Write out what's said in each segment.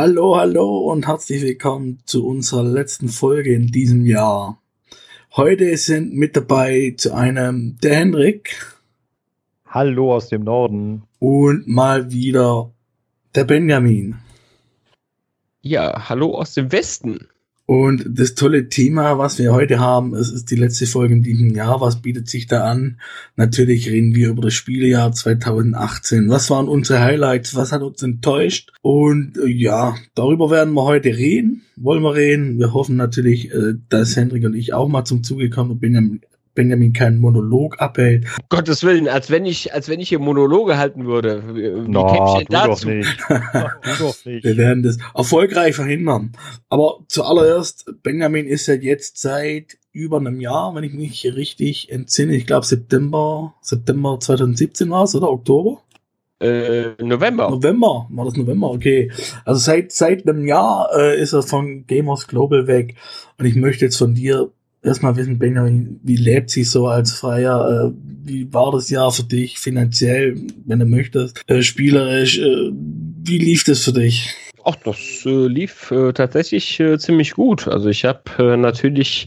Hallo, hallo und herzlich willkommen zu unserer letzten Folge in diesem Jahr. Heute sind mit dabei zu einem der Hendrik. Hallo aus dem Norden. Und mal wieder der Benjamin. Ja, hallo aus dem Westen. Und das tolle Thema, was wir heute haben, es ist die letzte Folge in diesem Jahr. Was bietet sich da an? Natürlich reden wir über das Spielejahr 2018. Was waren unsere Highlights? Was hat uns enttäuscht? Und äh, ja, darüber werden wir heute reden. Wollen wir reden? Wir hoffen natürlich, äh, dass Hendrik und ich auch mal zum Zuge kommen und Benjamin, Benjamin keinen Monolog abhält. Um Gottes Willen, als wenn ich, als wenn ich hier Monologe halten würde. Wie no, käme ich denn du dazu? doch nicht. du doch nicht. Wir werden das erfolgreich verhindern. Aber zuallererst, Benjamin ist ja jetzt seit über einem Jahr, wenn ich mich richtig entsinne, ich glaube September, September 2017 war es, oder Oktober? Äh, November. November, war das November, okay. Also seit, seit einem Jahr äh, ist er von Gamers Global weg. Und ich möchte jetzt von dir erstmal wissen, Benjamin, wie lebt sich so als Freier? Äh, wie war das Jahr für dich finanziell, wenn du möchtest? Äh, spielerisch, äh, wie lief das für dich? Ach, das äh, lief äh, tatsächlich äh, ziemlich gut. Also ich habe natürlich,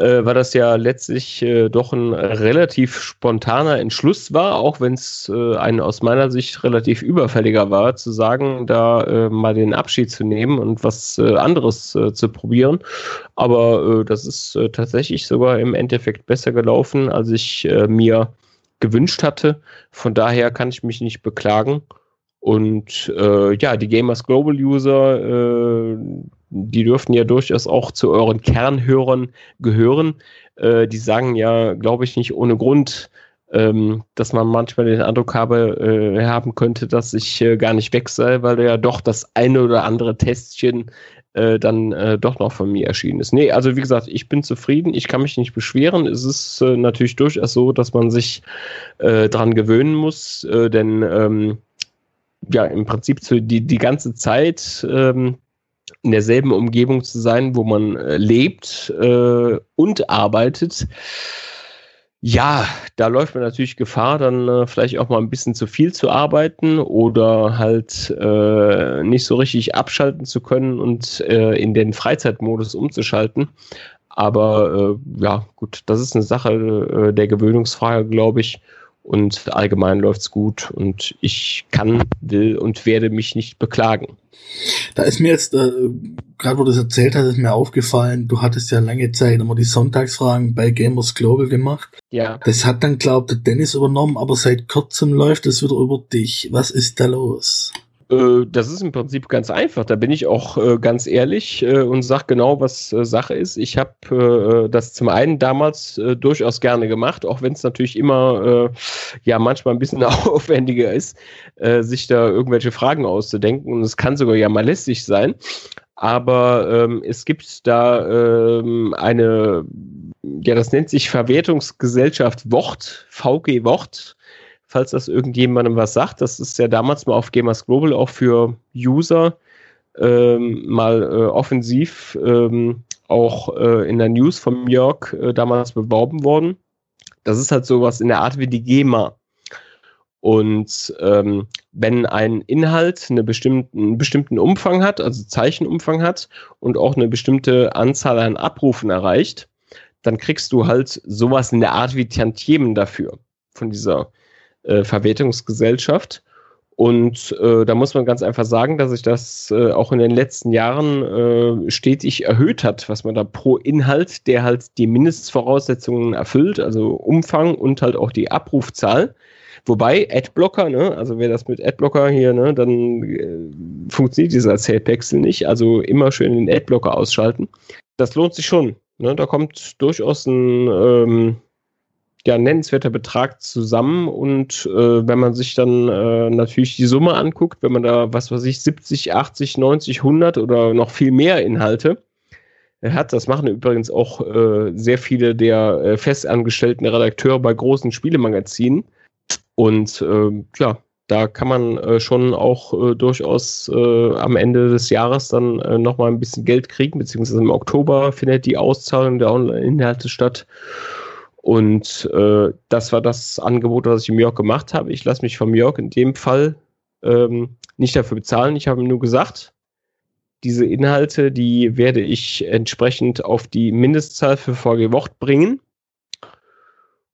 äh, weil das ja letztlich äh, doch ein relativ spontaner Entschluss war, auch wenn es äh, ein aus meiner Sicht relativ überfälliger war, zu sagen, da äh, mal den Abschied zu nehmen und was äh, anderes äh, zu probieren. Aber äh, das ist äh, tatsächlich sogar im Endeffekt besser gelaufen, als ich äh, mir gewünscht hatte. Von daher kann ich mich nicht beklagen. Und äh, ja, die Gamers Global User, äh, die dürften ja durchaus auch zu euren Kernhörern gehören. Äh, die sagen ja, glaube ich, nicht ohne Grund, ähm, dass man manchmal den Eindruck habe, äh, haben könnte, dass ich äh, gar nicht weg sei, weil ja doch das eine oder andere Testchen äh, dann äh, doch noch von mir erschienen ist. Nee, also wie gesagt, ich bin zufrieden, ich kann mich nicht beschweren. Es ist äh, natürlich durchaus so, dass man sich äh, dran gewöhnen muss, äh, denn ähm, ja, im Prinzip zu, die, die ganze Zeit ähm, in derselben Umgebung zu sein, wo man äh, lebt äh, und arbeitet. Ja, da läuft man natürlich Gefahr, dann äh, vielleicht auch mal ein bisschen zu viel zu arbeiten oder halt äh, nicht so richtig abschalten zu können und äh, in den Freizeitmodus umzuschalten. Aber äh, ja, gut, das ist eine Sache äh, der Gewöhnungsfrage, glaube ich. Und allgemein läuft's gut und ich kann, will und werde mich nicht beklagen. Da ist mir jetzt, äh, gerade wo du das erzählt hast, ist mir aufgefallen, du hattest ja lange Zeit immer die Sonntagsfragen bei Gamers Global gemacht. Ja. Das hat dann, glaubt Dennis übernommen, aber seit kurzem läuft es wieder über dich. Was ist da los? Äh, Das ist im Prinzip ganz einfach. Da bin ich auch äh, ganz ehrlich äh, und sage genau, was äh, Sache ist. Ich habe äh, das zum einen damals äh, durchaus gerne gemacht, auch wenn es natürlich immer äh, ja manchmal ein bisschen aufwendiger ist, äh, sich da irgendwelche Fragen auszudenken. Und es kann sogar ja mal lästig sein. Aber ähm, es gibt da ähm, eine, ja, das nennt sich Verwertungsgesellschaft Wort, VG Wort falls das irgendjemandem was sagt. Das ist ja damals mal auf Gamers Global auch für User ähm, mal äh, offensiv ähm, auch äh, in der News von Jörg äh, damals beworben worden. Das ist halt sowas in der Art wie die GEMA. Und ähm, wenn ein Inhalt eine bestimmten, einen bestimmten Umfang hat, also Zeichenumfang hat und auch eine bestimmte Anzahl an Abrufen erreicht, dann kriegst du halt sowas in der Art wie Tantiemen dafür von dieser äh, Verwertungsgesellschaft. Und äh, da muss man ganz einfach sagen, dass sich das äh, auch in den letzten Jahren äh, stetig erhöht hat, was man da pro Inhalt, der halt die Mindestvoraussetzungen erfüllt, also Umfang und halt auch die Abrufzahl. Wobei Adblocker, ne, also wer das mit Adblocker hier, ne, dann äh, funktioniert dieser Zählpexel nicht. Also immer schön den Adblocker ausschalten. Das lohnt sich schon. Ne? Da kommt durchaus ein ähm, ja, nennenswerter Betrag zusammen und äh, wenn man sich dann äh, natürlich die Summe anguckt, wenn man da, was weiß ich, 70, 80, 90, 100 oder noch viel mehr Inhalte hat, das machen übrigens auch äh, sehr viele der äh, festangestellten Redakteure bei großen Spielemagazinen und äh, ja, da kann man äh, schon auch äh, durchaus äh, am Ende des Jahres dann äh, nochmal ein bisschen Geld kriegen, beziehungsweise im Oktober findet die Auszahlung der Online-Inhalte statt. Und äh, das war das Angebot, was ich im Jörg gemacht habe. Ich lasse mich vom Jörg in dem Fall ähm, nicht dafür bezahlen. Ich habe ihm nur gesagt, diese Inhalte, die werde ich entsprechend auf die Mindestzahl für VG Wort bringen.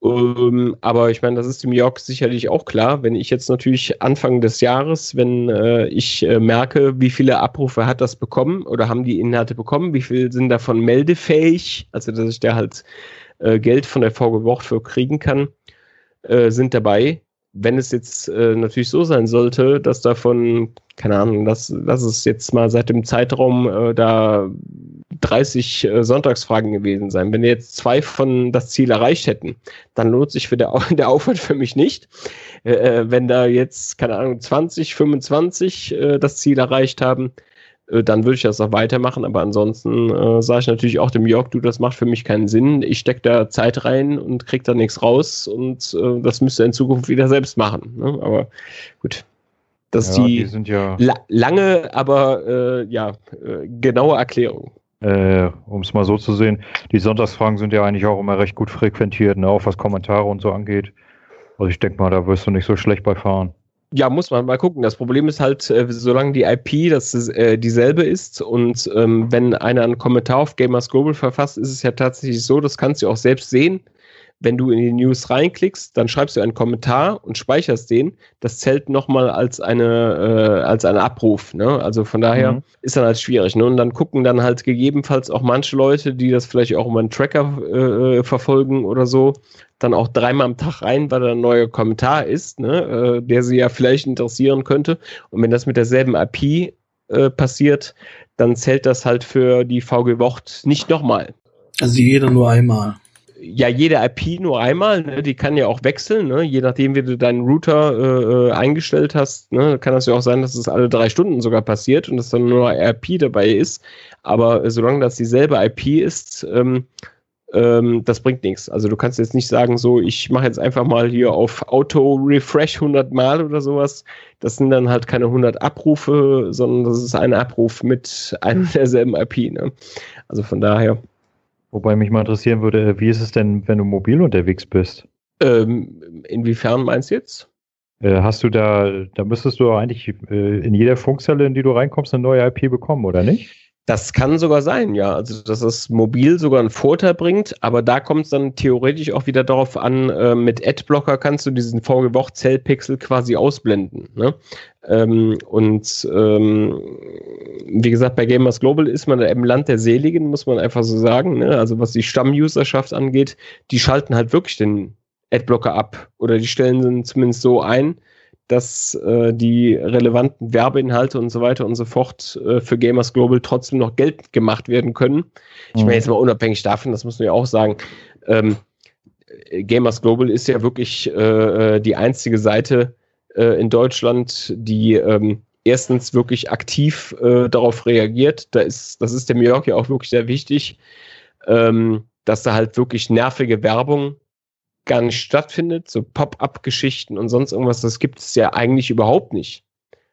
Ähm, aber ich meine, das ist dem York sicherlich auch klar. Wenn ich jetzt natürlich Anfang des Jahres, wenn äh, ich äh, merke, wie viele Abrufe hat das bekommen oder haben die Inhalte bekommen, wie viel sind davon meldefähig, also dass ich da halt äh, Geld von der VG Wort für kriegen kann, äh, sind dabei. Wenn es jetzt äh, natürlich so sein sollte, dass davon, keine Ahnung, dass, dass es jetzt mal seit dem Zeitraum äh, da 30 äh, Sonntagsfragen gewesen sein. Wenn jetzt zwei von das Ziel erreicht hätten, dann lohnt sich für der, der Aufwand für mich nicht. Äh, äh, wenn da jetzt, keine Ahnung, 20, 25 äh, das Ziel erreicht haben, dann würde ich das auch weitermachen. Aber ansonsten äh, sage ich natürlich auch dem Jörg, du, das macht für mich keinen Sinn. Ich stecke da Zeit rein und krieg da nichts raus und äh, das müsste er in Zukunft wieder selbst machen. Ne? Aber gut. Das ist Ja, die, die sind ja, la lange, aber äh, ja, äh, genaue Erklärung. äh, um es mal so zu sehen, die Sonntagsfragen sind ja eigentlich auch immer recht gut frequentiert, ne, auch was Kommentare und so angeht. Also ich denke mal, da wirst du nicht so schlecht bei fahren. Ja, muss man mal gucken. Das Problem ist halt, äh, solange die IP das äh, dieselbe ist und ähm, wenn einer einen Kommentar auf Gamers Global verfasst, ist es ja tatsächlich so, das kannst du auch selbst sehen. Wenn du in die News reinklickst, dann schreibst du einen Kommentar und speicherst den. Das zählt nochmal als eine äh, als ein Abruf. Ne? Also von daher Mhm. ist dann halt schwierig. Ne? Und dann gucken dann halt gegebenenfalls auch manche Leute, die das vielleicht auch über einen Tracker äh, verfolgen oder so, dann auch dreimal am Tag rein, weil da ein neuer Kommentar ist, ne, äh, der sie ja vielleicht interessieren könnte. Und wenn das mit derselben IP äh, passiert, dann zählt das halt für die VG Wort nicht nochmal. Also jeder nur einmal. Ja, jede IP nur einmal, ne, die kann ja auch wechseln, ne, je nachdem, wie du deinen Router äh, äh, eingestellt hast, ne, kann das ja auch sein, dass es alle drei Stunden sogar passiert und dass dann nur eine IP dabei ist. Aber äh, solange das dieselbe IP ist, ähm, ähm, das bringt nichts. Also du kannst jetzt nicht sagen, so, ich mache jetzt einfach mal hier auf Auto-Refresh 100 Mal oder sowas. Das sind dann halt keine 100 Abrufe, sondern das ist ein Abruf mit einer derselben IP. Ne? Also von daher, Wobei mich mal interessieren würde, wie ist es denn, wenn du mobil unterwegs bist? ähm, inwiefern meinst du jetzt? Äh, hast du da, da müsstest du eigentlich äh, in jeder Funkzelle, in die du reinkommst, eine neue IP bekommen, oder nicht? Das kann sogar sein, ja. Also, dass es mobil sogar einen Vorteil bringt, aber da kommt es dann theoretisch auch wieder darauf an, äh, mit Adblocker kannst du diesen VG-Woch-Zellpixel quasi ausblenden. Ne? Ähm, und ähm, wie gesagt, bei Gamers Global ist man im Land der Seligen, muss man einfach so sagen. Ne? Also, was die Stammuserschaft angeht, die schalten halt wirklich den Adblocker ab oder die stellen ihn zumindest so ein, dass äh, die relevanten Werbeinhalte und so weiter und so fort äh, für Gamers Global trotzdem noch Geld gemacht werden können. Ich meine, jetzt mal unabhängig davon, das muss man ja auch sagen, ähm, Gamers Global ist ja wirklich äh, die einzige Seite äh, in Deutschland, die ähm, erstens wirklich aktiv äh, darauf reagiert. Da ist, das ist dem Jörg ja auch wirklich sehr wichtig, ähm, dass da halt wirklich nervige Werbung gar nicht stattfindet, so Pop-up-Geschichten und sonst irgendwas, das gibt es ja eigentlich überhaupt nicht.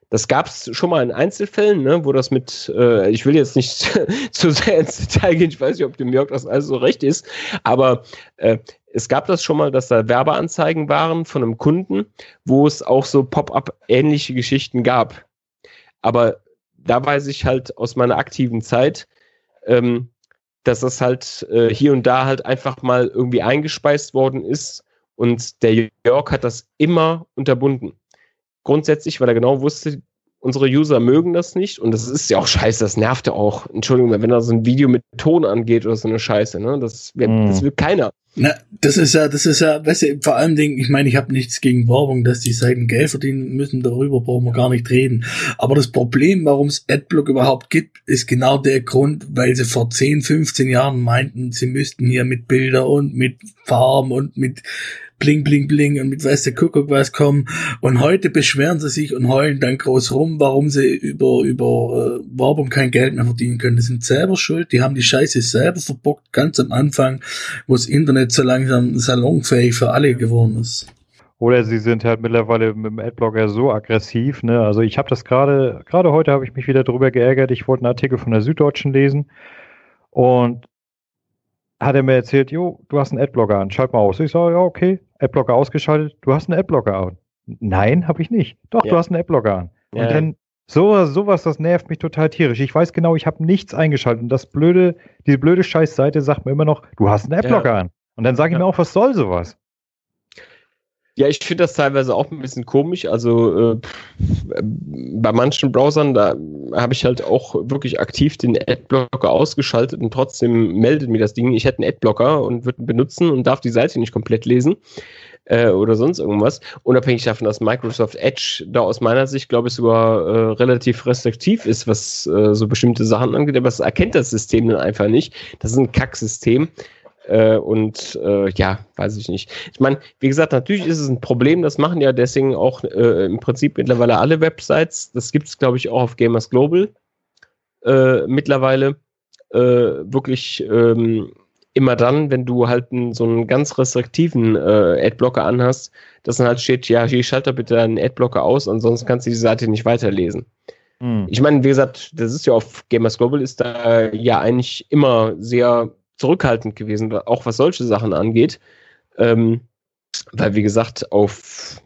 Das gab es schon mal in Einzelfällen, ne, wo das mit, äh, ich will jetzt nicht zu sehr ins Detail gehen, ich weiß nicht, ob dem Jörg das alles so recht ist, aber äh, es gab das schon mal, dass da Werbeanzeigen waren von einem Kunden, wo es auch so Pop-up-ähnliche Geschichten gab. Aber da weiß ich halt aus meiner aktiven Zeit, ähm, dass das halt äh, hier und da halt einfach mal irgendwie eingespeist worden ist und der Jörg hat das immer unterbunden. Grundsätzlich, weil er genau wusste, unsere User mögen das nicht und das ist ja auch scheiße, das nervt ja auch. Entschuldigung, wenn da so ein Video mit Ton angeht oder so eine Scheiße, ne? Das, Mm. das will keiner. Na, das ist ja, das ist ja, weißt du, vor allem Dingen, ich meine, ich habe nichts gegen Werbung, dass die Seiten Geld verdienen müssen, darüber brauchen wir gar nicht reden. Aber das Problem, warum es Adblock überhaupt gibt, ist genau der Grund, weil sie vor 10, 15 Jahren meinten, sie müssten hier mit Bilder und mit Farben und mit Bling, Bling, Bling und mit weiß der Kuckuck was kommen. Und heute beschweren sie sich und heulen dann groß rum, warum sie über, über äh, Werbung kein Geld mehr verdienen können. Die sind selber schuld, die haben die Scheiße selber verbockt, ganz am Anfang, wo das Internet so langsam salonfähig für alle geworden ist. Oder sie sind halt mittlerweile mit dem Adblocker so aggressiv. Ne? Also ich habe das gerade, gerade heute habe ich mich wieder darüber geärgert. Ich wollte einen Artikel von der Süddeutschen lesen und hat er mir erzählt, jo, du hast einen Adblocker an, schalt mal aus. Ich sage, ja, okay, Adblocker ausgeschaltet, du hast einen Adblocker an. Nein, habe ich nicht. Doch, Ja. du hast einen Adblocker an. Und Ja. dann So, sowas, das nervt mich total tierisch. Ich weiß genau, ich habe nichts eingeschaltet. Und das blöde, diese blöde Scheißseite sagt mir immer noch, du hast einen Adblocker ja. an. Und dann sage ich mir auch, was soll sowas? Ja, ich finde das teilweise auch ein bisschen komisch. Also äh, bei manchen Browsern, da habe ich halt auch wirklich aktiv den Adblocker ausgeschaltet und trotzdem meldet mir das Ding, ich hätte einen Adblocker und würde ihn benutzen und darf die Seite nicht komplett lesen äh, oder sonst irgendwas. Unabhängig davon, dass Microsoft Edge da aus meiner Sicht, glaube ich, sogar äh, relativ restriktiv ist, was äh, so bestimmte Sachen angeht, aber es erkennt das System dann einfach nicht. Das ist ein Kacksystem. Äh, und äh, ja, weiß ich nicht. Ich meine, wie gesagt, natürlich ist es ein Problem, das machen ja deswegen auch äh, im Prinzip mittlerweile alle Websites. Das gibt es, glaube ich, auch auf Gamers Global äh, mittlerweile. Äh, wirklich ähm, immer dann, wenn du halt einen, so einen ganz restriktiven äh, Adblocker anhast, dass dann halt steht, ja, hier schalte bitte deinen Adblocker aus, ansonsten kannst du die Seite nicht weiterlesen. Hm. Ich meine, wie gesagt, das ist ja auf Gamers Global ist da ja eigentlich immer sehr zurückhaltend gewesen, auch was solche Sachen angeht. Ähm, weil, wie gesagt, auf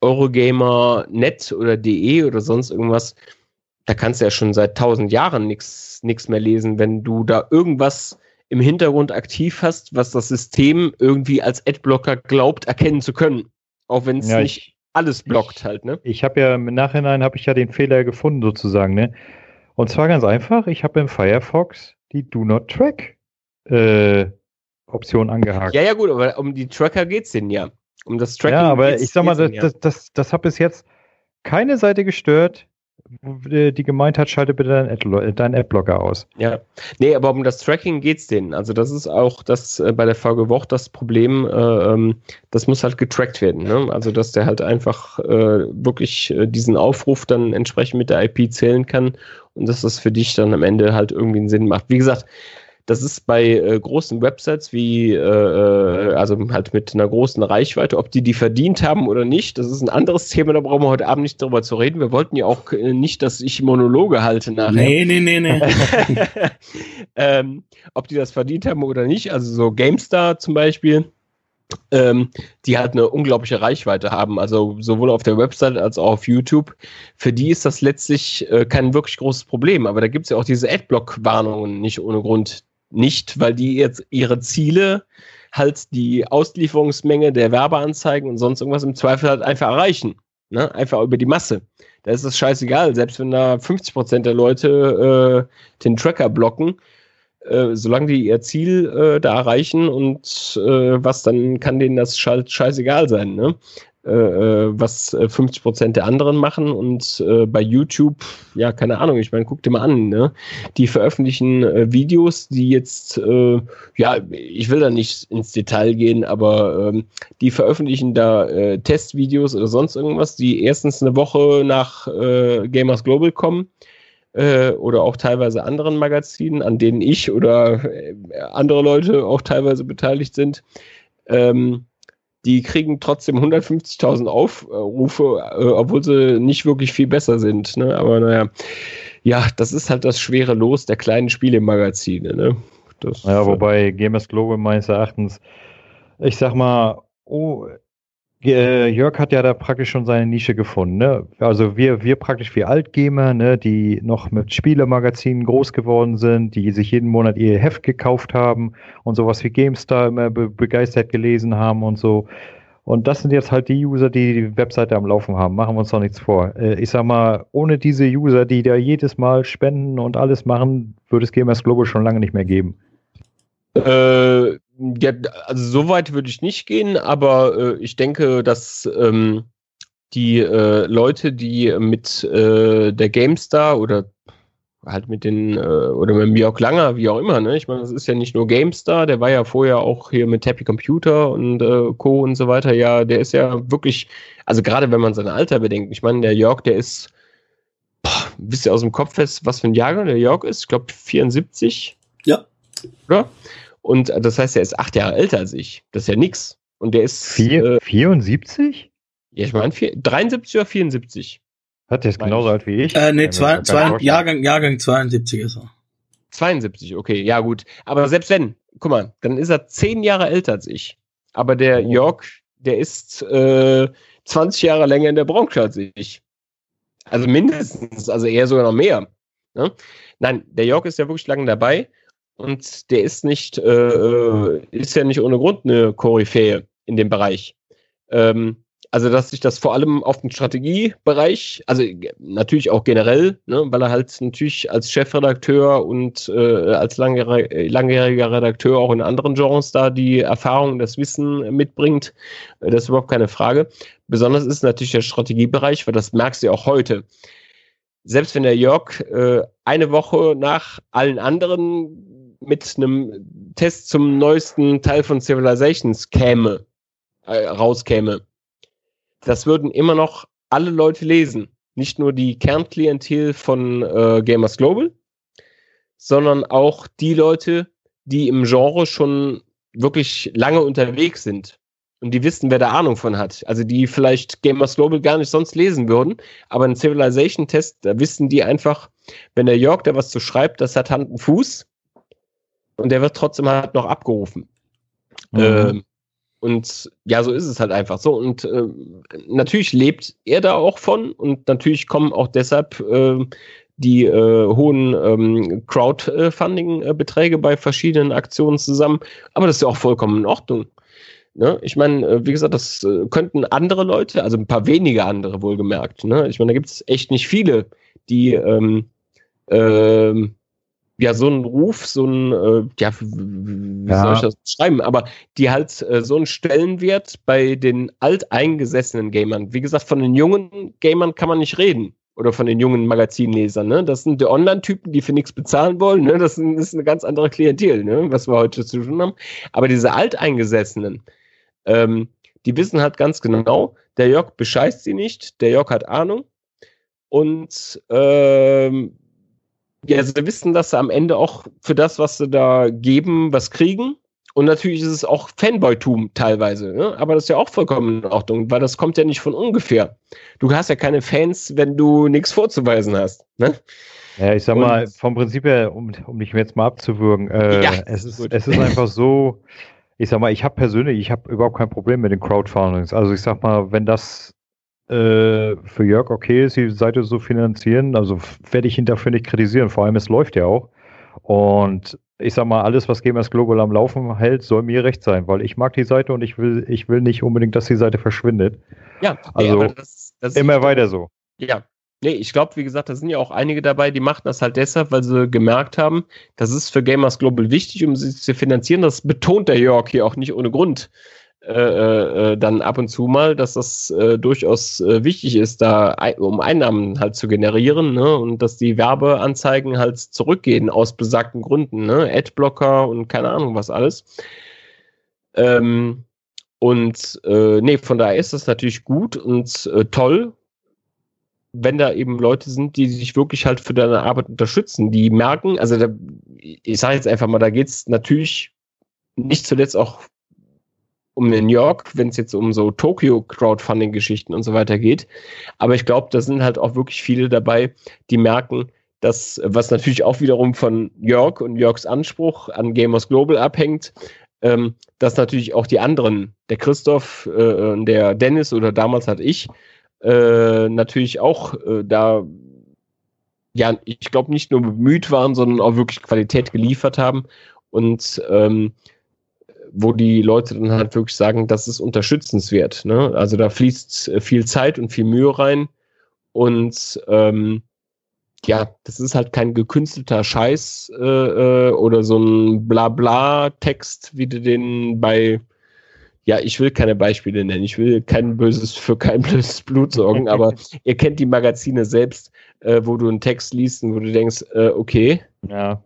Eurogamer.net oder de oder sonst irgendwas, da kannst du ja schon seit tausend Jahren nichts mehr lesen, wenn du da irgendwas im Hintergrund aktiv hast, was das System irgendwie als Adblocker glaubt erkennen zu können. Auch wenn es ja, nicht ich, alles blockt ich, halt, ne? Ich habe ja im Nachhinein habe ich ja den Fehler gefunden sozusagen, ne? Und zwar ganz einfach, ich habe im Firefox die Do Not Track äh, Option angehakt. Ja, ja, gut, aber um die Tracker geht es denn ja. Um das Tracking. Ja, aber ich sag mal, das, das, das, das hat bis jetzt keine Seite gestört, die gemeint hat, schalte bitte deinen, Ad deinen Adblocker aus. Ja, nee, aber um das Tracking geht es denen. Also das ist auch das äh, bei der VG Woch das Problem, äh, ähm, das muss halt getrackt werden. Ne? Also dass der halt einfach äh, wirklich äh, diesen Aufruf dann entsprechend mit der IP zählen kann und dass das für dich dann am Ende halt irgendwie einen Sinn macht. Wie gesagt, das ist bei äh, großen Websites wie, äh, äh, also halt mit einer großen Reichweite, ob die die verdient haben oder nicht, das ist ein anderes Thema, da brauchen wir heute Abend nicht drüber zu reden. Wir wollten ja auch äh, nicht, dass ich Monologe halte nachher. Nee, nee, nee, nee. ähm, ob die das verdient haben oder nicht, also so GameStar zum Beispiel. Ähm, die halt eine unglaubliche Reichweite haben, also sowohl auf der Website als auch auf YouTube. Für die ist das letztlich äh, kein wirklich großes Problem, aber da gibt es ja auch diese Adblock-Warnungen nicht ohne Grund, nicht, weil die jetzt ihre Ziele halt die Auslieferungsmenge der Werbeanzeigen und sonst irgendwas im Zweifel halt einfach erreichen. Ne? Einfach über die Masse. Da ist es scheißegal, selbst wenn da 50% der Leute äh, den Tracker blocken, äh, solange die ihr Ziel äh, da erreichen und äh, was, dann kann denen das scheißegal sein. Ne? Äh, äh, was 50 äh, Prozent der anderen machen und bei YouTube, ja, keine Ahnung, ich meine, guck dir mal an, ne? Die veröffentlichen Videos, die jetzt, ja, ich will da nicht ins Detail gehen, aber ähm, die veröffentlichen da Testvideos oder sonst irgendwas, die erstens eine Woche nach Gamers Global kommen oder auch teilweise anderen Magazinen, an denen ich oder andere Leute auch teilweise beteiligt sind. Ähm, die kriegen trotzdem 150.000 Aufrufe, äh, obwohl sie nicht wirklich viel besser sind. Ne? Aber naja, ja, das ist halt das schwere Los der kleinen Spielemagazine. Ne? Das, ja, wobei Gamers Global meines Erachtens, ich sag mal, oh, äh, Jörg hat ja da praktisch schon seine Nische gefunden. Ne? Also wir, wir praktisch wie Altgamer, ne, die noch mit Spielemagazinen groß geworden sind, die sich jeden Monat ihr Heft gekauft haben und sowas wie GameStar immer be begeistert gelesen haben und so. Und das sind jetzt halt die User, die die Webseite am Laufen haben. Machen wir uns doch nichts vor. Äh, ich sag mal, ohne diese User, die da jedes Mal spenden und alles machen, würde es Gamers Global schon lange nicht mehr geben. Äh, ja, also so weit würde ich nicht gehen, aber äh, ich denke, dass ähm, die äh, Leute, die mit äh, der GameStar oder halt mit den, äh, oder mit Jörg Langer, wie auch immer, ne? Ich meine, das ist ja nicht nur GameStar, der war ja vorher auch hier mit Happy Computer und äh, Co. und so weiter. Ja, der ist ja wirklich, also gerade wenn man sein Alter bedenkt, ich meine, der Jörg, der ist, boah, wisst ihr aus dem Kopf fest, was für ein Jahrgang der Jörg ist? Ich glaube 74. Ja. Oder? Und äh, das heißt, er ist acht Jahre älter als ich. Das ist ja nix. Und der ist. Vier, äh, 74? Ja, ich meine 73 oder 74. Hat der ist genauso alt wie ich? Äh, nee, zwei, zwei, Jahrgang, Jahrgang 72 ist er. 72, okay, ja gut. Aber selbst wenn, guck mal, dann ist er zehn Jahre älter als ich. Aber der oh. Jörg, der ist äh, 20 Jahre länger in der Branche als ich. Also mindestens, also eher sogar noch mehr. Ne? Nein, der York ist ja wirklich lange dabei und der ist nicht, äh, äh, ist ja nicht ohne Grund eine Koryphäe in dem Bereich. Ähm, also, dass sich das vor allem auf den Strategiebereich, also natürlich auch generell, ne, weil er halt natürlich als Chefredakteur und äh, als langjähriger, Redakteur auch in anderen Genres da die Erfahrung, das Wissen mitbringt, äh, das ist überhaupt keine Frage. Besonders ist natürlich der Strategiebereich, weil das merkst du ja auch heute. Selbst wenn der Jörg äh, eine Woche nach allen anderen mit einem Test zum neuesten Teil von Civilizations käme, äh, rauskäme, das würden immer noch alle Leute lesen. Nicht nur die Kernklientel von äh, Gamers Global, sondern auch die Leute, die im Genre schon wirklich lange unterwegs sind und die wissen, wer da Ahnung von hat. Also die vielleicht Gamers Global gar nicht sonst lesen würden, aber ein Civilization-Test, da wissen die einfach, wenn der Jörg da was zu schreibt, das hat Hand und Fuß und der wird trotzdem halt noch abgerufen. Mhm. Ähm, und ja, so ist es halt einfach so. Und äh, natürlich lebt er da auch von und natürlich kommen auch deshalb äh, die äh, hohen ähm, Crowdfunding-Beträge bei verschiedenen Aktionen zusammen. Aber das ist ja auch vollkommen in Ordnung. Ne? Ich meine, äh, wie gesagt, das äh, könnten andere Leute, also ein paar wenige andere wohlgemerkt. Ne? Ich meine, da gibt es echt nicht viele, die ähm, ähm, ja so einen Ruf, so ein, äh, ja, wie ja. soll ich das beschreiben, aber die halt äh, so einen Stellenwert bei den alteingesessenen Gamern. Wie gesagt, von den jungen Gamern kann man nicht reden. Oder von den jungen Magazinlesern, ne? Das sind die Online-Typen, die für nichts bezahlen wollen, ne? Das ist eine ganz andere Klientel, ne? Was wir heute zu tun haben. Aber diese Alteingesessenen, ähm, die wissen halt ganz genau, der Jörg bescheißt sie nicht, der Jörg hat Ahnung. Und ähm, ja, sie wissen, dass sie am Ende auch für das, was sie da geben, was kriegen. Und natürlich ist es auch Fanboy-Tum teilweise, ne? aber das ist ja auch vollkommen in Ordnung, weil das kommt ja nicht von ungefähr. Du hast ja keine Fans, wenn du nichts vorzuweisen hast. Ne? Ja, ich sag mal, Und, vom Prinzip her, um, um dich jetzt mal abzuwürgen, äh, ja, es, ist, es ist einfach so, ich sag mal, ich habe persönlich, ich habe überhaupt kein Problem mit den Crowdfundings. Also ich sag mal, wenn das äh, für Jörg okay ist, die Seite so finanzieren, also werde ich ihn dafür nicht kritisieren. Vor allem, es läuft ja auch. Und ich sag mal, alles, was Gamers Global am Laufen hält, soll mir recht sein, weil ich mag die Seite und ich will, ich will nicht unbedingt, dass die Seite verschwindet. Ja, also das, das immer weiter so. Ja, Nee, ich glaube, wie gesagt, da sind ja auch einige dabei, die machen das halt deshalb, weil sie gemerkt haben, das ist für Gamers Global wichtig, um sie zu finanzieren. Das betont der Jörg hier auch nicht ohne Grund. Äh, äh, dann ab und zu mal, dass das äh, durchaus äh, wichtig ist, da um Einnahmen halt zu generieren ne? und dass die Werbeanzeigen halt zurückgehen aus besagten Gründen, ne? Adblocker und keine Ahnung was alles. Ähm, und äh, nee, von daher ist das natürlich gut und äh, toll, wenn da eben Leute sind, die sich wirklich halt für deine Arbeit unterstützen, die merken, also da, ich sage jetzt einfach mal, da geht es natürlich nicht zuletzt auch um New York, wenn es jetzt um so Tokyo-Crowdfunding-Geschichten und so weiter geht. Aber ich glaube, da sind halt auch wirklich viele dabei, die merken, dass, was natürlich auch wiederum von Jörg und Jörgs Anspruch an Gamers Global abhängt, ähm, dass natürlich auch die anderen, der Christoph, äh, der Dennis oder damals hat ich, äh, natürlich auch äh, da, ja, ich glaube, nicht nur bemüht waren, sondern auch wirklich Qualität geliefert haben. Und ähm, wo die Leute dann halt wirklich sagen, das ist unterstützenswert. Ne? Also da fließt äh, viel Zeit und viel Mühe rein und ähm, ja, das ist halt kein gekünstelter Scheiß äh, äh, oder so ein Blabla-Text, wie du den bei, ja, ich will keine Beispiele nennen, ich will kein böses für kein böses Blut sorgen, aber ihr kennt die Magazine selbst, äh, wo du einen Text liest und wo du denkst, äh, okay. Ja.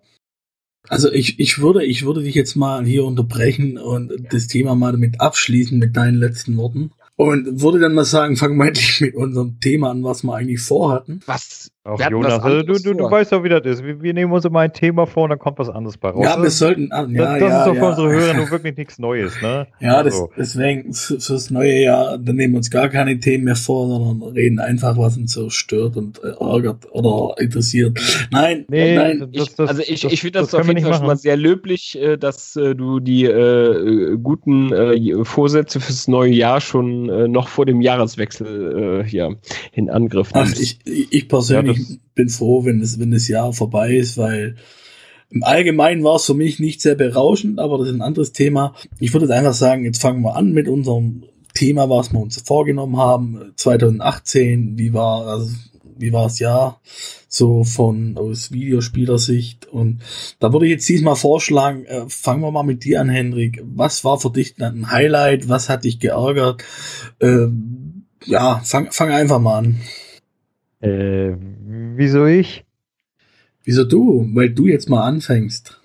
Also ich, ich würde, ich würde dich jetzt mal hier unterbrechen und das Thema mal damit abschließen mit deinen letzten Worten. Und würde dann mal sagen, fangen wir endlich mit unserem Thema an, was wir eigentlich vorhatten. Was, Ach, Jonas, also du, du, du weißt doch, wie das ist. Wir, wir, nehmen uns immer ein Thema vor und dann kommt was anderes bei raus. Ja, wir sollten. Ja, das, das ja, ist doch ja. für unsere Hörer nun wirklich nichts Neues, ne? Ja, also. das, deswegen fürs neue Jahr, dann nehmen wir uns gar keine Themen mehr vor, sondern reden einfach, was uns so stört und äh, ärgert oder interessiert. Nein, nee, nein. Ich, das, also ich, ich finde das, das auf jeden Fall schon mal sehr löblich, äh, dass äh, du die äh, guten äh, Vorsätze fürs neue Jahr schon äh, noch vor dem Jahreswechsel äh, hier in Angriff nimmst. Ach, ich, ich persönlich ja, bin froh, wenn das, wenn das Jahr vorbei ist, weil im Allgemeinen war es für mich nicht sehr berauschend, aber das ist ein anderes Thema. Ich würde jetzt einfach sagen, jetzt fangen wir an mit unserem Thema, was wir uns vorgenommen haben. 2018, wie war, also, wie war das Jahr? So von, aus Videospielersicht. Und da würde ich jetzt diesmal vorschlagen, äh, fangen wir mal mit dir an, Hendrik. Was war für dich ein Highlight? Was hat dich geärgert? Äh, ja, fang, fang einfach mal an. Äh, wieso ich? Wieso du? Weil du jetzt mal anfängst.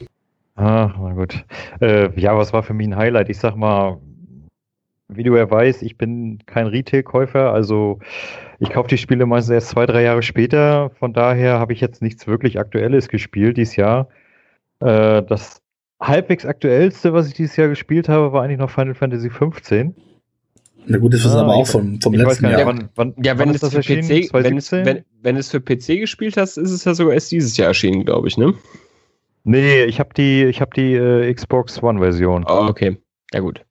Ach, na gut. Äh, ja, was war für mich ein Highlight? Ich sag mal, wie du ja weißt, ich bin kein Retail-Käufer, also ich kaufe die Spiele meistens erst zwei, drei Jahre später. Von daher habe ich jetzt nichts wirklich Aktuelles gespielt dieses Jahr. Äh, das halbwegs aktuellste, was ich dieses Jahr gespielt habe, war eigentlich noch Final Fantasy 15. Na gut, das ist ah, aber auch vom, vom letzten Jahr. Wann, wann, ja, wenn, es für PC, wenn, es, wenn, wenn es für PC gespielt hast, ist es ja sogar erst dieses Jahr erschienen, glaube ich, ne? Nee, ich habe die, ich hab die äh, Xbox One-Version. Oh, okay. Ja, gut.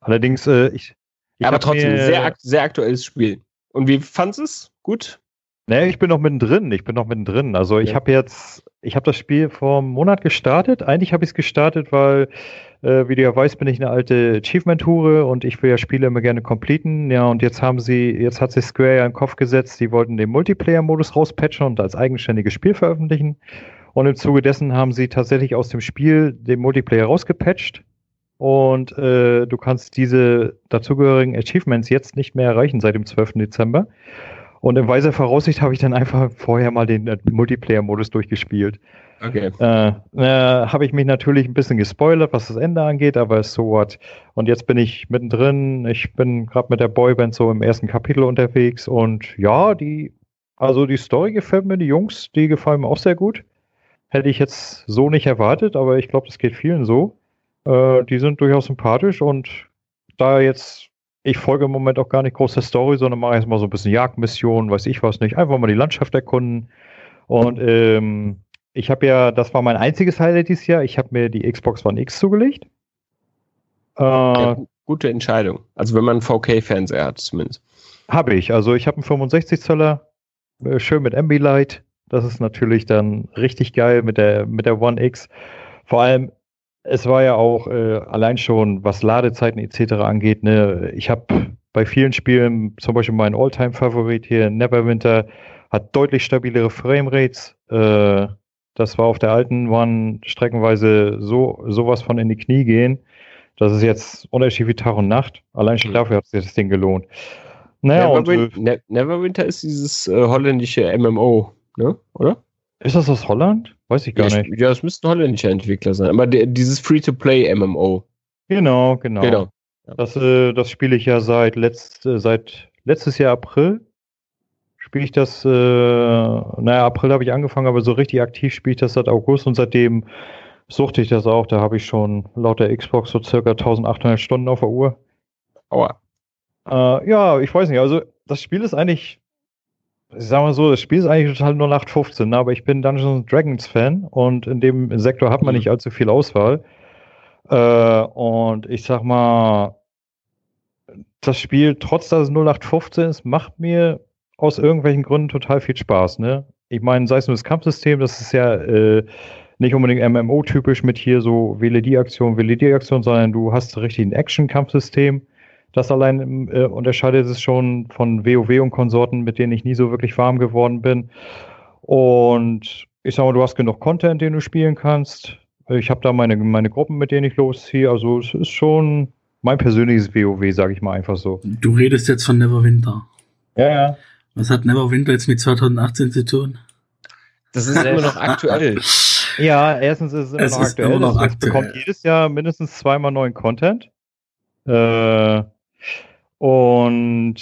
Allerdings, äh, ich, ich. Aber trotzdem, mir, sehr, sehr aktuelles Spiel. Und wie fandest du es? Gut? Nee, ich bin noch mittendrin. Ich bin noch mittendrin. Also, ich habe jetzt, ich habe das Spiel vor einem Monat gestartet. Eigentlich habe ich es gestartet, weil äh, wie du ja weißt, bin ich eine alte Achievement-Hure und ich will ja Spiele immer gerne completen. Ja, und jetzt haben sie, jetzt hat sich Square ja in den Kopf gesetzt, die wollten den Multiplayer-Modus rauspatchen und als eigenständiges Spiel veröffentlichen. Und im Zuge dessen haben sie tatsächlich aus dem Spiel den Multiplayer rausgepatcht. Und äh, du kannst diese dazugehörigen Achievements jetzt nicht mehr erreichen seit dem 12. Dezember. Und in weiser Voraussicht habe ich dann einfach vorher mal den äh, Multiplayer-Modus durchgespielt. Okay. Äh, äh, habe ich mich natürlich ein bisschen gespoilert, was das Ende angeht, aber so what. Und jetzt bin ich mittendrin. Ich bin gerade mit der Boyband so im ersten Kapitel unterwegs und ja, die, also die Story gefällt mir, die Jungs, die gefallen mir auch sehr gut. Hätte ich jetzt so nicht erwartet, aber ich glaube, das geht vielen so. Äh, die sind durchaus sympathisch und da jetzt, ich folge im Moment auch gar nicht groß der Story, sondern mache erstmal so ein bisschen Jagdmissionen, weiß ich was nicht, einfach mal die Landschaft erkunden. Und ähm, ich habe ja, das war mein einziges Highlight dieses Jahr, ich habe mir die Xbox One X zugelegt. Äh, ja, gute Entscheidung. Also wenn man einen VK-Fernseher hat zumindest. Habe ich. Also ich habe einen 65 Zöller, äh, schön mit Ambilight. Das ist natürlich dann richtig geil mit der, mit der One X. Vor allem, es war ja auch äh, allein schon, was Ladezeiten etc. angeht, ne, ich habe bei vielen Spielen, zum Beispiel mein Alltime-Favorit hier, Neverwinter, hat deutlich stabilere Framerates. Äh, das war auf der alten One streckenweise so sowas von in die Knie gehen. Das ist jetzt Unterschied wie Tag und Nacht. Allein schon mhm. dafür hat sich das Ding gelohnt. Naja, Neverwinter, und, äh, Neverwinter ist dieses äh, holländische MMO, ne? Oder? Ist das aus Holland? Weiß ich gar ja, nicht. Ja, es müssten holländische Entwickler sein. Aber der, dieses Free-to-Play-MMO. Genau, genau. genau. Das, äh, das spiele ich ja seit, letzt, äh, seit letztes Jahr April spiele ich das, äh, naja, April habe ich angefangen, aber so richtig aktiv spiele ich das seit August und seitdem suchte ich das auch. Da habe ich schon laut der Xbox so circa 1800 Stunden auf der Uhr. Aua. Äh, ja, ich weiß nicht, also das Spiel ist eigentlich, ich sag mal so, das Spiel ist eigentlich total nur 0815, ne? aber ich bin Dungeons Dragons Fan und in dem Sektor hat man mhm. nicht allzu viel Auswahl. Äh, und ich sag mal, das Spiel, trotz dass es 0815 ist, macht mir aus irgendwelchen Gründen total viel Spaß. Ne? Ich meine, sei es nur das Kampfsystem, das ist ja äh, nicht unbedingt MMO-typisch mit hier so wähle die Aktion, wähle die Aktion, sondern du hast richtig ein Action-Kampfsystem. Das allein äh, unterscheidet es schon von WoW und Konsorten, mit denen ich nie so wirklich warm geworden bin. Und ich sag mal, du hast genug Content, den du spielen kannst. Ich habe da meine, meine Gruppen, mit denen ich losziehe. Also es ist schon mein persönliches WoW, sage ich mal einfach so. Du redest jetzt von Neverwinter. Ja, ja. Was hat Neverwinter jetzt mit 2018 zu tun? Das ist immer noch aktuell. Ja, erstens ist es immer es noch aktuell. Immer noch aktuell. Es bekommt jedes Jahr mindestens zweimal neuen Content. Äh, und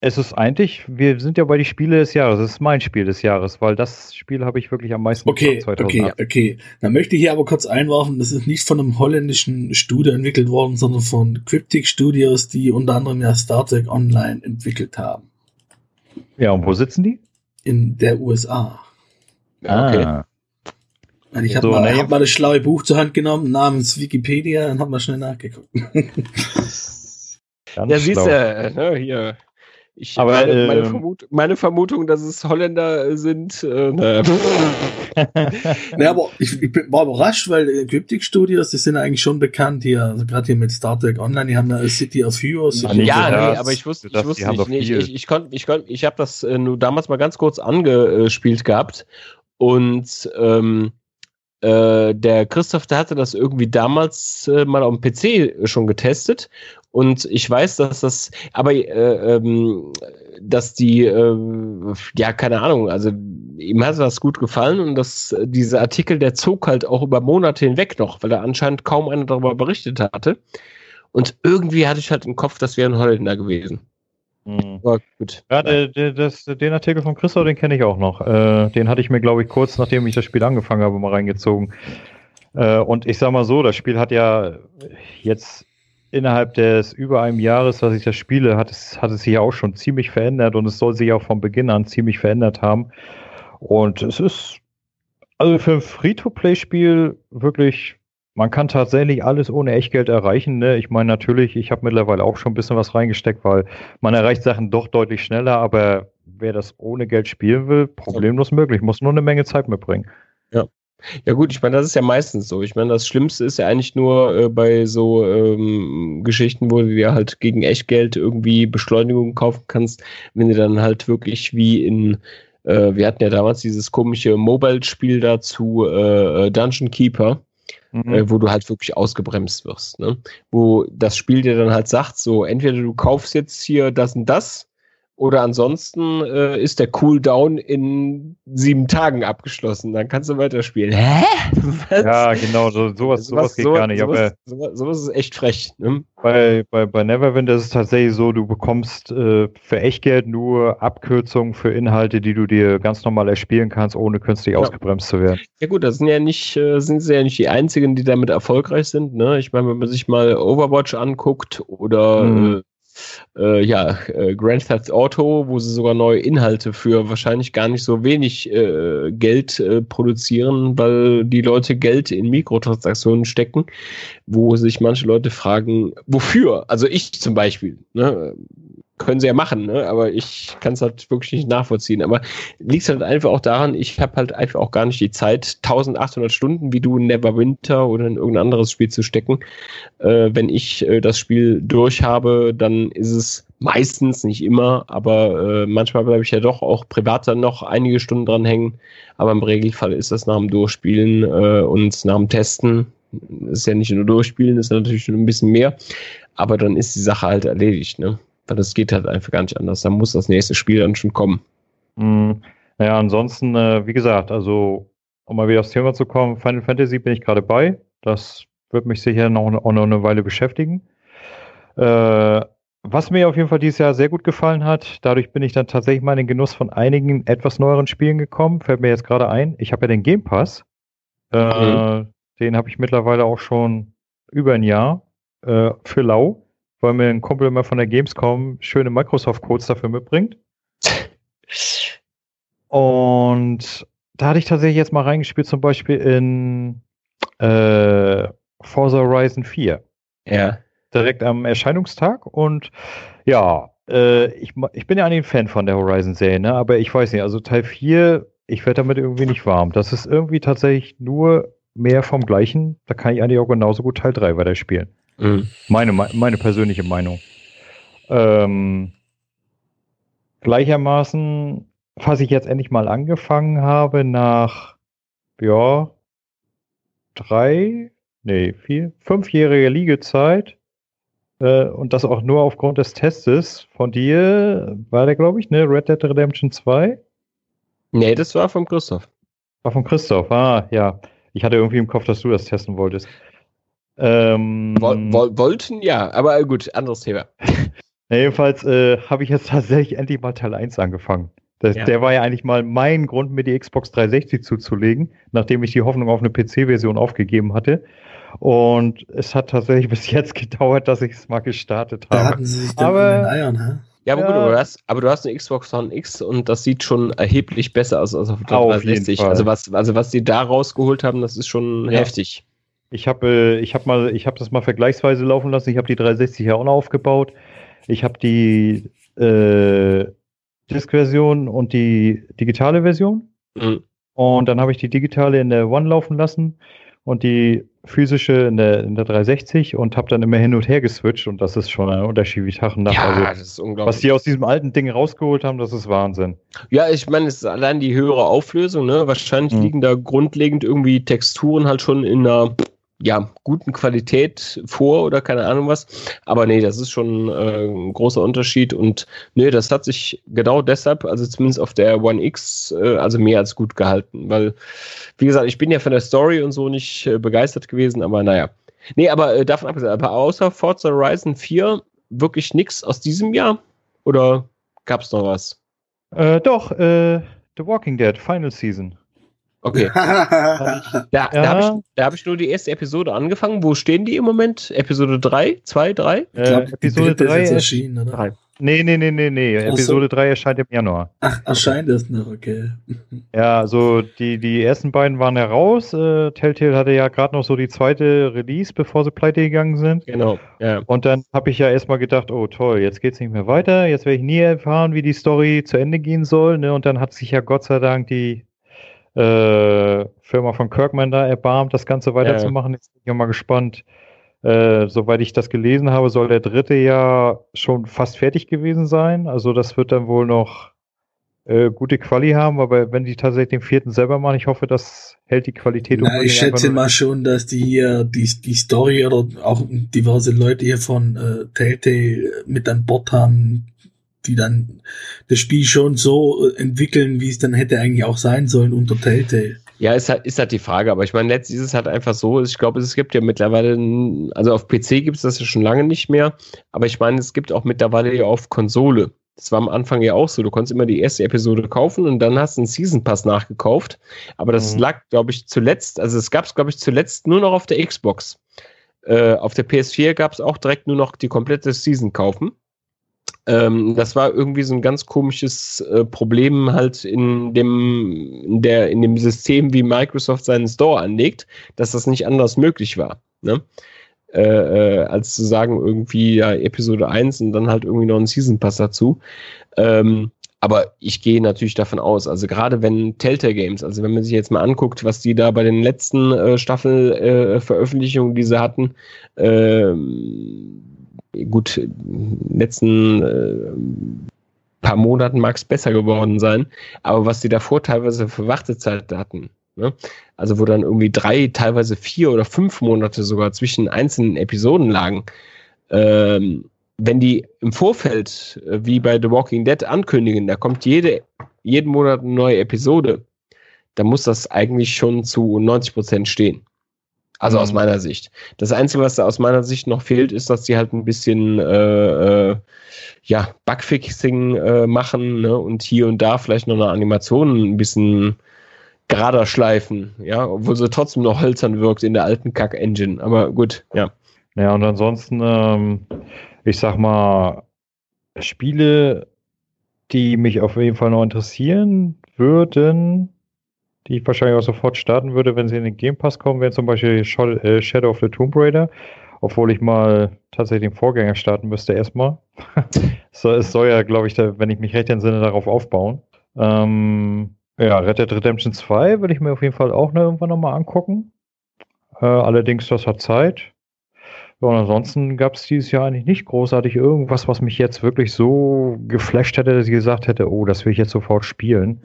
Es ist eigentlich, wir sind ja bei die Spiele des Jahres. Es ist mein Spiel des Jahres, weil das Spiel habe ich wirklich am meisten Okay, okay, okay. Dann möchte ich hier aber kurz einwerfen, das ist nicht von einem holländischen Studio entwickelt worden, sondern von Cryptic Studios, die unter anderem ja Star Trek Online entwickelt haben. Ja, und wo sitzen die? In der USA. Ja, okay. Ah. Ich habe so, mal, hab mal das schlaue Buch zur Hand genommen, namens Wikipedia, und habe mal schnell nachgeguckt. ja, siehst du, ne, hier ich, aber meine, meine, ähm, Vermut meine, Vermutung, dass es Holländer sind. Äh, naja. ja, aber ich, ich war überrascht, weil Cryptic Studios, die sind eigentlich schon bekannt hier, also gerade hier mit Star Trek Online, die haben da City of Heroes. Ja, nee, aber ich wusste, ich wusste nicht. Nee, ich, ich, ich konnte, ich, konnt, ich habe das äh, nur damals mal ganz kurz angespielt gehabt und ähm, äh, der Christoph, der hatte das irgendwie damals äh, mal auf dem PC schon getestet und ich weiß, dass das, aber äh, ähm, dass die, äh, ja, keine Ahnung, also ihm hat das gut gefallen und dass dieser Artikel, der zog halt auch über Monate hinweg noch, weil er anscheinend kaum einer darüber berichtet hatte. Und irgendwie hatte ich halt im Kopf, das wäre ein Holländer gewesen. Mhm. Aber gut. Ja, der, der, das, den Artikel von Christoph, den kenne ich auch noch. Äh, den hatte ich mir, glaube ich, kurz nachdem ich das Spiel angefangen habe, mal reingezogen. Äh, und ich sag mal so, das Spiel hat ja jetzt innerhalb des über einem Jahres, was ich das spiele, hat es, hat es sich auch schon ziemlich verändert und es soll sich auch von Beginn an ziemlich verändert haben. Und es ist also für ein Free-to-Play-Spiel wirklich, man kann tatsächlich alles ohne Echtgeld erreichen. Ne? Ich meine natürlich, ich habe mittlerweile auch schon ein bisschen was reingesteckt, weil man erreicht Sachen doch deutlich schneller, aber wer das ohne Geld spielen will, problemlos möglich, muss nur eine Menge Zeit mitbringen. Ja. Ja gut, ich meine, das ist ja meistens so. Ich meine, das Schlimmste ist ja eigentlich nur äh, bei so ähm, Geschichten, wo du dir halt gegen Echtgeld irgendwie Beschleunigung kaufen kannst, wenn du dann halt wirklich wie in, äh, wir hatten ja damals dieses komische Mobile-Spiel dazu, äh, äh, Dungeon Keeper, mhm. äh, wo du halt wirklich ausgebremst wirst. Ne? Wo das Spiel dir dann halt sagt, so entweder du kaufst jetzt hier das und das oder ansonsten äh, ist der Cooldown in sieben Tagen abgeschlossen. Dann kannst du weiterspielen. Hä? Was? Ja, genau, so, sowas, sowas, geht sowas, gar nicht. Sowas, aber sowas, ist echt frech. Ne? Bei, bei, bei Neverwind ist es tatsächlich so, du bekommst äh, für Echtgeld nur Abkürzungen für Inhalte, die du dir ganz normal erspielen kannst, ohne künstlich ja. ausgebremst zu werden. Ja gut, das sind ja nicht, äh, sind sie ja nicht die einzigen, die damit erfolgreich sind. Ne? Ich meine, wenn man sich mal Overwatch anguckt oder mhm. Äh, ja, äh, Grand Theft Auto, wo sie sogar neue Inhalte für wahrscheinlich gar nicht so wenig äh, Geld äh, produzieren, weil die Leute Geld in Mikrotransaktionen stecken, wo sich manche Leute fragen, wofür? Also ich zum Beispiel. Ne? Können sie ja machen, ne? aber ich kann es halt wirklich nicht nachvollziehen. Aber liegt halt einfach auch daran, ich habe halt einfach auch gar nicht die Zeit, 1800 Stunden wie du in Neverwinter oder in irgendein anderes Spiel zu stecken. Äh, wenn ich äh, das Spiel durch habe, dann ist es meistens, nicht immer, aber äh, manchmal bleibe ich ja doch auch privat dann noch einige Stunden dran hängen. Aber im Regelfall ist das nach dem Durchspielen äh, und nach dem Testen, ist ja nicht nur Durchspielen, ist natürlich schon ein bisschen mehr. Aber dann ist die Sache halt erledigt, ne? Weil das geht halt einfach gar nicht anders. Da muss das nächste Spiel dann schon kommen. Mhm. Naja, ansonsten, äh, wie gesagt, also, um mal wieder aufs Thema zu kommen, Final Fantasy bin ich gerade bei. Das wird mich sicher noch, auch noch eine Weile beschäftigen. Äh, was mir auf jeden Fall dieses Jahr sehr gut gefallen hat, dadurch bin ich dann tatsächlich mal in den Genuss von einigen etwas neueren Spielen gekommen. Fällt mir jetzt gerade ein. Ich habe ja den Game Pass. Äh, mhm. Den habe ich mittlerweile auch schon über ein Jahr äh, für lau weil mir ein Kumpel immer von der Gamescom schöne Microsoft-Codes dafür mitbringt. Und da hatte ich tatsächlich jetzt mal reingespielt, zum Beispiel in äh, Forza Horizon 4. Ja. Direkt am Erscheinungstag. Und ja, äh, ich, ich bin ja eigentlich ein Fan von der Horizon-Serie, ne? aber ich weiß nicht, also Teil 4, ich werde damit irgendwie nicht warm. Das ist irgendwie tatsächlich nur mehr vom Gleichen. Da kann ich eigentlich auch genauso gut Teil 3 weiterspielen. Mhm. Meine, meine persönliche Meinung. Ähm, gleichermaßen, was ich jetzt endlich mal angefangen habe, nach, ja, drei, nee, vier, fünfjähriger Liegezeit, äh, und das auch nur aufgrund des Testes von dir, war der, glaube ich, ne, Red Dead Redemption 2? Nee, das war von Christoph. War von Christoph, ah, ja. Ich hatte irgendwie im Kopf, dass du das testen wolltest. Ähm, wollten ja, aber gut, anderes Thema. Ja, jedenfalls äh, habe ich jetzt tatsächlich endlich mal Teil 1 angefangen. Das, ja. Der war ja eigentlich mal mein Grund, mir die Xbox 360 zuzulegen, nachdem ich die Hoffnung auf eine PC-Version aufgegeben hatte. Und es hat tatsächlich bis jetzt gedauert, dass ich es mal gestartet habe. Da hatten sie sich dann aber, in den Eiern, hä? Ja, aber, ja. Gut, aber, du hast, aber du hast eine Xbox One X und das sieht schon erheblich besser aus als auf der 360. Also was, also was die da rausgeholt haben, das ist schon ja. heftig. Ich habe äh, ich hab mal, ich habe das mal vergleichsweise laufen lassen. Ich habe die 360 ja auch noch aufgebaut. Ich habe die äh, Disk-Version und die digitale Version. Mhm. Und dann habe ich die digitale in der One laufen lassen und die physische in der, in der 360 und habe dann immer hin und her geswitcht und das ist schon ein Unterschied wie Tag und Nacht. Ja, also, das ist unglaublich. Was die aus diesem alten Ding rausgeholt haben, das ist Wahnsinn. Ja, ich meine, es ist allein die höhere Auflösung, ne? Wahrscheinlich mhm. liegen da grundlegend irgendwie Texturen halt schon in einer ja, guten Qualität vor oder keine Ahnung was. Aber nee, das ist schon äh, ein großer Unterschied und nee, das hat sich genau deshalb, also zumindest auf der One X, äh, also mehr als gut gehalten, weil, wie gesagt, ich bin ja von der Story und so nicht äh, begeistert gewesen, aber naja. Nee, aber äh, davon abgesehen, aber außer Forza Horizon 4 wirklich nichts aus diesem Jahr oder gab es noch was? Äh, doch, äh, The Walking Dead Final Season. Okay. da da ja. habe ich, hab ich nur die erste Episode angefangen. Wo stehen die im Moment? Episode 3? 2, 3? Ich glaube, Episode 3 ist erschienen, oder? 3. Nee, nee, nee, nee, nee. Ach Episode so. 3 erscheint im Januar. Ach, erscheint es noch, okay. ja, also die, die ersten beiden waren heraus. Äh, Telltale hatte ja gerade noch so die zweite Release, bevor sie pleite gegangen sind. Genau. Ja. Und dann habe ich ja erstmal gedacht, oh toll, jetzt geht's nicht mehr weiter. Jetzt werde ich nie erfahren, wie die Story zu Ende gehen soll. Ne? Und dann hat sich ja Gott sei Dank die äh, Firma von Kirkman da erbarmt, das Ganze weiterzumachen. Jetzt bin ich mal gespannt. Äh, soweit ich das gelesen habe, soll der dritte ja schon fast fertig gewesen sein. Also das wird dann wohl noch äh, gute Quali haben, aber wenn die tatsächlich den vierten selber machen, ich hoffe, das hält die Qualität. Na, ich schätze mal schon, dass die hier die, die Story oder auch diverse Leute hier von äh, Telltale mit an Bord haben, die dann das Spiel schon so entwickeln, wie es dann hätte eigentlich auch sein sollen unter Telltale. Ja, ist halt, ist halt die Frage, aber ich meine, letztlich ist es halt einfach so, ich glaube, es gibt ja mittlerweile, also auf PC gibt es das ja schon lange nicht mehr, aber ich meine, es gibt auch mittlerweile ja auf Konsole. Das war am Anfang ja auch so, du konntest immer die erste Episode kaufen und dann hast du einen Season Pass nachgekauft, aber das mhm. lag, glaube ich, zuletzt, also es gab es, glaube ich, zuletzt nur noch auf der Xbox. Äh, auf der PS4 gab es auch direkt nur noch die komplette Season kaufen. Ähm, das war irgendwie so ein ganz komisches äh, Problem halt in dem, in, der, in dem System, wie Microsoft seinen Store anlegt, dass das nicht anders möglich war. Ne? Äh, äh, als zu sagen, irgendwie ja, Episode 1 und dann halt irgendwie noch ein Season Pass dazu. Ähm, aber ich gehe natürlich davon aus, also gerade wenn Telltale Games, also wenn man sich jetzt mal anguckt, was die da bei den letzten äh, Staffel-Veröffentlichungen, äh, die sie hatten, ähm, gut, letzten äh, paar Monaten mag es besser geworden sein, aber was die davor teilweise für Wartezeit hatten, ne? also wo dann irgendwie drei, teilweise vier oder fünf Monate sogar zwischen einzelnen Episoden lagen, ähm, wenn die im Vorfeld, äh, wie bei The Walking Dead, ankündigen, da kommt jede, jeden Monat eine neue Episode, dann muss das eigentlich schon zu 90 Prozent stehen. Also aus mhm. meiner Sicht. Das Einzige, was da aus meiner Sicht noch fehlt, ist, dass die halt ein bisschen äh, äh, ja, Bugfixing äh, machen ne? und hier und da vielleicht noch eine Animation ein bisschen gerader schleifen, ja, obwohl sie trotzdem noch hölzern wirkt in der alten Kack-Engine. Aber gut, ja. Ja, und ansonsten, ähm, ich sag mal, Spiele, die mich auf jeden Fall noch interessieren würden, die ich wahrscheinlich auch sofort starten würde, wenn sie in den Game Pass kommen, wäre zum Beispiel äh, Shadow of the Tomb Raider, obwohl ich mal tatsächlich den Vorgänger starten müsste erstmal. so, es soll ja, glaube ich, da, wenn ich mich recht entsinne, darauf aufbauen. Ähm, ja, Red Dead Redemption 2 würde ich mir auf jeden Fall auch noch irgendwann nochmal angucken. Äh, allerdings, das hat Zeit. Ja, und ansonsten gab es dieses Jahr eigentlich nicht großartig irgendwas, was mich jetzt wirklich so geflasht hätte, dass ich gesagt hätte, oh, das will ich jetzt sofort spielen.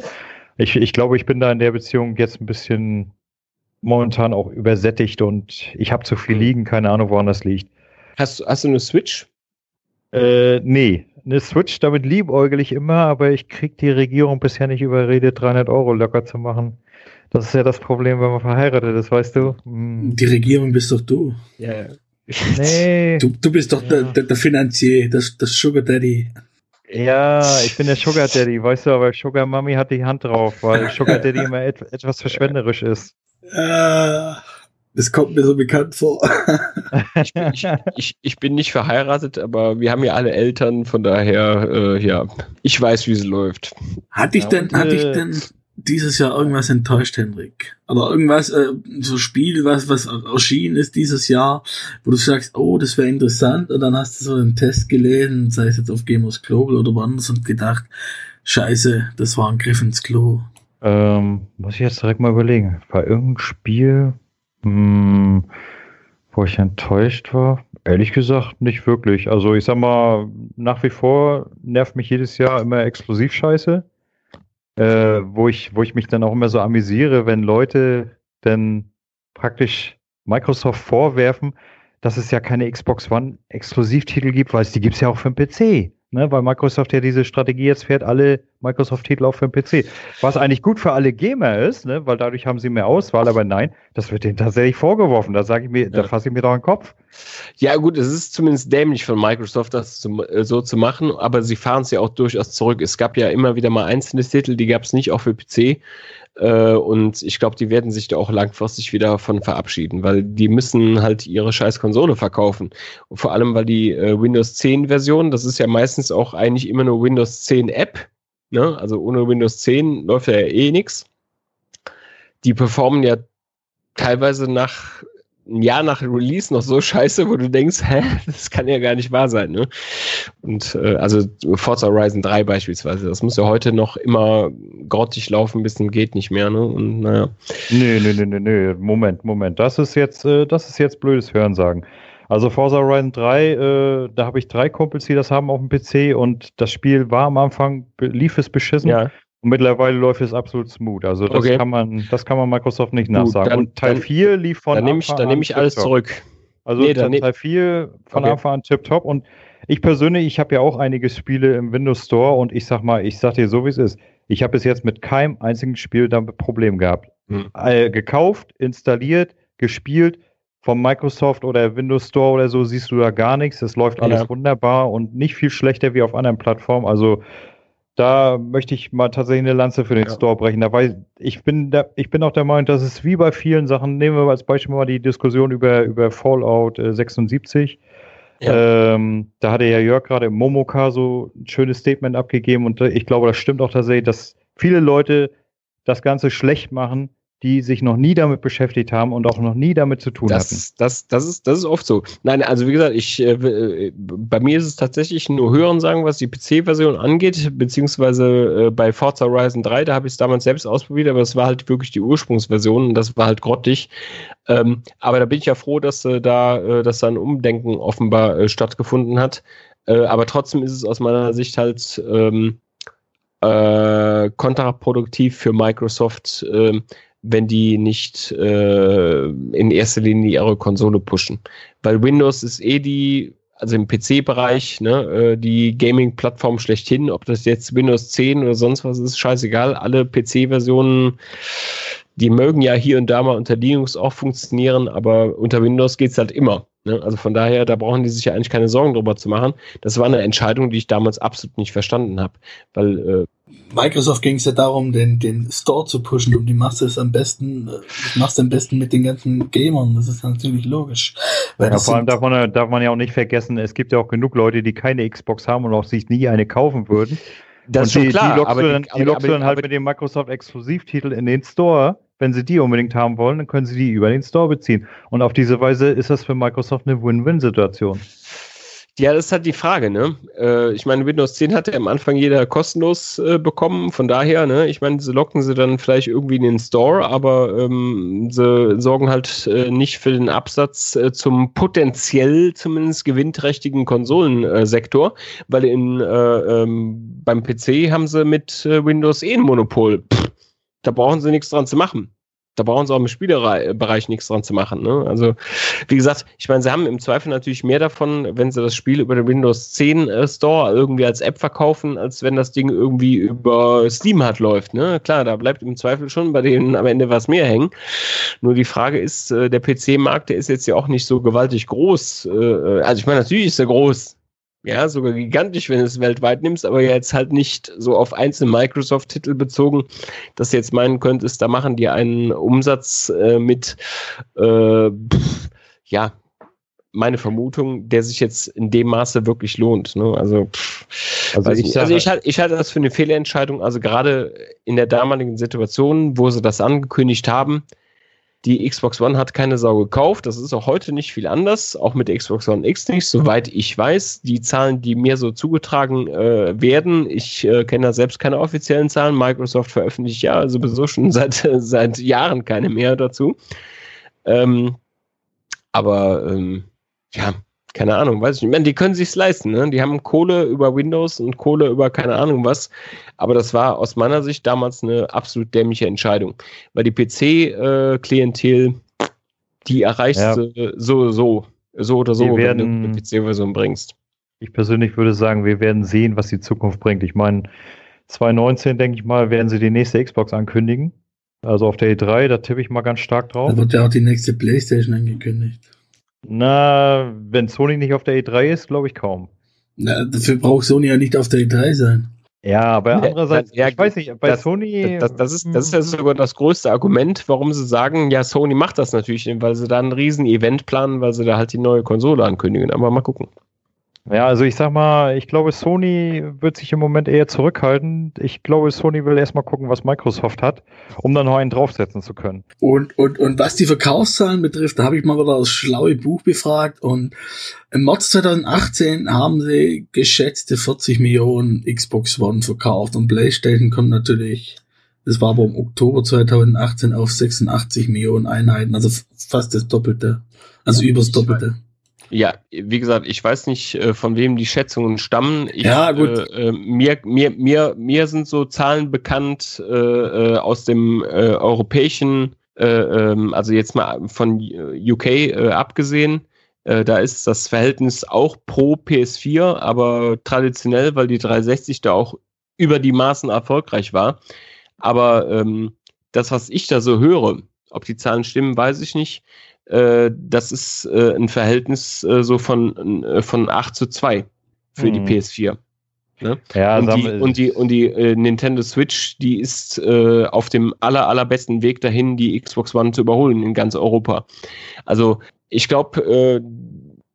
Ich, ich glaube, ich bin da in der Beziehung jetzt ein bisschen momentan auch übersättigt und ich habe zu viel mhm. liegen, keine Ahnung, woran das liegt. Hast, hast du eine Switch? Äh, nee, eine Switch, damit liebäugel ich immer, aber ich kriege die Regierung bisher nicht überredet, 300 Euro locker zu machen. Das ist ja das Problem, wenn man verheiratet ist, weißt du? Hm. Die Regierung bist doch du. Ja, Nee. Du, du bist doch ja. der, der, der Finanzier, das, das Sugar Daddy. Ja, ich bin der Sugar Daddy, weißt du, aber Sugar Mami hat die Hand drauf, weil Sugar Daddy immer et etwas verschwenderisch ist. Äh, das kommt mir so bekannt vor. ich, bin, ich, ich, ich, bin nicht verheiratet, aber wir haben ja alle Eltern, von daher, äh, ja, ich weiß, wie es läuft. Hatte ich ja, denn, hatte ich äh, denn dieses Jahr irgendwas enttäuscht, Henrik? Oder irgendwas, äh, so Spiel, was, was erschienen ist dieses Jahr, wo du sagst, oh, das wäre interessant, und dann hast du so einen Test gelesen, sei es jetzt auf Gamers Global oder woanders und gedacht, scheiße, das war ein Griff ins Klo. Ähm, muss ich jetzt direkt mal überlegen. War irgendein Spiel, hm, wo ich enttäuscht war? Ehrlich gesagt, nicht wirklich. Also ich sag mal, nach wie vor nervt mich jedes Jahr immer Exklusivscheiße äh, wo, ich, wo ich mich dann auch immer so amüsiere, wenn Leute dann praktisch Microsoft vorwerfen, dass es ja keine Xbox One Exklusivtitel gibt, weil es die gibt es ja auch für den PC ne, weil Microsoft ja diese Strategie jetzt fährt, alle Microsoft-Titel auch für den PC. Was eigentlich gut für alle Gamer ist, ne, weil dadurch haben sie mehr Auswahl, aber nein, das wird denen tatsächlich vorgeworfen. Da sage ich mir, ja. da fasse ich mir doch den Kopf. Ja, gut, es ist zumindest dämlich von Microsoft, das zu, äh, so zu machen, aber sie fahren es ja auch durchaus zurück. Es gab ja immer wieder mal einzelne Titel, die gab es nicht auch für PC. Äh, und ich glaube, die werden sich da auch langfristig wieder von verabschieden, weil die müssen halt ihre scheiß Konsole verkaufen. Und vor allem, weil die äh, Windows 10 Version, das ist ja meistens auch eigentlich immer nur Windows 10 App. Ne? Also ohne Windows 10 läuft ja eh nichts. Die performen ja teilweise nach ein Jahr nach Release noch so scheiße, wo du denkst, hä, das kann ja gar nicht wahr sein. Ne? Und äh, also Forza Horizon 3 beispielsweise, das muss ja heute noch immer grottig laufen, bis es geht nicht mehr. Ne? Und naja. Nee, nee, nee, nee, nee, Moment, Moment. Das ist jetzt, äh, das ist jetzt blödes Hörensagen. Also Forza Horizon 3, äh, da habe ich drei Kumpels, die das haben auf dem PC und das Spiel war am Anfang, lief es beschissen. Ja. Und mittlerweile läuft es absolut smooth. Also das okay. kann man, das kann man Microsoft nicht nachsagen. Dann, und Teil dann, 4 lief von dann nehme ich, dann nehme ich alles zurück. Also nee, Teil, Teil 4 von okay. Anfang an tipptopp. Und ich persönlich, ich habe ja auch einige Spiele im Windows Store und ich sag mal, ich sag dir so wie es ist. Ich habe bis jetzt mit keinem einzigen Spiel damit Problem gehabt. Hm. Äh, gekauft, installiert, gespielt. Vom Microsoft oder Windows Store oder so siehst du da gar nichts. Es läuft alles ja. wunderbar und nicht viel schlechter wie auf anderen Plattformen. Also da möchte ich mal tatsächlich eine Lanze für den ja. Store brechen. Dabei, ich bin, da, ich bin auch der Meinung, dass es wie bei vielen Sachen, nehmen wir als Beispiel mal die Diskussion über, über Fallout äh, 76. Ja. Ähm, da hatte ja Jörg gerade im Momoka so ein schönes Statement abgegeben und äh, ich glaube, das stimmt auch tatsächlich, dass viele Leute das Ganze schlecht machen, die sich noch nie damit beschäftigt haben und auch noch nie damit zu tun das, hatten. Das, das, ist, das ist oft so. Nein, also wie gesagt, ich, äh, äh bei mir ist es tatsächlich nur Hören sagen, was die PC-Version angeht, beziehungsweise äh, bei Forza Horizon 3, da habe ich es damals selbst ausprobiert, aber es war halt wirklich die Ursprungsversion und das war halt grottig. Ähm, aber da bin ich ja froh, dass äh, da, äh, dass da ein Umdenken offenbar äh, stattgefunden hat. aber trotzdem ist es aus meiner Sicht halt ähm, kontraproduktiv für Microsoft, ähm, wenn die nicht äh, in erster Linie ihre Konsole pushen. Weil Windows ist eh die, also im PC-Bereich, ne, äh, die Gaming-Plattform schlechthin, ob das jetzt Windows 10 oder sonst was ist, scheißegal. Alle PC-Versionen, die mögen ja hier und da mal unter Linux auch funktionieren, aber unter Windows geht's halt immer. Ne? Also von daher, da brauchen die sich ja eigentlich keine Sorgen drüber zu machen. Das war eine Entscheidung, die ich damals absolut nicht verstanden habe. Weil äh, Microsoft ging es ja darum, den, den Store zu pushen und die machst du es am besten, äh, machst du am besten mit den ganzen Gamern. Das ist natürlich logisch. ja, vor allem darf man, darf man ja auch nicht vergessen, es gibt ja auch genug Leute, die keine Xbox haben und auch sich nie eine kaufen würden. Das ist schon die, klar. Die lockst aber du dann, die, die lockst aber, du dann halt mit dem Microsoft Exklusivtitel in den Store wenn sie die unbedingt haben wollen, dann können sie die über den Store beziehen. Und auf diese Weise ist das für Microsoft eine Win-Win-Situation. Ja, das ist halt die Frage, ne? Äh, ich meine, Windows 10 hatte am Anfang jeder kostenlos äh, bekommen, von daher, ne? Ich meine, sie locken sie dann vielleicht irgendwie in den Store, aber ähm, sie sorgen halt äh, nicht für den Absatz äh, zum potenziell zumindest gewinnträchtigen Konsolensektor, weil in, äh, ähm, beim PC haben sie mit äh, Windows eh ein Monopol. Pff, da brauchen sie nichts dran zu machen. Da brauchen sie auch im Spielebereich nichts dran zu machen. Ne? Also, wie gesagt, ich meine, sie haben im Zweifel natürlich mehr davon, wenn sie das Spiel über den Windows 10 äh, Store irgendwie als App verkaufen, als wenn das Ding irgendwie über Steam hat läuft. Ne? Klar, da bleibt im Zweifel schon bei denen am Ende was mehr hängen. Nur die Frage ist, äh, der PC-Markt, der ist jetzt ja auch nicht so gewaltig groß. Äh, also ich meine, natürlich ist er groß ja, sogar gigantisch, wenn du es weltweit nimmst, aber jetzt halt nicht so auf einzelne Microsoft-Titel bezogen, dass du jetzt meinen könntest, da machen die einen Umsatz äh, mit, äh, pff, ja, meine Vermutung, der sich jetzt in dem Maße wirklich lohnt. Ne? Also, pff, also, ich, also ich, halte, ich halte das für eine Fehlentscheidung. Also gerade in der damaligen Situation, wo sie das angekündigt haben, die Xbox One hat keine Sau gekauft. Das ist auch heute nicht viel anders. Auch mit der Xbox One X nicht, soweit ich weiß. Die Zahlen, die mir so zugetragen äh, werden, ich äh, kenne da selbst keine offiziellen Zahlen. Microsoft veröffentlicht ja sowieso schon seit, seit Jahren keine mehr dazu. Ähm, aber ähm, ja, keine Ahnung, weiß ich nicht. Ich meine, die können sich's leisten, ne? Die haben Kohle über Windows und Kohle über keine Ahnung was. Aber das war aus meiner Sicht damals eine absolut dämliche Entscheidung. Weil die PC-Klientel, die erreichst ja. du so, so, so oder so, werden, wenn du eine PC-Version bringst. Ich persönlich würde sagen, wir werden sehen, was die Zukunft bringt. Ich meine, 2019, denke ich mal, werden sie die nächste Xbox ankündigen. Also auf der E3, da tippe ich mal ganz stark drauf. Da wird ja auch die nächste Playstation angekündigt. Na, wenn Sony nicht auf der E3 ist, glaube ich kaum. Na, dafür braucht Sony ja nicht auf der E3 sein. Ja, aber andererseits, ja, ich weiß nicht, bei das, Sony. Das, das, ist, das ist ja sogar das größte Argument, warum sie sagen, ja, Sony macht das natürlich, weil sie da ein riesen Event planen, weil sie da halt die neue Konsole ankündigen. Aber mal gucken. Ja, also ich sag mal, ich glaube, Sony wird sich im Moment eher zurückhalten. Ich glaube, Sony will erstmal gucken, was Microsoft hat, um dann noch einen draufsetzen zu können. Und, und, und was die Verkaufszahlen betrifft, da habe ich mal wieder das schlaue Buch befragt und im März 2018 haben sie geschätzte 40 Millionen Xbox One verkauft und PlayStation kommt natürlich, das war aber im Oktober 2018 auf 86 Millionen Einheiten, also fast das Doppelte, also übers Doppelte. Ja, wie gesagt, ich weiß nicht, äh, von wem die Schätzungen stammen. Ich, ja, gut. Äh, äh, mir, mir, mir, mir sind so Zahlen bekannt äh, äh aus dem äh, europäischen, ähm, also jetzt mal von UK abgesehen. da ist das Verhältnis auch pro PS4, aber traditionell, weil die 360 da auch über die Maßen erfolgreich war. Aber ähm, das, was ich da so höre, ob die Zahlen stimmen, weiß ich nicht äh, das ist äh, ein Verhältnis äh, so von, äh, von 8 zu 2 für mhm. die PS4. Ne? Ja, und, die, und die, und die äh, Nintendo Switch, die ist auf dem aller, allerbesten Weg dahin, die Xbox One zu überholen in ganz Europa. Also ich glaube,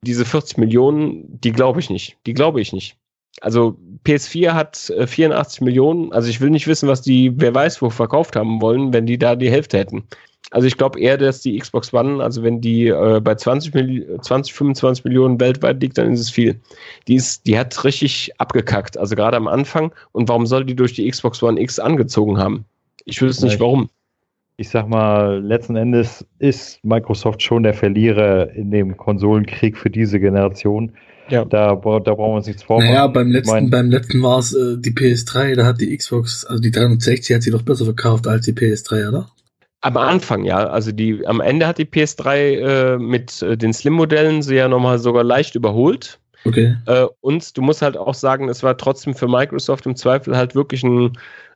diese 40 Millionen, die glaube ich nicht. Die glaube ich nicht. Also PS4 hat äh, 84 Millionen. Also ich will nicht wissen, was die, wer weiß, wo verkauft haben wollen, wenn die da die Hälfte hätten. Also ich glaube eher, dass die Xbox One, also wenn die äh, bei 20, 20, 25 Millionen weltweit liegt, dann ist es viel. Die, ist, die hat richtig abgekackt, also gerade am Anfang. Und warum soll die durch die Xbox One X angezogen haben? Ich wüsste nicht, warum. Ich sag mal, letzten Endes ist Microsoft schon der Verlierer in dem Konsolenkrieg für diese Generation. Ja. Da, da brauchen wir uns nichts vormachen. Naja, beim letzten, mein, beim letzten war es äh, die PS3, da hat die Xbox, also die 360 hat sie doch besser verkauft als die PS3, oder? Am Anfang, ja. Also die, am Ende hat die PS3 äh, mit äh, den Slim-Modellen sie ja nochmal sogar leicht überholt. Okay. Äh, und du musst halt auch sagen, es war trotzdem für Microsoft im Zweifel halt wirklich ein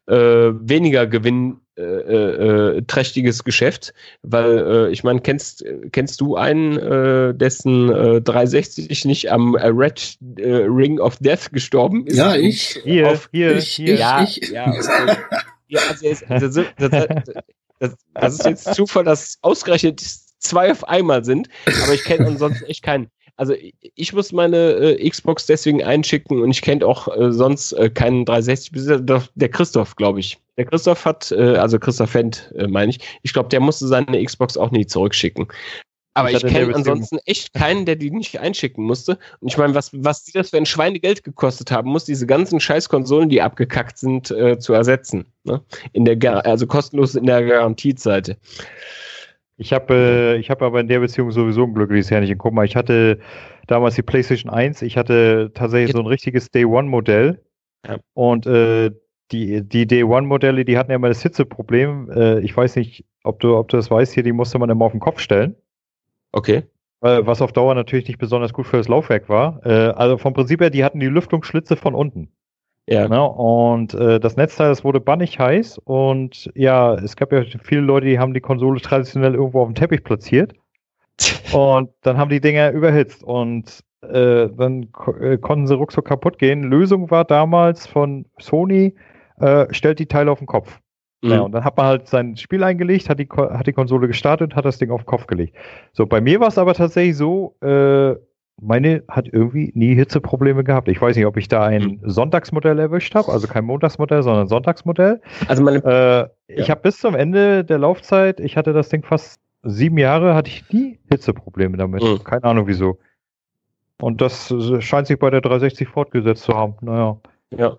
äh, weniger gewinnträchtiges äh, Geschäft, weil ich meine, kennst, kennst du einen, dessen 360 nicht am Red Ring of Death gestorben ist? Ja, ich. Hier, auf, hier, ich, hier. Ja, ich. ja, okay. ja also, also, das, das, das, das ist jetzt Zufall, dass ausgerechnet zwei auf einmal sind, aber ich kenne ansonsten echt keinen. Also ich muss meine äh, Xbox deswegen einschicken und ich kenne auch äh, sonst äh, keinen 360, der Christoph, glaube ich. Der Christoph hat, äh, also Christoph Fendt, äh, meine ich, ich glaube, der musste seine Xbox auch nie zurückschicken. Aber ich, ich kenne ansonsten echt keinen, der die nicht einschicken musste. Und ich meine, was, was die das für ein Schweinegeld gekostet haben muss, diese ganzen Scheiß-Konsolen, die abgekackt sind, äh, zu ersetzen. Ne? In der, also kostenlos in der Garantieseite. Ich habe äh, ich hab aber in der Beziehung sowieso ein glückliches Herrchen. Guck mal, ich hatte damals die PlayStation 1, ich hatte tatsächlich so ein richtiges Day One-Modell. Ja. Und äh, die, die Day One-Modelle, die hatten ja immer das Hitzeproblem. Äh, ich weiß nicht, ob du, ob du das weißt, hier, die musste man immer auf den Kopf stellen. Okay. Was auf Dauer natürlich nicht besonders gut für das Laufwerk war. Äh, also vom Prinzip her, die hatten die Lüftungsschlitze von unten. Ja. Ne? Und äh, das Netzteil, das wurde bannig heiß und ja, es gab ja viele Leute, die haben die Konsole traditionell irgendwo auf dem Teppich platziert. und dann haben die Dinger überhitzt und äh, dann äh, konnten sie ruckzuck kaputt gehen. Lösung war damals von Sony, äh, stellt die Teile auf den Kopf. Mhm. Ja, und dann hat man halt sein Spiel eingelegt, hat die, hat die Konsole gestartet und hat das Ding auf den Kopf gelegt. So, bei mir war es aber tatsächlich so, äh, meine hat irgendwie nie Hitzeprobleme gehabt. Ich weiß nicht, ob ich da ein mhm. Sonntagsmodell erwischt habe, also kein Montagsmodell, sondern Sonntagsmodell. Also meine, äh, ja. ich habe bis zum Ende der Laufzeit, ich hatte das Ding fast sieben Jahre, hatte ich nie Hitzeprobleme damit. Mhm. Keine Ahnung wieso. Und das scheint sich bei der 360 fortgesetzt zu haben. Naja. Ja.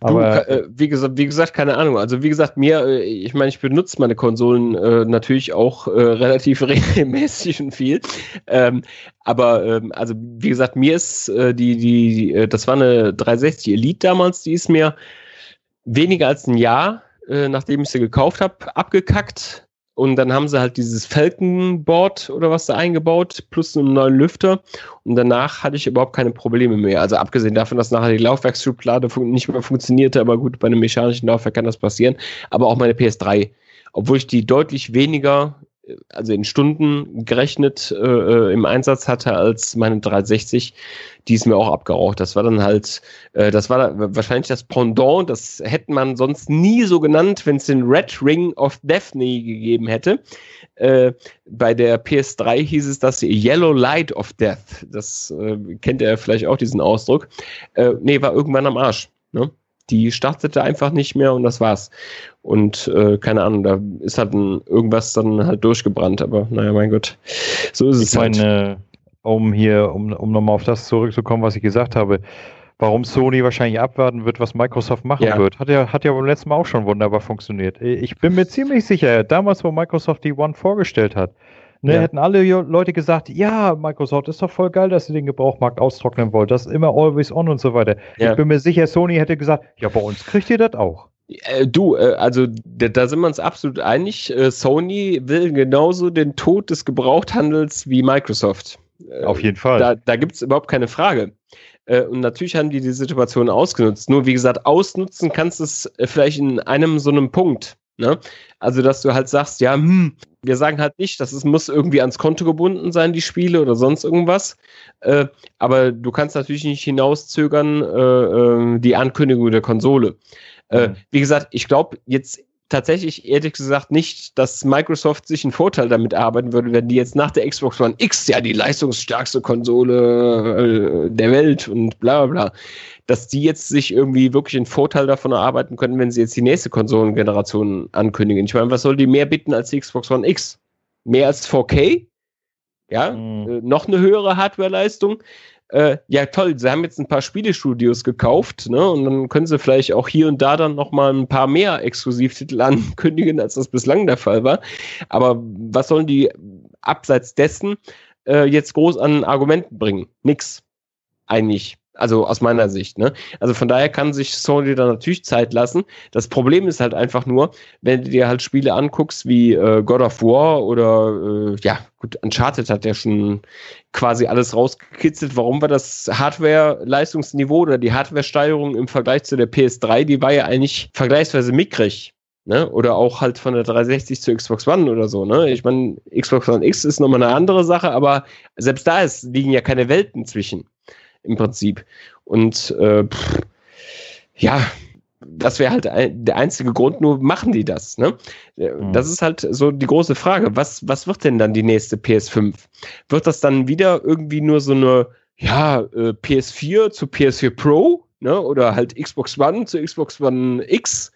Aber du, äh, wie, gesagt, wie gesagt, keine Ahnung. Also wie gesagt, mir, äh, ich meine, ich benutze meine Konsolen äh, natürlich auch äh, relativ regelmäßig und viel. Ähm, aber ähm, also wie gesagt, mir ist äh, die, die, äh, das war eine 360 Elite damals, die ist mir weniger als ein Jahr, nachdem ich sie gekauft habe, abgekackt und dann haben sie halt dieses Falcon-Board oder was da eingebaut, plus einen neuen Lüfter. Und danach hatte ich überhaupt keine Probleme mehr. Also abgesehen davon, dass nachher die Laufwerksschublade nicht mehr funktionierte, aber gut, bei einem mechanischen Laufwerk kann das passieren. Aber auch meine PS3. Obwohl ich die deutlich weniger also in Stunden gerechnet äh, äh im Einsatz hatte als meine 360, die ist mir auch abgeraucht. Das war dann halt, äh, das war wahrscheinlich das Pendant, das hätte man sonst nie so genannt, wenn es den Red Ring of Daphne gegeben hätte. Äh, bei der PS3 hieß es das Yellow Light of Death. Das äh, kennt ihr vielleicht auch, diesen Ausdruck. Äh, nee, war irgendwann am Arsch. Ne? die startete einfach nicht mehr und das war's. Und äh, keine Ahnung, da ist halt ein, irgendwas dann halt durchgebrannt, aber naja, mein Gott, so ist ich es halt. meine, Um hier, um, um nochmal auf das zurückzukommen, was ich gesagt habe, warum Sony wahrscheinlich abwarten wird, was Microsoft machen ja. wird. Hat ja, hat ja beim letzten Mal auch schon wunderbar funktioniert. Ich bin mir ziemlich sicher, damals, wo Microsoft die One vorgestellt hat, Ne, ja. Hätten alle Leute gesagt, ja, Microsoft ist doch voll geil, dass ihr den Gebrauchmarkt austrocknen wollt. Das ist immer always on und so weiter. Ja. Ich bin mir sicher, Sony hätte gesagt, ja, bei uns kriegt ihr das auch. Äh, du, äh, also da, sind wir uns absolut einig. Äh, Sony will genauso den Tod des Gebrauchthandels wie Microsoft. Äh, Auf jeden Fall. Da, da gibt es überhaupt keine Frage. Äh, und natürlich haben die die Situation ausgenutzt. Nur wie gesagt, ausnutzen kannst du es äh, vielleicht in einem so einem Punkt. Ne? Also, dass du halt sagst, ja, hm, wir sagen halt nicht, dass es muss irgendwie ans Konto gebunden sein, die Spiele oder sonst irgendwas. Äh, aber du kannst natürlich nicht hinauszögern, äh, die Ankündigung der Konsole. Äh, mhm. Wie gesagt, ich glaube jetzt tatsächlich ehrlich gesagt nicht, dass Microsoft sich einen Vorteil damit erarbeiten würde, wenn die jetzt nach der Xbox One X ja die leistungsstärkste Konsole äh, der Welt und bla bla bla dass die jetzt sich irgendwie wirklich einen Vorteil davon erarbeiten können, wenn sie jetzt die nächste Konsolengeneration ankündigen. Ich meine, was soll die mehr bieten als die Xbox One X? Mehr als 4K? Ja, mhm. äh, noch eine höhere Hardwareleistung. Äh, ja, toll, sie haben jetzt ein paar Spielestudios gekauft, ne? Und dann können sie vielleicht auch hier und da dann nochmal ein paar mehr Exklusivtitel ankündigen, als das bislang der Fall war. Aber was sollen die abseits dessen äh, jetzt groß an Argumenten bringen? Nix. Eigentlich. Also aus meiner Sicht. Ne? Also von daher kann sich Sony da natürlich Zeit lassen. Das Problem ist halt einfach nur, wenn du dir halt Spiele anguckst wie äh, God of War oder äh, ja, gut, Uncharted hat ja schon quasi alles rausgekitzelt. Warum war das Hardware-Leistungsniveau oder die Hardware-Steigerung im Vergleich zu der PS3, die war ja eigentlich vergleichsweise mickrig. Ne? Oder auch halt von der 360 zur Xbox One oder so. Ne? Ich meine, Xbox One X ist nochmal eine andere Sache, aber selbst da ist, liegen ja keine Welten zwischen im Prinzip. Und äh, pff, ja, das wäre halt ein, der einzige Grund, nur machen die das. Ne? Mhm. Das ist halt so die große Frage. Was, was wird denn dann die nächste PS5? Wird das dann wieder irgendwie nur so eine, ja, äh, PS4 zu PS4 Pro? Ne? Oder halt Xbox One zu Xbox One X?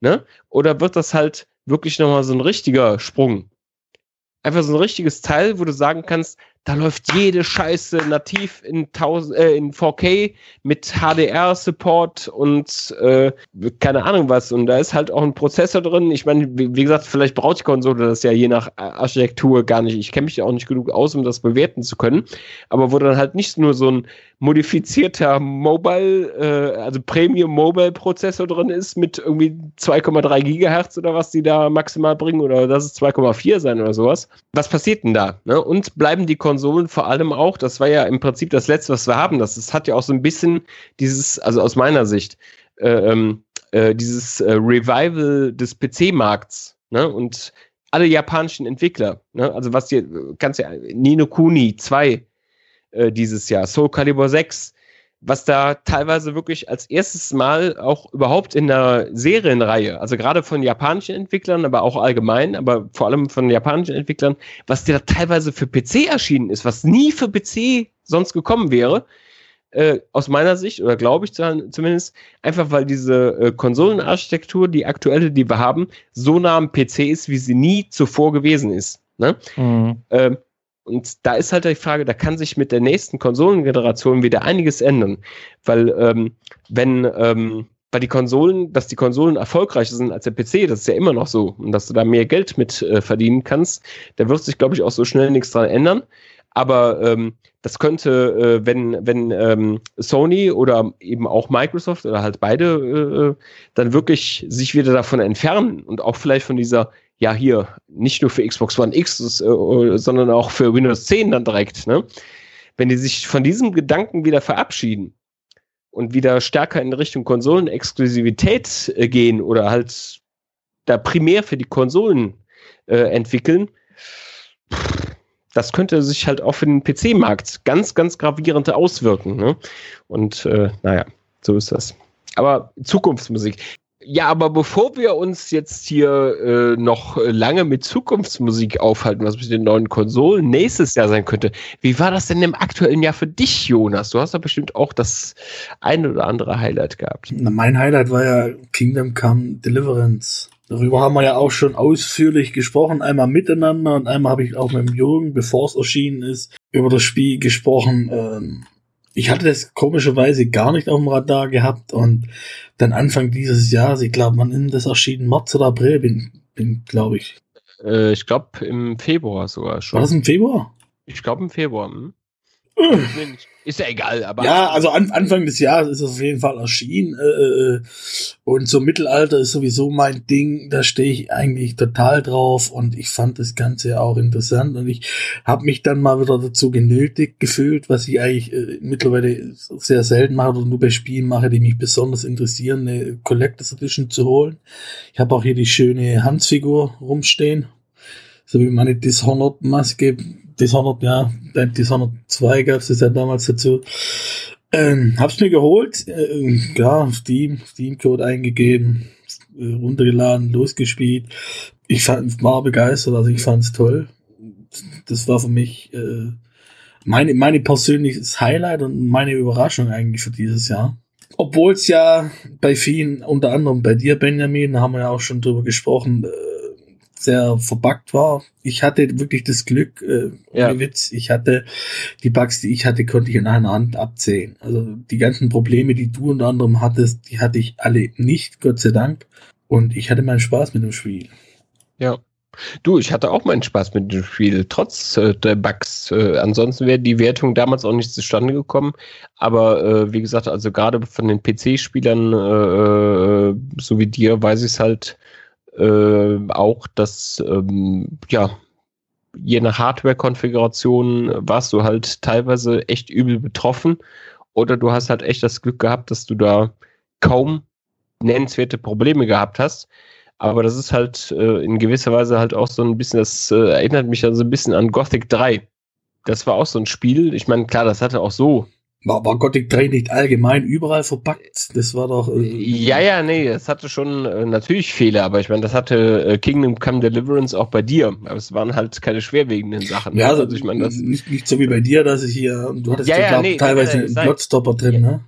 Ne? Oder wird das halt wirklich nochmal so ein richtiger Sprung? Einfach so ein richtiges Teil, wo du sagen kannst, da läuft jede Scheiße nativ in, 1000, äh, in 4K mit HDR-Support und äh, keine Ahnung was. Und da ist halt auch ein Prozessor drin. Ich meine, wie, wie, gesagt, vielleicht braucht die Konsole das ja je nach Architektur gar nicht. Ich kenne mich ja auch nicht genug aus, um das bewerten zu können. Aber wo dann halt nicht nur so ein modifizierter Mobile, äh, also Premium Mobile Prozessor drin ist mit irgendwie 2,3 Gigahertz oder was die da maximal bringen oder das ist 2,4 sein oder sowas. Was passiert denn da? Ne? Und bleiben die Konsolen vor allem auch, das war ja im Prinzip das letzte, was wir haben, das, das hat ja auch so ein bisschen dieses, also aus meiner Sicht, äh, ähm, äh, dieses äh, Revival des PC-Markts ne? und alle japanischen Entwickler, ne? also was hier, kannst ja, Nino Kuni 2, äh, dieses Jahr, Soul Calibur 6, was da teilweise wirklich als erstes Mal auch überhaupt in der Serienreihe, also gerade von japanischen Entwicklern, aber auch allgemein, aber vor allem von japanischen Entwicklern, was da teilweise für PC erschienen ist, was nie für PC sonst gekommen wäre, äh, aus meiner Sicht, oder glaube ich zumindest, einfach weil diese äh, Konsolenarchitektur, die aktuelle, die wir haben, so nah am PC ist, wie sie nie zuvor gewesen ist. Ne? Mhm. Ähm, und da ist halt die Frage, da kann sich mit der nächsten Konsolengeneration wieder einiges ändern. Weil ähm, wenn, ähm, weil die Konsolen, dass die Konsolen erfolgreicher sind als der PC, das ist ja immer noch so. Und dass du da mehr Geld mit äh, verdienen kannst, da wird sich, glaube ich, auch so schnell nichts dran ändern. Aber ähm, das könnte, äh, wenn, wenn ähm, Sony oder eben auch Microsoft oder halt beide äh, dann wirklich sich wieder davon entfernen und auch vielleicht von dieser ja hier nicht nur für Xbox One X, äh, sondern auch für Windows 10 dann direkt, ne? Wenn die sich von diesem Gedanken wieder verabschieden und wieder stärker in Richtung Konsolenexklusivität äh, gehen oder halt da primär für die Konsolen äh, entwickeln, das könnte sich halt auch für den PC-Markt ganz, ganz gravierend auswirken. Ne? Und äh, naja, so ist das. Aber Zukunftsmusik. Ja, aber bevor wir uns jetzt hier äh, noch lange mit Zukunftsmusik aufhalten, was mit den neuen Konsolen nächstes Jahr sein könnte, wie war das denn im aktuellen Jahr für dich, Jonas? Du hast da bestimmt auch das ein oder andere Highlight gehabt. Na, mein Highlight war ja Kingdom Come Deliverance. Darüber haben wir ja auch schon ausführlich gesprochen, einmal miteinander und einmal habe ich auch mit dem Jürgen, bevor es erschienen ist, über das Spiel gesprochen. Ähm, ich hatte das komischerweise gar nicht auf dem Radar gehabt und dann Anfang dieses Jahres, ich glaube, wann ist das erschienen? März oder April bin, bin glaube ich. Äh, ich glaube im Februar sogar schon. War das im Februar? Ich glaube im Februar. Hm? Ist ja egal, aber. Ja, also an, Anfang des Jahres ist es auf jeden Fall erschienen. Äh, äh, und so Mittelalter ist sowieso mein Ding. Da stehe ich eigentlich total drauf und ich fand das Ganze auch interessant. Und ich habe mich dann mal wieder dazu genötigt gefühlt, was ich eigentlich äh, mittlerweile sehr selten mache oder nur bei Spielen mache, die mich besonders interessieren, eine Collectors Edition zu holen. Ich habe auch hier die schöne Hansfigur rumstehen. So wie meine Dishonored-Maske Dishonored, ja, Dishonored 2 gab es ja damals dazu. Ähm, hab's mir geholt, äh, ja, Steam, Steam-Code eingegeben, äh, runtergeladen, losgespielt. Ich fand, war begeistert, also ich fand's toll. Das war für mich äh, meine, meine persönliches Highlight und meine Überraschung eigentlich für dieses Jahr. Obwohl es ja bei vielen, unter anderem bei dir, Benjamin, haben wir ja auch schon drüber gesprochen, äh, sehr verbuggt war. Ich hatte wirklich das Glück, äh, ja. Witz, ich hatte die Bugs, die ich hatte, konnte ich in einer Hand abzählen. Also die ganzen Probleme, die du unter anderem hattest, die hatte ich alle nicht, Gott sei Dank. Und ich hatte meinen Spaß mit dem Spiel. Ja. Du, ich hatte auch meinen Spaß mit dem Spiel, trotz äh, der Bugs. Äh, ansonsten wäre die Wertung damals auch nicht zustande gekommen. Aber äh, wie gesagt, also gerade von den PC-Spielern, äh, äh, so wie dir, weiß ich es halt, äh, auch, dass ähm, ja je nach Hardware-Konfiguration warst du halt teilweise echt übel betroffen oder du hast halt echt das Glück gehabt, dass du da kaum nennenswerte Probleme gehabt hast. Aber das ist halt äh, in gewisser Weise halt auch so ein bisschen, das äh, erinnert mich also ein bisschen an Gothic 3. Das war auch so ein Spiel. Ich meine, klar, das hatte auch so war, war Gothic 3 nicht allgemein überall verpackt? Das war doch. Äh, ja, ja, nee, es hatte schon äh, natürlich Fehler, aber ich meine, das hatte äh, Kingdom Come Deliverance auch bei dir. Aber es waren halt keine schwerwiegenden Sachen. Ja, ne? also ich meine, das. Nicht, nicht so wie bei dir, dass ich hier. Du hattest ja, ja, glaub, nee, teilweise nee, einen Plotstopper drin, ne?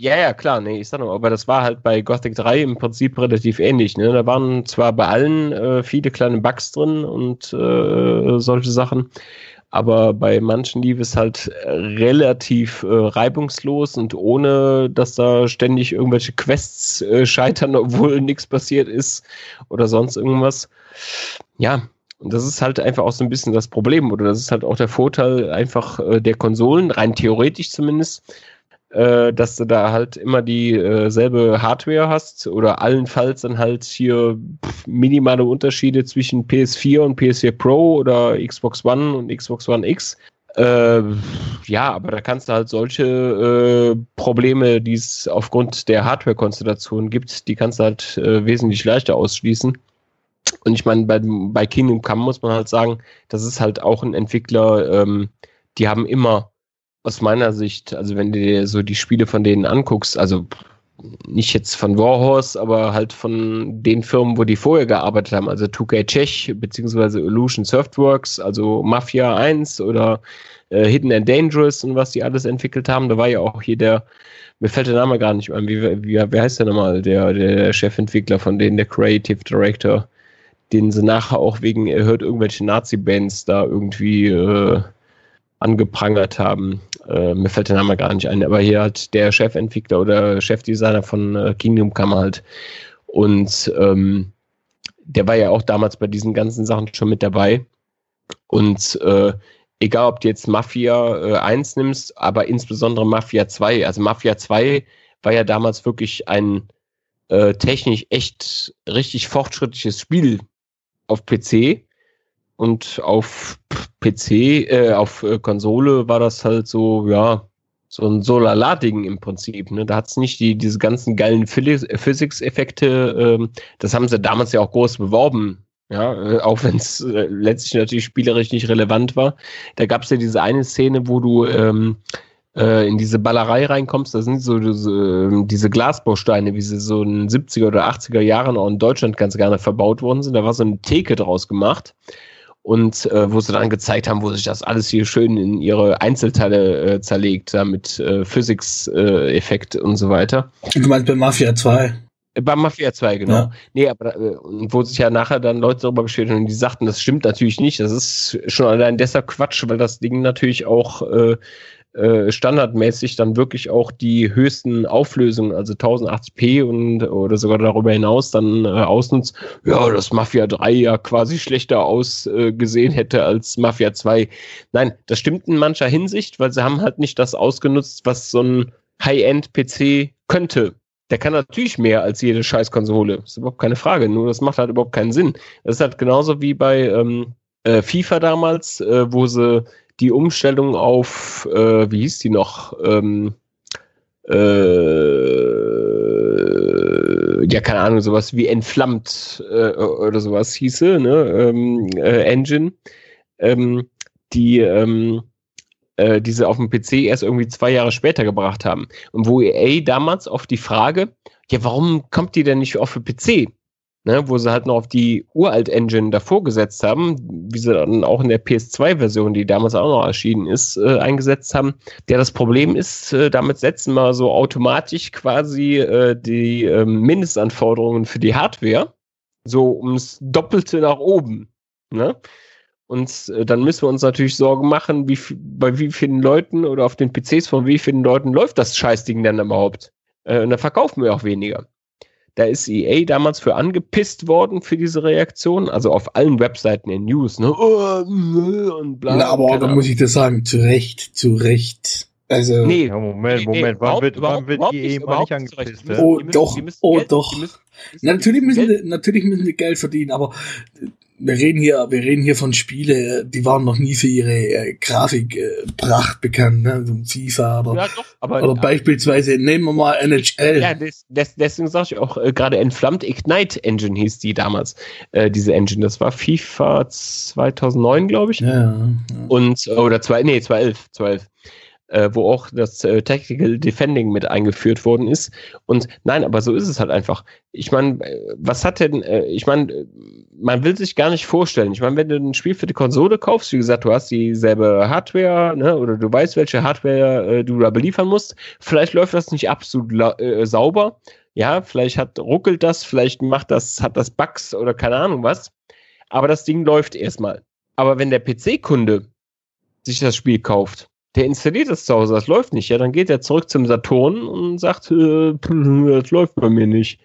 Ja, ja, klar, nee, ich sag nur, aber das war halt bei Gothic 3 im Prinzip relativ ähnlich. Ne? Da waren zwar bei allen äh, viele kleine Bugs drin und äh, solche Sachen, aber bei manchen lief es halt relativ äh, reibungslos und ohne, dass da ständig irgendwelche Quests äh, scheitern, obwohl nichts passiert ist oder sonst irgendwas. Ja, und das ist halt einfach auch so ein bisschen das Problem oder das ist halt auch der Vorteil einfach äh, der Konsolen, rein theoretisch zumindest, äh, dass du da halt immer dieselbe äh, Hardware hast oder allenfalls dann halt hier pff, minimale Unterschiede zwischen PS4 und PS4 Pro oder Xbox One und Xbox One X. Äh, ja, aber da kannst du halt solche äh, Probleme, die es aufgrund der Hardware-Konstellation gibt, die kannst du halt äh, wesentlich leichter ausschließen. Und ich meine, bei, bei Kingdom Come muss man halt sagen, das ist halt auch ein Entwickler, ähm, die haben immer aus meiner Sicht, also wenn du dir so die Spiele von denen anguckst, also nicht jetzt von Warhorse, aber halt von den Firmen, wo die vorher gearbeitet haben, also 2K Czech beziehungsweise Illusion Softworks, also Mafia 1 oder äh, Hidden and Dangerous und was die alles entwickelt haben. Da war ja auch hier der, mir fällt der Name gar nicht ein, wie, wie, wie heißt der nochmal, der, der Chefentwickler von denen, der Creative Director, den sie nachher auch wegen, er hört irgendwelche Nazi-Bands da irgendwie äh, angeprangert haben. Äh, mir fällt der Name gar nicht ein, aber hier hat der Chefentwickler oder Chefdesigner von äh, Kingdom Come halt. Und ähm, der war ja auch damals bei diesen ganzen Sachen schon mit dabei. Und äh, egal, ob du jetzt Mafia äh, 1 nimmst, aber insbesondere Mafia 2. Also Mafia 2 war ja damals wirklich ein äh, technisch echt richtig fortschrittliches Spiel auf PC und auf PC, äh, auf äh, Konsole war das halt so, ja, so ein Solar-Ding im Prinzip. Ne? Da hat es nicht die, diese ganzen geilen Physics-Effekte, ähm, das haben sie damals ja auch groß beworben. Ja, äh, auch wenn es äh, letztlich natürlich spielerisch nicht relevant war. Da gab es ja diese eine Szene, wo du ähm, äh, in diese Ballerei reinkommst, da sind so diese, ähm, diese Glasbausteine, wie sie so in den 70er oder 80er Jahren auch in Deutschland ganz gerne verbaut worden sind. Da war so eine Theke draus gemacht und äh, wo sie dann gezeigt haben, wo sich das alles hier schön in ihre Einzelteile äh, zerlegt, da mit äh, Physics-Effekt äh, und so weiter. Du meinst bei Mafia 2? Äh, bei Mafia 2, genau. Ja. Nee, aber äh, wo sich ja nachher dann Leute darüber beschwert und die sagten, das stimmt natürlich nicht. Das ist schon allein deshalb Quatsch, weil das Ding natürlich auch äh, äh, standardmäßig dann wirklich auch die höchsten Auflösungen, also 1080p und oder sogar darüber hinaus dann äh, ausnutzt, ja, dass Mafia 3 ja quasi schlechter ausgesehen äh, hätte als Mafia 2. Nein, das stimmt in mancher Hinsicht, weil sie haben halt nicht das ausgenutzt, was so ein High-End-PC könnte. Der kann natürlich mehr als jede Scheißkonsole. Ist überhaupt keine Frage. Nur das macht halt überhaupt keinen Sinn. Das ist halt genauso wie bei ähm, äh, FIFA damals, äh, wo sie die Umstellung auf, äh, wie hieß die noch? Ähm, äh, ja, keine Ahnung, sowas wie entflammt äh, oder sowas hieße, ne? Ähm, äh, Engine, ähm, die ähm, äh, diese auf dem PC erst irgendwie zwei Jahre später gebracht haben. Und wo EA damals auf die Frage, ja, warum kommt die denn nicht auf den PC? Ne, wo sie halt noch auf die Uralt-Engine davor gesetzt haben, wie sie dann auch in der PS2-Version, die damals auch noch erschienen ist, äh, eingesetzt haben. Der das Problem ist, äh, damit setzen wir so automatisch quasi äh, die ähm, Mindestanforderungen für die Hardware so ums Doppelte nach oben. Ne? Und äh, dann müssen wir uns natürlich Sorgen machen, wie, bei wie vielen Leuten oder auf den PCs von wie vielen Leuten läuft das Scheißding denn überhaupt? Äh, und dann verkaufen wir auch weniger. Da ist EA damals für angepisst worden für diese Reaktion, also auf allen Webseiten in News, ne? Und bla. Na, aber da muss ich das sagen, zu Recht, zu Recht. Also. Nee, ja, Moment, Moment, nee, wann wird, wann wird EA mal nicht angepisst? Oh, doch, oh, doch. Natürlich müssen, natürlich müssen die Geld verdienen, aber wir reden hier, wir reden hier von Spiele, die waren noch nie für ihre äh, Grafikpracht äh, bekannt, ne? So FIFA oder, ja, doch, aber, oder ja. beispielsweise nehmen wir mal NHL. Ja, des, des, deswegen sage ich auch äh, gerade Entflammt Ignite Engine hieß die damals, äh, diese Engine. Das war FIFA 2009, glaube ich. Ja, ja. Und oder zwei, nee, 2011, 2011 äh, wo auch das äh, Tactical Defending mit eingeführt worden ist. Und nein, aber so ist es halt einfach. Ich meine, äh, was hat denn, äh, ich meine, äh, man will sich gar nicht vorstellen. Ich meine, wenn du ein Spiel für die Konsole kaufst, wie gesagt, du hast dieselbe Hardware, ne, oder du weißt, welche Hardware äh, du da beliefern musst, vielleicht läuft das nicht absolut sauber. Ja, vielleicht hat ruckelt das, vielleicht macht das, hat das Bugs oder keine Ahnung was. Aber das Ding läuft erstmal. Aber wenn der PC-Kunde sich das Spiel kauft. Der installiert das zu Hause, das läuft nicht. Ja, dann geht er zurück zum Saturn und sagt, äh, das läuft bei mir nicht.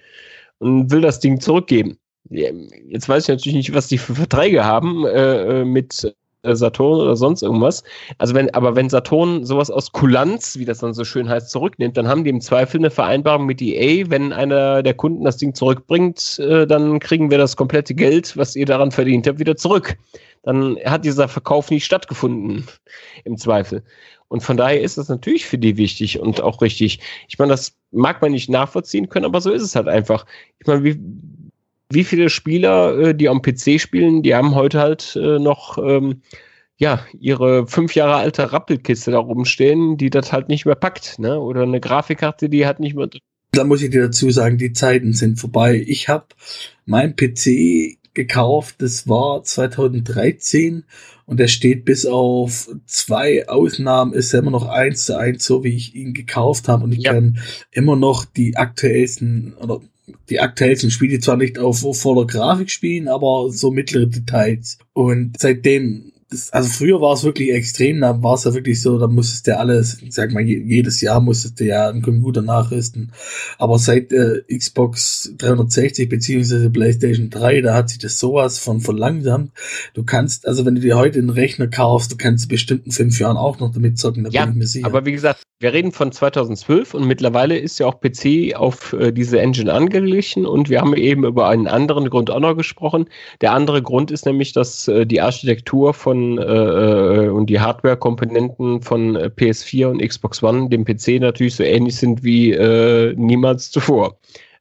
Und will das Ding zurückgeben. Jetzt weiß ich natürlich nicht, was die für Verträge haben äh, äh mit Saturn oder sonst irgendwas. Also wenn, aber wenn Saturn sowas aus Kulanz, wie das dann so schön heißt, zurücknimmt, dann haben die im Zweifel eine Vereinbarung mit EA, wenn einer der Kunden das Ding zurückbringt, äh, dann kriegen wir das komplette Geld, was ihr daran verdient habt, wieder zurück. Dann hat dieser Verkauf nicht stattgefunden, im Zweifel. Und von daher ist das natürlich für die wichtig und auch richtig. Ich meine, das mag man nicht nachvollziehen können, aber so ist es halt einfach. Ich meine, wie, wie viele Spieler, äh, die am PC spielen, die haben heute halt äh, noch ähm, ja, ihre fünf Jahre alte Rappelkiste da rumstehen, die das halt nicht mehr packt, ne? Oder eine Grafikkarte, die hat nicht mehr. Da muss ich dir dazu sagen, die Zeiten sind vorbei. Ich habe mein PC gekauft, das war 2013 und der steht bis auf zwei Ausnahmen, ist er immer noch eins zu eins, so wie ich ihn gekauft habe und ich ja. kann immer noch die aktuellsten oder die aktuellsten Spiele zwar nicht auf voller Grafik spielen, aber so mittlere Details. Und seitdem also früher war es wirklich extrem, da war es ja wirklich so, da musstest du alles, sag mal, jedes Jahr musstest du ja einen Computer nachrüsten. Aber seit äh, Xbox 360 beziehungsweise PlayStation 3, da hat sich das sowas von verlangsamt. Du kannst, also wenn du dir heute einen Rechner kaufst, du kannst bestimmt in fünf Jahren auch noch damit zocken, da ja, bin ich mir sicher. Aber wie gesagt, wir reden von 2012 und mittlerweile ist ja auch PC auf äh, diese Engine angeglichen und wir haben eben über einen anderen Grund auch noch gesprochen. Der andere Grund ist nämlich, dass äh, die Architektur von äh, äh, und die Hardware-Komponenten von äh, PS4 und Xbox One dem PC natürlich so ähnlich sind wie äh, niemals zuvor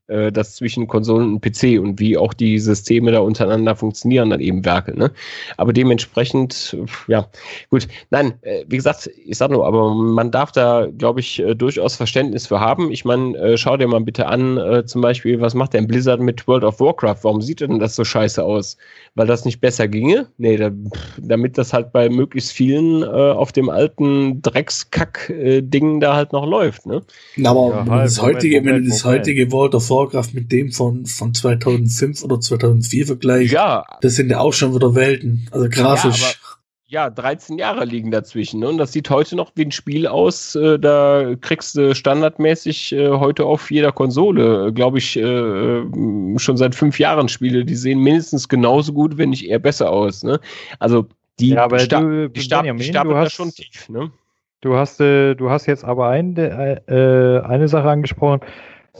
äh, das zwischen Konsolen und PC und wie auch die Systeme da untereinander funktionieren, dann eben werkeln. Ne? Aber dementsprechend, ja, gut. Nein, äh, wie gesagt, ich sag nur, aber man darf da, glaube ich, durchaus Verständnis für haben. Ich meine, schau dir mal bitte an, zum Beispiel, was macht denn Blizzard mit World of Warcraft? Warum sieht denn das so scheiße aus? Weil das nicht besser ginge? Nee, da, damit das halt bei möglichst vielen äh, auf dem alten Dreckskack-Ding da halt noch läuft. Ne? Aber ja, halt, das heutige, Moment, wenn du das heutige World of Warcraft mit dem von, von 2005 oder 2004 vergleicht, ja. das sind ja auch schon wieder Welten, also grafisch. Ja, ja 13 Jahre liegen dazwischen. Ne? Und das sieht heute noch wie ein Spiel aus. Äh, da kriegst du standardmäßig äh, heute auf jeder Konsole, äh, glaube ich, äh, äh, schon seit fünf Jahren Spiele. Die sehen mindestens genauso gut, wenn nicht eher besser aus. Ne? Also die, ja, aber Sta du, die Benjamin, die du hast, schon tief. Ne? Du hast, äh, du hast jetzt aber ein, eine Sache angesprochen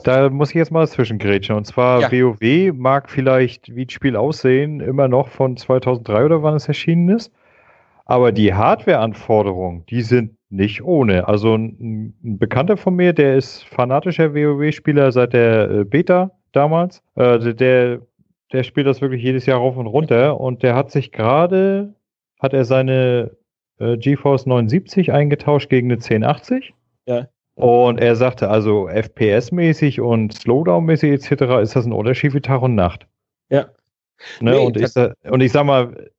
da muss ich jetzt mal zwischengrätschen. Und zwar ja. WoW mag vielleicht wie das Spiel aussehen, immer noch von 2003 oder wann es erschienen ist. Aber die Hardware-Anforderungen, die sind nicht ohne. Also ein, ein, Bekannter von mir, der ist fanatischer WoW-Spieler seit der äh, Beta damals. Äh, der, der spielt das wirklich jedes Jahr rauf und runter. Und der hat sich gerade, hat er seine äh, GeForce 79 eingetauscht gegen eine 1080. Ja. Und er sagte also FPS-mäßig und Slowdown-mäßig etc. ist das ein Unterschied wie Tag und Nacht. Ja. Ne? Nee, und, ich, und ich sag mal,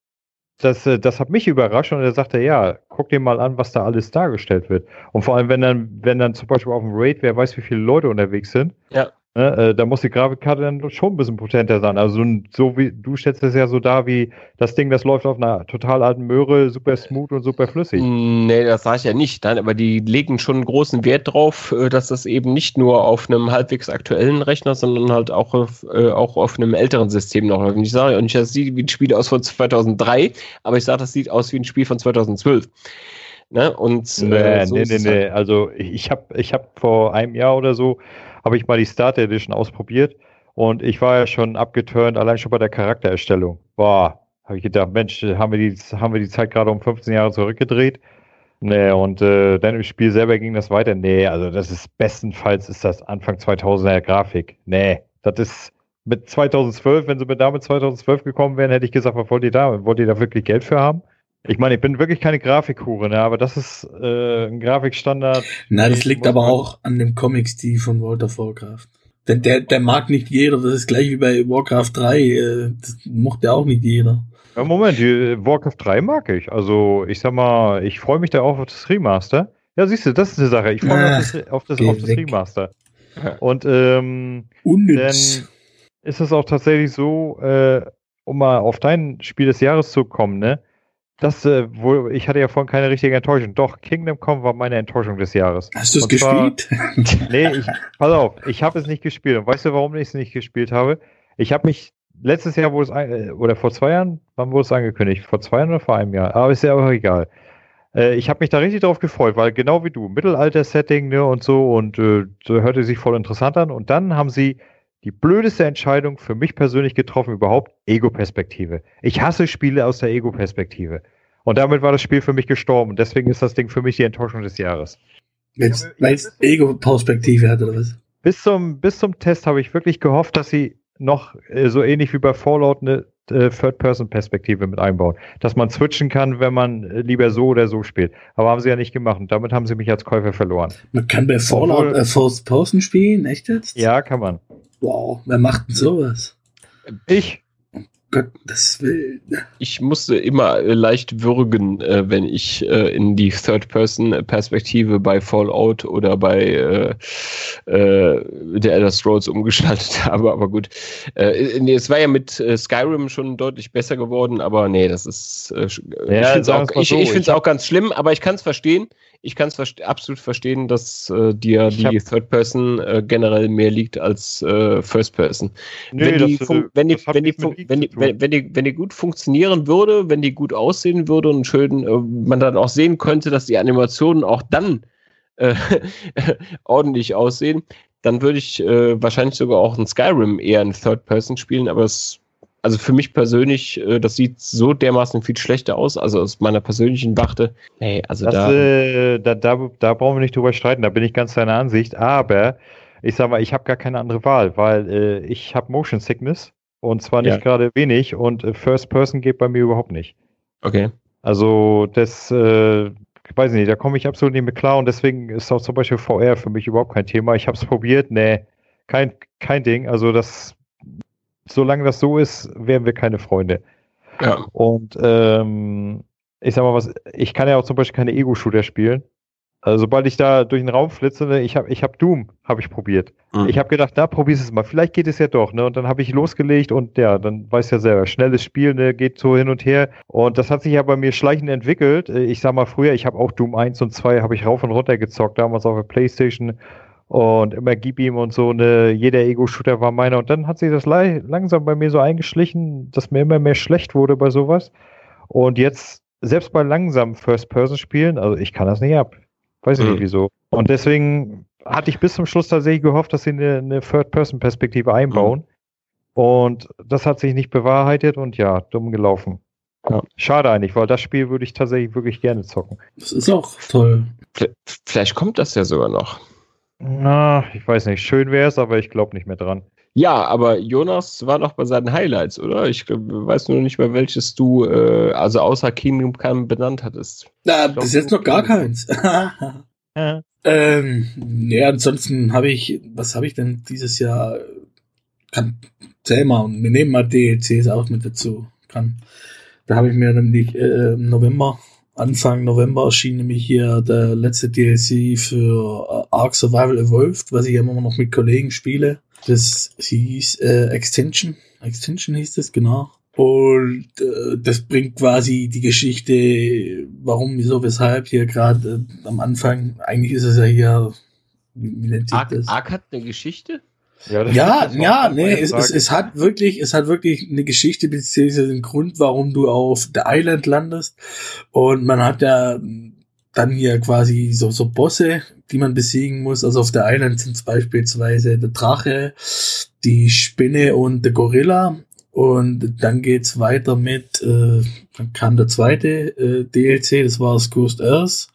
das, äh, das hat mich überrascht und er sagte, ja, guck dir mal an, was da alles dargestellt wird. Und vor allem, wenn dann, wenn dann zum Beispiel auf dem Raid, wer weiß, wie viele Leute unterwegs sind, ja. Ne, äh, da muss die Grafikkarte dann schon ein bisschen potenter sein. Also so wie du stellst es ja so da wie das Ding, das läuft auf einer total alten Möhre, super smooth und super flüssig. Nee, das sage ich ja nicht. Nein, aber die legen schon einen großen Wert drauf, äh, dass das eben nicht nur auf einem halbwegs aktuellen Rechner, sondern halt auch auf, äh, auch auf einem älteren System noch läuft. Ich sage nicht, das sieht wie ein Spiel aus von 2003, aber ich sage, das sieht aus wie ein Spiel von 2012. Ne? Und, nee, äh, so nee, nee, nee. Halt. Also ich habe ich hab vor einem Jahr oder so habe ich mal die Starter Edition ausprobiert und ich war ja schon abgeturnt, allein schon bei der Charaktererstellung. Boah, habe ich gedacht, Mensch, haben wir die, haben wir die Zeit gerade um 15 Jahre zurückgedreht? Nee, und äh, dann im Spiel selber ging das weiter. Nee, also das ist bestenfalls ist das Anfang 2000er Grafik. Nee, das ist mit 2012, wenn sie mit damit 2012 gekommen wären, hätte ich gesagt, was wollt ihr da? Wollt ihr da wirklich Geld für haben? Ich meine, ich bin wirklich keine Grafikhure, ne, aber das ist äh, ein Grafikstandard. Na, das liegt aber auch an dem Comic-Stil von Walter Warcraft. Denn der, der mag nicht jeder, das ist gleich wie bei Warcraft 3, äh, das mochte auch nicht jeder. Ja, Moment, die, äh, Warcraft 3 mag ich. Also, ich sag mal, ich freue mich da auch auf das Remaster. Ja, siehst du, das ist eine Sache. Ich freue mich auf das, auf das, auf das Remaster. Und ähm, Unnütz. dann ist es auch tatsächlich so, äh, um mal auf dein Spiel des Jahres zu kommen, ne? Das, äh, wo, ich hatte ja vorhin keine richtige Enttäuschung. Doch, Kingdom Come war meine Enttäuschung des Jahres. Hast du es gespielt? nee, ich, pass auf, ich habe es nicht gespielt. Und weißt du, warum ich es nicht gespielt habe? Ich habe mich letztes Jahr wurde es, oder vor zwei Jahren, wann wurde es angekündigt? Vor zwei Jahren oder vor einem Jahr? Aber ist ja auch egal. Äh, ich habe mich da richtig drauf gefreut, weil genau wie du, Mittelalter-Setting ne, und so und äh, so hörte sich voll interessant an. Und dann haben sie die blödeste Entscheidung für mich persönlich getroffen überhaupt, Ego-Perspektive. Ich hasse Spiele aus der Ego-Perspektive. Und damit war das Spiel für mich gestorben. Deswegen ist das Ding für mich die Enttäuschung des Jahres. Weil es Ego-Perspektive hat, oder was? Bis zum, bis zum Test habe ich wirklich gehofft, dass sie noch äh, so ähnlich wie bei Fallout eine äh, Third-Person-Perspektive mit einbauen. Dass man switchen kann, wenn man äh, lieber so oder so spielt. Aber haben sie ja nicht gemacht und damit haben sie mich als Käufer verloren. Man kann bei Fallout äh, First Person spielen, echt jetzt? Ja, kann man. Wow, wer macht denn sowas? Ich. Gottes Willen. Ich musste immer äh, leicht würgen, äh, wenn ich äh, in die Third-Person-Perspektive bei Fallout oder bei äh, äh, der Elder Scrolls umgeschaltet habe. Aber gut, äh, nee, es war ja mit Skyrim schon deutlich besser geworden, aber nee, das ist. ja, ich finde es auch, so. ich ich auch ganz schlimm, aber ich kann es verstehen ich kann es verste absolut verstehen, dass äh, dir die Third Person äh, generell mehr liegt als äh, First Person. Nö, wenn, die, wenn, die, wenn, die, wenn, die, wenn, die, wenn die gut funktionieren würde, wenn die gut aussehen würde und schön, äh, man dann auch sehen könnte, dass die Animationen auch dann äh, ordentlich aussehen, dann würde ich äh, wahrscheinlich sogar auch ein Skyrim eher in Third Person spielen, aber es also für mich persönlich, äh, das sieht so dermaßen viel schlechter aus, also aus meiner persönlichen Wachte. Nee, also das, da, äh, da, da, da brauchen wir nicht drüber streiten, da bin ich ganz deiner Ansicht, aber ich sag mal, ich habe gar keine andere Wahl, weil äh, ich habe Motion Sickness und zwar nicht ja. gerade wenig und äh, First Person geht bei mir überhaupt nicht. Okay. Also das, äh, weiß nicht, da komme ich absolut nicht mit klar und deswegen ist auch zum Beispiel VR für mich überhaupt kein Thema. Ich habe es probiert, nee, kein, kein Ding. Also das solange das so ist, wären wir keine Freunde. Ja. Und ähm, ich sag mal was, ich kann ja auch zum Beispiel keine Ego-Shooter spielen. Also sobald ich da durch den Raum flitze, ne, ich habe ich hab Doom, habe ich probiert. Mhm. Ich habe gedacht, na, probier's es mal, vielleicht geht es ja doch, ne? Und dann habe ich losgelegt und ja, dann weiß ja selber, schnelles Spiel, ne, geht so hin und her. Und das hat sich ja bei mir schleichend entwickelt. Ich sag mal früher, ich habe auch Doom 1 und 2 habe ich rauf und runter gezockt, damals auf der Playstation und immer gib ihm und so, ne, jeder Ego-Shooter war meiner. Und dann hat sich das langsam bei mir so eingeschlichen, dass mir immer mehr schlecht wurde bei sowas. Und jetzt, selbst bei langsamen First-Person-Spielen, also ich kann das nicht ab. Weiß ich mhm. nicht wieso. Und deswegen hatte ich bis zum Schluss tatsächlich gehofft, dass sie eine, eine Third-Person-Perspektive einbauen. Mhm. Und das hat sich nicht bewahrheitet und ja, dumm gelaufen. Ja. Schade eigentlich, weil das Spiel würde ich tatsächlich wirklich gerne zocken. Das ist auch toll. Vielleicht kommt das ja sogar noch. Na, ich weiß nicht. Schön wäre es, aber ich glaube nicht mehr dran. Ja, aber Jonas war noch bei seinen Highlights, oder? Ich weiß nur nicht mehr, welches du, äh, also außer Kingdom Come benannt hattest. Na, bis jetzt noch gar keins. ja. Ähm, ja, ansonsten habe ich, was habe ich denn dieses Jahr? Kann, zähl mal, wir nehmen mal DLCs auch mit dazu. Kann. Da habe ich mir nämlich äh, im November Anfang November erschien nämlich hier der letzte DLC für äh, Ark Survival Evolved, was ich immer noch mit Kollegen spiele. Das hieß äh, Extension. Extension hieß das, genau. Und äh, das bringt quasi die Geschichte, warum, wieso, weshalb hier gerade äh, am Anfang, eigentlich ist es ja hier, wie, wie nennt sich Ark, das? Ark hat eine Geschichte? Ja, ja, ja nee, es, es, es, hat wirklich, es hat wirklich eine Geschichte beziehungsweise einen Grund, warum du auf der Island landest. Und man hat ja dann hier quasi so, so Bosse, die man besiegen muss. Also auf der Island sind beispielsweise der Drache, die Spinne und der Gorilla. Und dann geht's weiter mit, äh, dann kam der zweite äh, DLC, das war das Ghost Earth.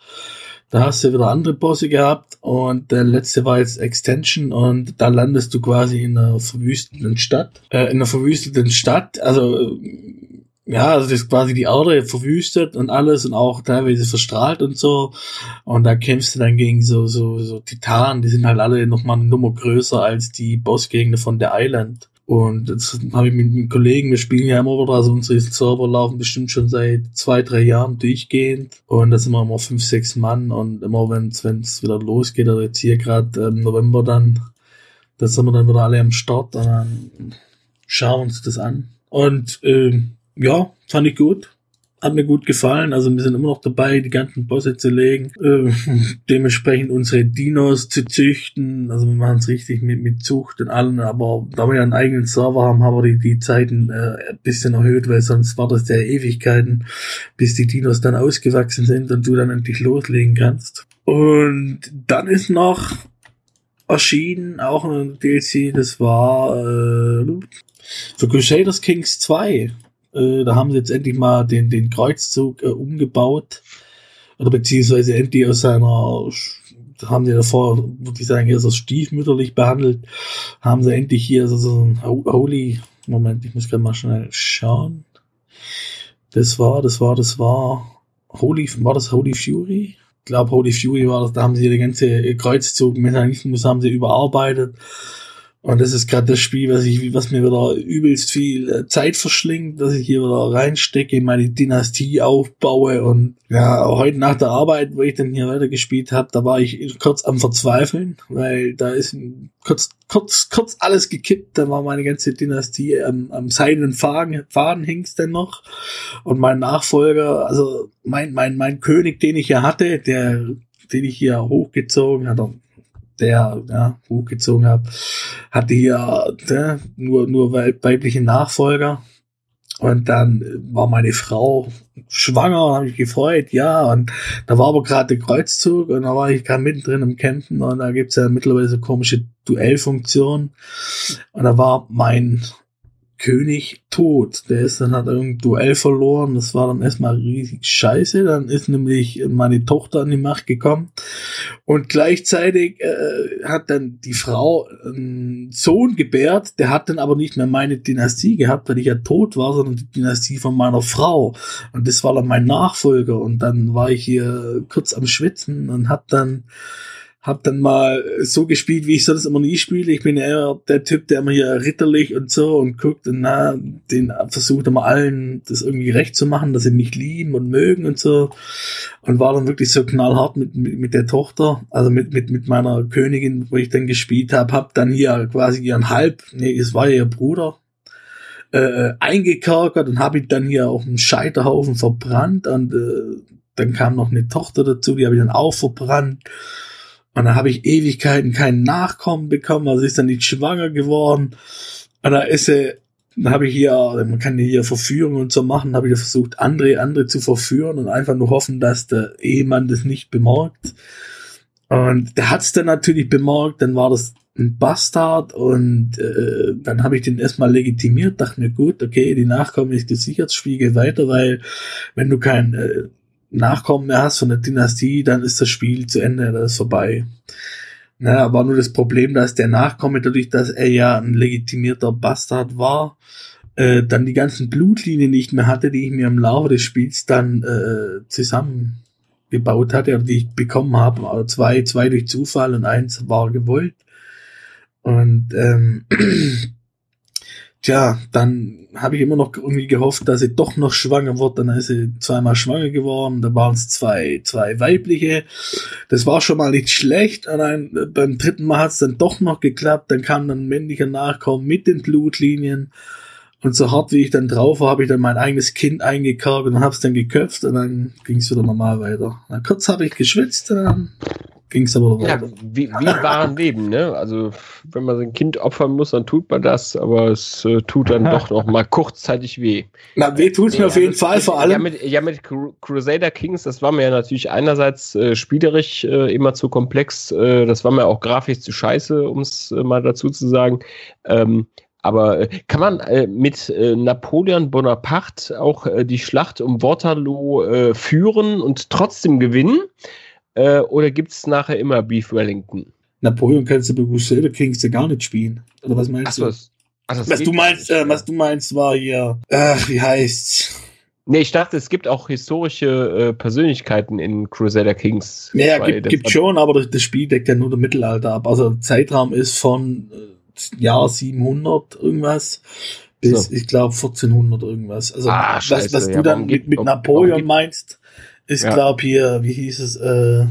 Da hast du wieder andere Bosse gehabt und der letzte war jetzt Extension und da landest du quasi in einer verwüsteten Stadt. Äh, in einer verwüsteten Stadt, also ja, also das ist quasi die Erde verwüstet und alles und auch teilweise verstrahlt und so. Und da kämpfst du dann gegen so, so, so Titanen, die sind halt alle nochmal eine Nummer größer als die Bossgegner von der Island. Und das habe ich mit einem Kollegen, wir spielen ja immer wieder, also unsere Server laufen bestimmt schon seit zwei, drei Jahren durchgehend. Und da sind wir immer fünf, sechs Mann und immer wenn es wieder losgeht, oder jetzt hier gerade im November dann, da sind wir dann wieder alle am Start und dann schauen wir uns das an. Und äh, ja, fand ich gut. Hat mir gut gefallen. Also wir sind immer noch dabei, die ganzen Bosse zu legen, äh, dementsprechend unsere Dinos zu züchten. Also wir machen es richtig mit, mit Zucht und allem, aber da wir ja einen eigenen Server haben, haben wir die, die Zeiten äh, ein bisschen erhöht, weil sonst war das ja Ewigkeiten, bis die Dinos dann ausgewachsen sind und du dann endlich loslegen kannst. Und dann ist noch erschienen, auch ein DLC, das war äh, für Crusaders Kings 2. Äh, da haben sie jetzt endlich mal den, den Kreuzzug äh, umgebaut. Oder beziehungsweise endlich aus seiner, haben sie davor, würde ich sagen, eher so stiefmütterlich behandelt, haben sie endlich hier so, so ein Holy, Moment, ich muss gerade mal schnell schauen. Das war, das war, das war Holy, war das Holy Fury? Ich glaube, Holy Fury war das, da haben sie den ganze Kreuzzug-Mechanismus haben sie überarbeitet und das ist gerade das Spiel, was ich, was mir wieder übelst viel äh, Zeit verschlingt, dass ich hier wieder reinstecke, meine Dynastie aufbaue. Und ja, heute nach der Arbeit, wo ich dann hier weiter gespielt habe, da war ich kurz am Verzweifeln, weil da ist kurz, kurz, kurz alles gekippt, da war meine ganze Dynastie am, am seidenen Faden, Faden hing's denn noch. Und mein Nachfolger, also mein, mein, mein König, den ich hier hatte, der, den ich hier hochgezogen hatte, der ja, hochgezogen habe, hatte hier ja, nur, nur weibliche Nachfolger. Und dann war meine Frau schwanger und habe mich gefreut, ja. Und da war aber gerade der Kreuzzug und da war ich gerade mittendrin im Campen und da gibt's ja mittlerweile so komische Duellfunktionen. Und da war mein König tot. Der ist dann hat irgendein Duell verloren. Das war dann erstmal riesig scheiße. Dann ist nämlich meine Tochter an die Macht gekommen. Und gleichzeitig äh, hat dann die Frau einen Sohn gebärt. Der hat dann aber nicht mehr meine Dynastie gehabt, weil ich ja tot war, sondern die Dynastie von meiner Frau. Und das war dann mein Nachfolger. Und dann war ich hier kurz am Schwitzen und hab dann hab dann mal so gespielt, wie ich so das immer nie spiele. Ich bin eher der Typ, der immer hier ritterlich und so und guckt und na, den versucht immer allen das irgendwie recht zu machen, dass sie mich lieben und mögen und so. Und war dann wirklich so knallhart mit, mit, mit der Tochter, also mit, mit, mit meiner Königin, wo ich dann gespielt habe, hab dann hier quasi ihren Halb, nee, es war ja ihr Bruder, äh, eingekerkert und habe ihn dann hier auf dem Scheiterhaufen verbrannt und äh, dann kam noch eine Tochter dazu, die habe ich dann auch verbrannt. Und dann habe ich Ewigkeiten keinen Nachkommen bekommen, also ist dann nicht schwanger geworden. Und da ist sie, dann habe ich hier, man kann hier Verführung und so machen, habe ich versucht, andere, andere zu verführen und einfach nur hoffen, dass der Ehemann das nicht bemerkt. Und der hat's dann natürlich bemerkt, dann war das ein Bastard und äh, dann habe ich den erstmal legitimiert, dachte mir, gut, okay, die Nachkommen ist gesichert, spiegel weiter, weil wenn du kein äh, Nachkommen mehr hast von der Dynastie, dann ist das Spiel zu Ende, das ist vorbei. Na, aber nur das Problem, dass der Nachkomme, dadurch, dass er ja ein legitimierter Bastard war, äh, dann die ganzen Blutlinien nicht mehr hatte, die ich mir im Laufe des Spiels dann äh, zusammengebaut hatte, oder die ich bekommen habe. Also zwei, zwei durch Zufall und eins war gewollt. Und ähm, tja, dann habe ich immer noch irgendwie gehofft, dass sie doch noch schwanger wird. Dann ist sie zweimal schwanger geworden. Da waren es zwei, zwei weibliche. Das war schon mal nicht schlecht. Und dann, äh, beim dritten Mal hat es dann doch noch geklappt. Dann kam dann männlicher Nachkommen mit den Blutlinien. Und so hart wie ich dann drauf war, habe ich dann mein eigenes Kind eingekargt und habe es dann geköpft und dann ging es wieder normal weiter. Dann kurz habe ich geschwitzt, dann ging es aber weiter. Ja, wie, wie war Leben, ne? Also wenn man sein Kind opfern muss, dann tut man das, aber es äh, tut dann doch noch mal kurzzeitig weh. Na, weh tut es mir auf jeden also, Fall, vor allem. Ja mit, ja, mit Crusader Kings, das war mir ja natürlich einerseits äh, spielerisch äh, immer zu komplex, äh, das war mir auch grafisch zu scheiße, um es äh, mal dazu zu sagen. Ähm, aber äh, kann man äh, mit äh, Napoleon Bonaparte auch äh, die Schlacht um Waterloo führen und trotzdem gewinnen? Äh, oder gibt es nachher immer Beef Wellington? Napoleon kannst du bei Crusader Kings ja gar nicht spielen. Oder was meinst Ach, du? Was, ach, was du meinst, äh, was du meinst, war hier, ach, wie heißt's? Nee, ich dachte, es gibt auch historische äh, Persönlichkeiten in Crusader Kings. Ja, gibt, gibt schon, aber das, das, Spiel deckt ja nur der Mittelalter ab. Also der Zeitraum ist von äh, Jahr 700 irgendwas bis, so. ich glaube, 1400 irgendwas. Also ah, was, was du ja, dann mit, mit Napoleon meinst, ist, ja. glaube hier, wie hieß es, äh,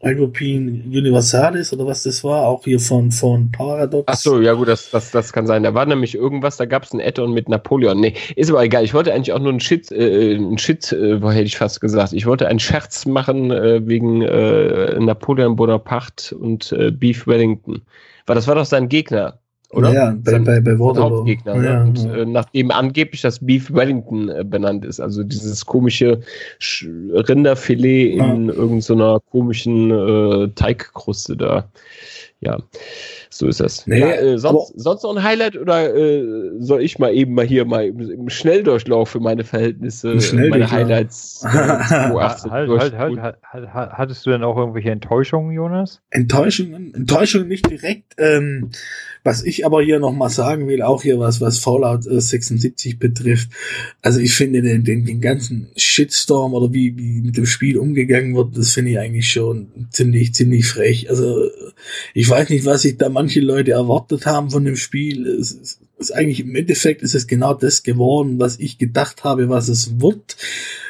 European Universalis oder was das war, auch hier von, von Paradox. Ach so, ja gut, das, das, das kann sein. Da war nämlich irgendwas, da gab es ein Add-on mit Napoleon. Nee, ist aber egal. Ich wollte eigentlich auch nur einen Shit, äh, einen Shit, äh, wo hätte ich fast gesagt. Ich wollte einen Scherz machen äh, wegen äh, Napoleon Bonaparte und äh, Beef Wellington. Weil das war doch sein Gegner oder? Ja, bei, bei, bei Waterloo. Hauptgegner. Ne? Ja, und, ja. Äh, nachdem angeblich das Beef Wellington äh, benannt ist, also dieses komische Sch Rinderfilet ja. in irgendeiner so komischen äh, Teigkruste da. Ja. So ist das. Nee, ja, äh, sonst, sonst noch ein Highlight oder äh, soll ich mal eben mal hier mal im, im Schnelldurchlauf für meine Verhältnisse meine Highlights äh, halt, halt, halt, halt, Hattest du denn auch irgendwelche Enttäuschungen, Jonas? Enttäuschungen? Enttäuschungen nicht direkt. Ähm, was ich aber hier nochmal sagen will, auch hier was, was Fallout 76 äh, betrifft. Also ich finde den, den, den ganzen Shitstorm oder wie, wie mit dem Spiel umgegangen wird, das finde ich eigentlich schon ziemlich, ziemlich frech. Also ich weiß nicht, was sich da manche Leute erwartet haben von dem Spiel. Es ist, ist eigentlich im Endeffekt ist es genau das geworden, was ich gedacht habe, was es wird.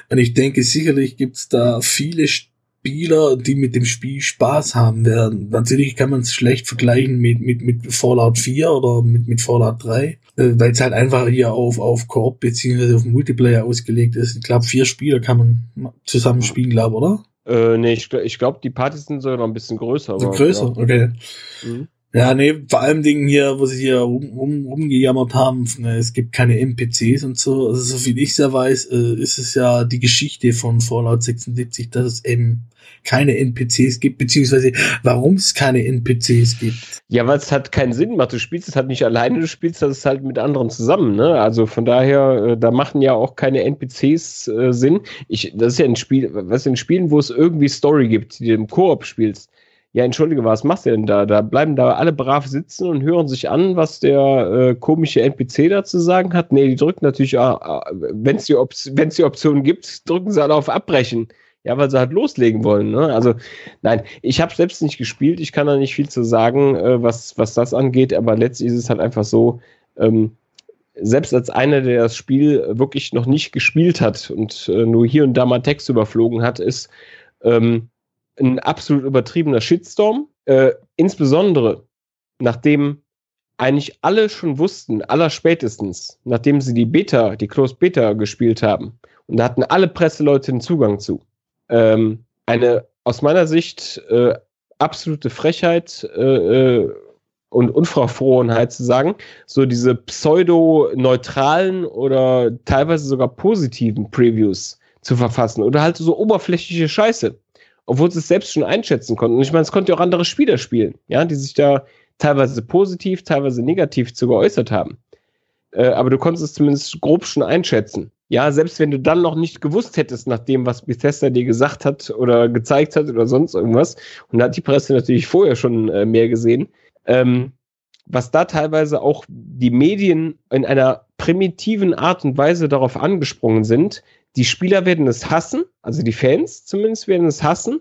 Und ich denke, sicherlich gibt's da viele Spieler, die mit dem Spiel Spaß haben werden. Natürlich kann man es schlecht vergleichen mit, mit, mit Fallout 4 oder mit, mit Fallout 3, äh, weil es halt einfach hier auf, auf Koop beziehungsweise auf Multiplayer ausgelegt ist. Ich glaube, vier Spieler kann man zusammen spielen, glaube oder? Äh, nee, ich, ich glaube, die Partys sind sogar noch ein bisschen größer. Aber, größer, ja. okay. Mhm. Ja, nee, vor allem Dingen hier, wo sie hier rum, rum, rumgejammert haben, ne, es gibt keine NPCs und so. Also so viel ich sehr weiß, äh, ist es ja die Geschichte von Fallout 76, dass es eben keine NPCs gibt, beziehungsweise warum es keine NPCs gibt. Ja, weil es halt keinen Sinn macht. Du spielst es halt nicht alleine, du spielst das halt mit anderen zusammen. Ne? Also von daher, äh, da machen ja auch keine NPCs äh, Sinn. Ich, das ist ja ein Spiel, was in Spielen, wo es irgendwie Story gibt, die du im Koop spielst ja, entschuldige, was machst du denn da? Da bleiben da alle brav sitzen und hören sich an, was der äh, komische NPC da zu sagen hat. Nee, die drücken natürlich, äh, wenn es die, die Option gibt, drücken sie alle auf Abbrechen. Ja, weil sie halt loslegen wollen. Ne? Also, nein, ich habe selbst nicht gespielt, ich kann da nicht viel zu sagen, äh, was, was das angeht, aber letztlich ist es halt einfach so, ähm, selbst als einer, der das Spiel wirklich noch nicht gespielt hat und äh, nur hier und da mal Text überflogen hat, ist, ähm, ein absolut übertriebener Shitstorm. Äh, insbesondere nachdem eigentlich alle schon wussten, aller spätestens, nachdem sie die Beta, die Closed Beta gespielt haben. Und da hatten alle Presseleute den Zugang zu. Ähm, eine aus meiner Sicht äh, absolute Frechheit äh, äh und Unverfrorenheit zu sagen, so diese pseudo-neutralen oder teilweise sogar positiven Previews zu verfassen oder halt so oberflächliche Scheiße obwohl sie es selbst schon einschätzen konnten. Und ich meine, es konnte auch andere Spieler spielen, ja, die sich da teilweise positiv, teilweise negativ zu geäußert haben. Äh, aber du konntest es zumindest grob schon einschätzen. Ja, selbst wenn du dann noch nicht gewusst hättest, nach dem, was Bethesda dir gesagt hat oder gezeigt hat oder sonst irgendwas, und da hat die Presse natürlich vorher schon äh, mehr gesehen, ähm, was da teilweise auch die Medien in einer primitiven Art und Weise darauf angesprungen sind, die Spieler werden es hassen, also die Fans zumindest werden es hassen,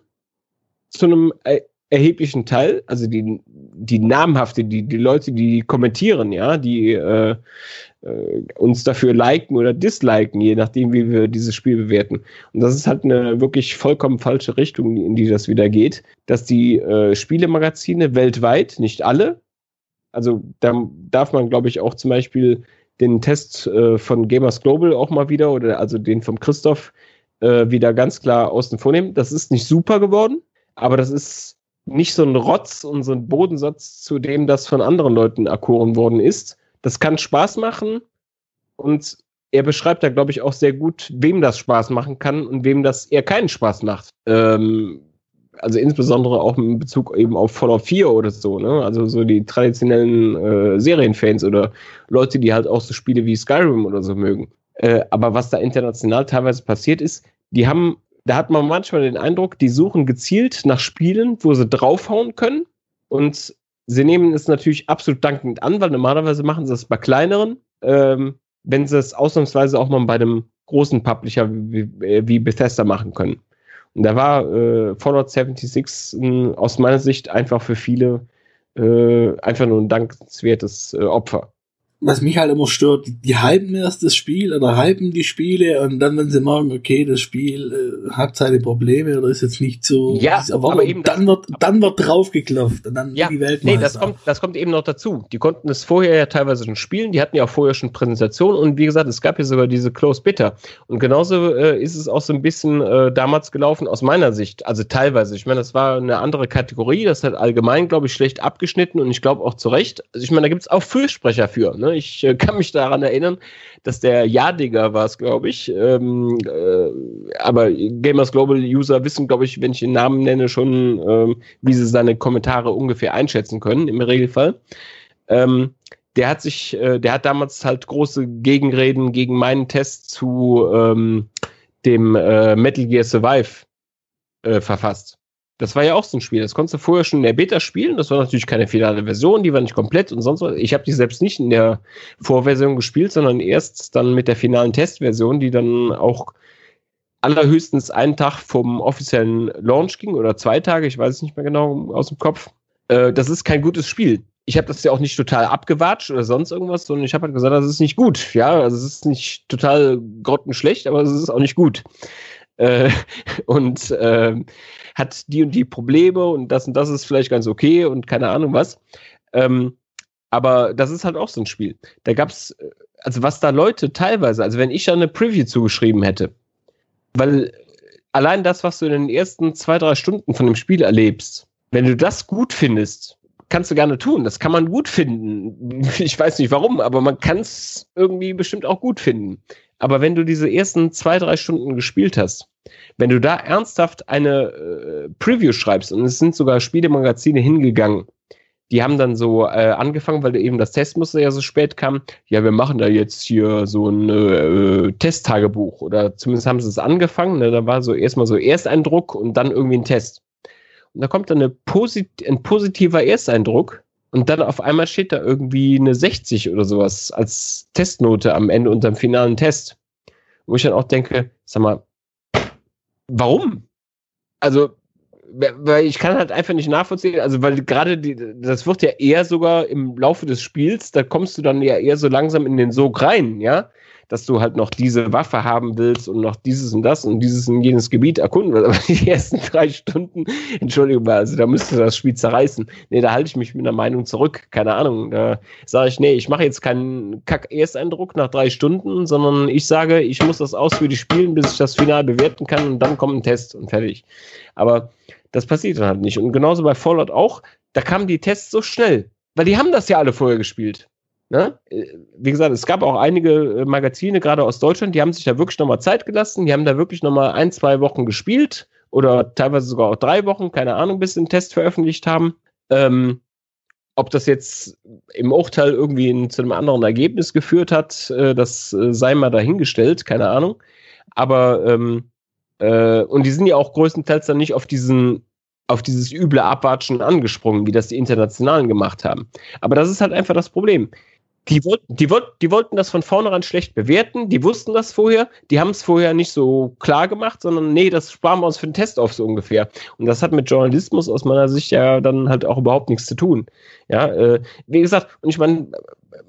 zu einem äh, erheblichen Teil, also die, die namhafte, die, die Leute, die kommentieren, ja, die äh, äh, uns dafür liken oder disliken, je nachdem, wie wir dieses Spiel bewerten. Und das ist halt eine wirklich vollkommen falsche Richtung, in die das wieder geht, dass die äh, Spielemagazine weltweit, nicht alle, also da darf man, glaube ich, auch zum Beispiel den Test äh, von Gamers Global auch mal wieder, oder also den vom Christoph, äh, wieder ganz klar außen vornehmen. Das ist nicht super geworden, aber das ist nicht so ein Rotz und so ein Bodensatz, zu dem das von anderen Leuten erkoren worden ist. Das kann Spaß machen und er beschreibt da, glaube ich, auch sehr gut, wem das Spaß machen kann und wem das eher keinen Spaß macht. Ähm, also insbesondere auch in Bezug eben auf Fallout 4 oder so, ne? Also so die traditionellen äh, Serienfans oder Leute, die halt auch so Spiele wie Skyrim oder so mögen. Äh, aber was da international teilweise passiert ist, die haben, da hat man manchmal den Eindruck, die suchen gezielt nach Spielen, wo sie draufhauen können. Und sie nehmen es natürlich absolut dankend an, weil normalerweise machen sie das bei kleineren, ähm, wenn sie es ausnahmsweise auch mal bei einem großen Publisher wie, wie Bethesda machen können. Da war äh, Fallout 76 äh, aus meiner Sicht einfach für viele äh, einfach nur ein dankenswertes äh, Opfer. Was mich halt immer stört, die hypen erst das Spiel oder hypen die Spiele und dann, wenn sie merken, okay, das Spiel äh, hat seine Probleme oder ist jetzt nicht so, ja, aber eben dann wird, dann wird draufgeklopft und dann ja, die Welt Nee, das kommt, das kommt eben noch dazu. Die konnten es vorher ja teilweise schon spielen, die hatten ja auch vorher schon Präsentationen und wie gesagt, es gab ja sogar diese Close Bitter. Und genauso äh, ist es auch so ein bisschen äh, damals gelaufen aus meiner Sicht, also teilweise. Ich meine, das war eine andere Kategorie, das hat allgemein, glaube ich, schlecht abgeschnitten und ich glaube auch zu Recht. Also ich meine, da gibt es auch Fürsprecher für, ne? Ne? Ich äh, kann mich daran erinnern, dass der Jadiger war es, glaube ich. Ähm, äh, aber Gamers Global User wissen, glaube ich, wenn ich den Namen nenne, schon, ähm, wie sie seine Kommentare ungefähr einschätzen können, im Regelfall. Ähm, der hat sich, äh, der hat damals halt große Gegenreden gegen meinen Test zu ähm, dem äh, Metal Gear Survive äh, verfasst. Das war ja auch so ein Spiel. Das konntest du vorher schon in der Beta spielen. Das war natürlich keine finale Version, die war nicht komplett und sonst was. Ich habe die selbst nicht in der Vorversion gespielt, sondern erst dann mit der finalen Testversion, die dann auch allerhöchstens einen Tag vom offiziellen Launch ging oder zwei Tage, ich weiß es nicht mehr genau aus dem Kopf. Äh, das ist kein gutes Spiel. Ich habe das ja auch nicht total abgewatscht oder sonst irgendwas, sondern ich habe halt gesagt, das ist nicht gut. Ja, also es ist nicht total grottenschlecht, aber es ist auch nicht gut. Äh, und äh, hat die und die Probleme und das und das ist vielleicht ganz okay und keine Ahnung was. Ähm, aber das ist halt auch so ein Spiel. Da gab's, äh, also was da Leute teilweise, also wenn ich da eine Preview zugeschrieben hätte, weil allein das, was du in den ersten zwei, drei Stunden von dem Spiel erlebst, wenn du das gut findest, kannst du gerne tun. Das kann man gut finden. Ich weiß nicht warum, aber man kann es irgendwie bestimmt auch gut finden. Aber wenn du diese ersten zwei, drei Stunden gespielt hast, wenn du da ernsthaft eine äh, Preview schreibst, und es sind sogar Spielemagazine hingegangen, die haben dann so äh, angefangen, weil eben das Testmuster ja so spät kam. Ja, wir machen da jetzt hier so ein äh, Testtagebuch oder zumindest haben sie es angefangen. Ne? Da war so erstmal so Ersteindruck und dann irgendwie ein Test. Da kommt dann posit ein positiver Ersteindruck und dann auf einmal steht da irgendwie eine 60 oder sowas als Testnote am Ende unterm finalen Test. Wo ich dann auch denke, sag mal, warum? Also, weil ich kann halt einfach nicht nachvollziehen, also weil gerade das wird ja eher sogar im Laufe des Spiels, da kommst du dann ja eher so langsam in den Sog rein, ja dass du halt noch diese Waffe haben willst und noch dieses und das und dieses und jenes Gebiet erkunden willst. Aber die ersten drei Stunden, Entschuldigung also da müsste das Spiel zerreißen. Nee, da halte ich mich mit einer Meinung zurück. Keine Ahnung. Da sage ich, nee, ich mache jetzt keinen Kack-Ersteindruck nach drei Stunden, sondern ich sage, ich muss das ausführlich spielen, bis ich das final bewerten kann und dann kommt ein Test und fertig. Aber das passiert dann halt nicht. Und genauso bei Fallout auch, da kamen die Tests so schnell. Weil die haben das ja alle vorher gespielt. Ne? Wie gesagt, es gab auch einige äh, Magazine, gerade aus Deutschland, die haben sich da wirklich nochmal Zeit gelassen, die haben da wirklich nochmal ein, zwei Wochen gespielt oder teilweise sogar auch drei Wochen, keine Ahnung, bis sie einen Test veröffentlicht haben. Ähm, ob das jetzt im Urteil irgendwie in, zu einem anderen Ergebnis geführt hat, äh, das äh, sei mal dahingestellt, keine Ahnung. Aber ähm, äh, und die sind ja auch größtenteils dann nicht auf diesen auf dieses üble Abwatschen angesprungen, wie das die Internationalen gemacht haben. Aber das ist halt einfach das Problem. Die wollten, die, wollten, die wollten das von vornherein schlecht bewerten, die wussten das vorher, die haben es vorher nicht so klar gemacht, sondern nee, das sparen wir uns für den Test auf so ungefähr. Und das hat mit Journalismus aus meiner Sicht ja dann halt auch überhaupt nichts zu tun. Ja, äh, wie gesagt, und ich meine,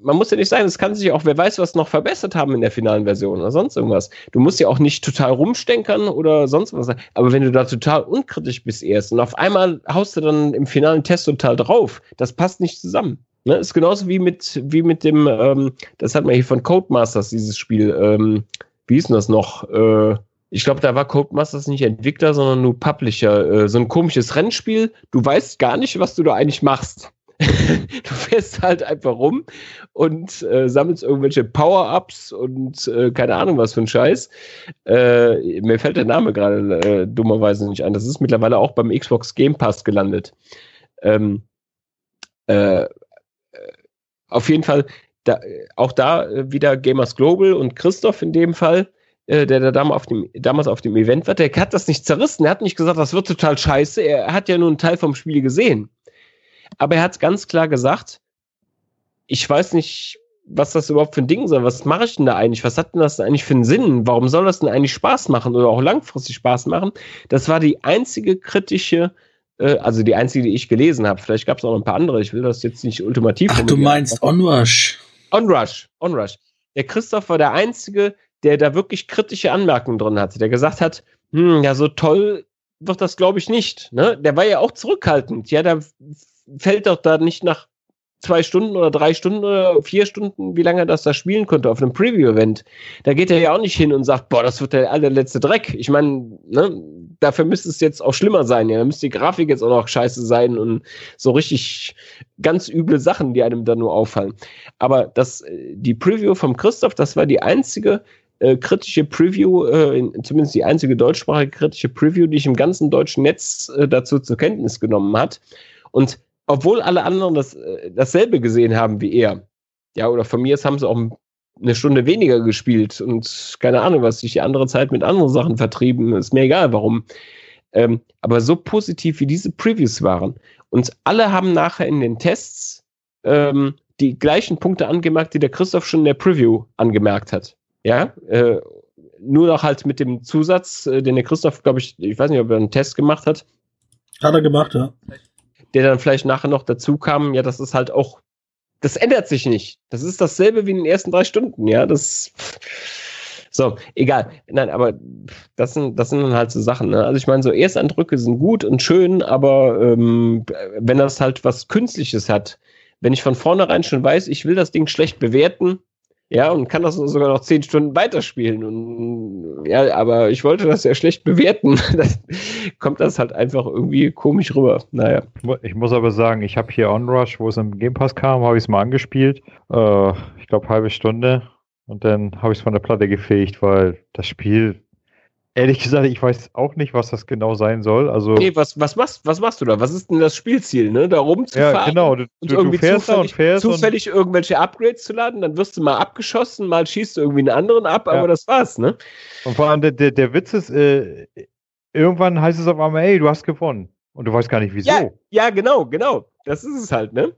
man muss ja nicht sagen, es kann sich auch, wer weiß, was noch verbessert haben in der finalen Version oder sonst irgendwas. Du musst ja auch nicht total rumstenkern oder sonst was. Aber wenn du da total unkritisch bist erst und auf einmal haust du dann im finalen Test total drauf, das passt nicht zusammen. Ne, ist genauso wie mit, wie mit dem, ähm, das hat man hier von Codemasters, dieses Spiel. Ähm, wie ist denn das noch? Äh, ich glaube, da war Codemasters nicht Entwickler, sondern nur Publisher. Äh, so ein komisches Rennspiel. Du weißt gar nicht, was du da eigentlich machst. du fährst halt einfach rum und äh, sammelst irgendwelche Power-Ups und äh, keine Ahnung was für ein Scheiß. Äh, mir fällt der Name gerade äh, dummerweise nicht ein. Das ist mittlerweile auch beim Xbox Game Pass gelandet. Ähm, äh, auf jeden Fall, da, auch da äh, wieder Gamers Global und Christoph in dem Fall, äh, der da damals auf, dem, damals auf dem Event war, der hat das nicht zerrissen. Er hat nicht gesagt, das wird total scheiße. Er hat ja nur einen Teil vom Spiel gesehen. Aber er hat ganz klar gesagt, ich weiß nicht, was das überhaupt für ein Ding soll. Was mache ich denn da eigentlich? Was hat denn das eigentlich für einen Sinn? Warum soll das denn eigentlich Spaß machen oder auch langfristig Spaß machen? Das war die einzige kritische äh, also die einzige, die ich gelesen habe. Vielleicht gab es auch noch ein paar andere. Ich will das jetzt nicht ultimativ. Ach, du meinst Onrush? Onrush, Onrush. Der Christoph war der Einzige, der da wirklich kritische Anmerkungen drin hatte, der gesagt hat, hm, ja, so toll wird das, glaube ich, nicht. Ne? Der war ja auch zurückhaltend. Ja, da fällt doch da nicht nach zwei Stunden oder drei Stunden oder vier Stunden, wie lange das da spielen konnte auf einem Preview-Event. Da geht er ja auch nicht hin und sagt, boah, das wird der allerletzte Dreck. Ich meine, ne, dafür müsste es jetzt auch schlimmer sein. Ja, da müsste die Grafik jetzt auch noch scheiße sein und so richtig ganz üble Sachen, die einem da nur auffallen. Aber das, die Preview vom Christoph, das war die einzige äh, kritische Preview, äh, zumindest die einzige deutschsprachige kritische Preview, die ich im ganzen deutschen Netz äh, dazu zur Kenntnis genommen hat. Und obwohl alle anderen das, äh, dasselbe gesehen haben wie er. Ja, oder von mir aus haben sie auch eine Stunde weniger gespielt und keine Ahnung, was sich die andere Zeit mit anderen Sachen vertrieben, ist mir egal warum. Ähm, aber so positiv wie diese Previews waren und alle haben nachher in den Tests ähm, die gleichen Punkte angemerkt, die der Christoph schon in der Preview angemerkt hat. Ja, äh, nur noch halt mit dem Zusatz, äh, den der Christoph, glaube ich, ich weiß nicht, ob er einen Test gemacht hat. Hat er gemacht, ja der dann vielleicht nachher noch dazu kam, ja, das ist halt auch, das ändert sich nicht. Das ist dasselbe wie in den ersten drei Stunden, ja, das, so, egal. Nein, aber das sind, das sind halt so Sachen. Ne? Also ich meine, so Ersteindrücke sind gut und schön, aber ähm, wenn das halt was Künstliches hat, wenn ich von vornherein schon weiß, ich will das Ding schlecht bewerten, ja, und kann das sogar noch zehn Stunden weiterspielen. Und ja, aber ich wollte das ja schlecht bewerten. Das, kommt das halt einfach irgendwie komisch rüber. Naja. Ich muss aber sagen, ich habe hier Onrush, wo es im Game Pass kam, habe ich es mal angespielt. Äh, ich glaube, halbe Stunde. Und dann habe ich es von der Platte gefegt, weil das Spiel Ehrlich gesagt, ich weiß auch nicht, was das genau sein soll. Also nee, was, was, machst, was machst du da? Was ist denn das Spielziel, ne? Da rumzufahren ja, genau. Du, und irgendwie du fährst zufällig, und fährst zufällig und irgendwelche Upgrades zu laden, dann wirst du mal abgeschossen, mal schießt du irgendwie einen anderen ab, ja. aber das war's, ne? Und vor allem der, der, der Witz ist, äh, irgendwann heißt es auf einmal, ey, du hast gewonnen. Und du weißt gar nicht wieso. Ja, ja, genau, genau. Das ist es halt, ne?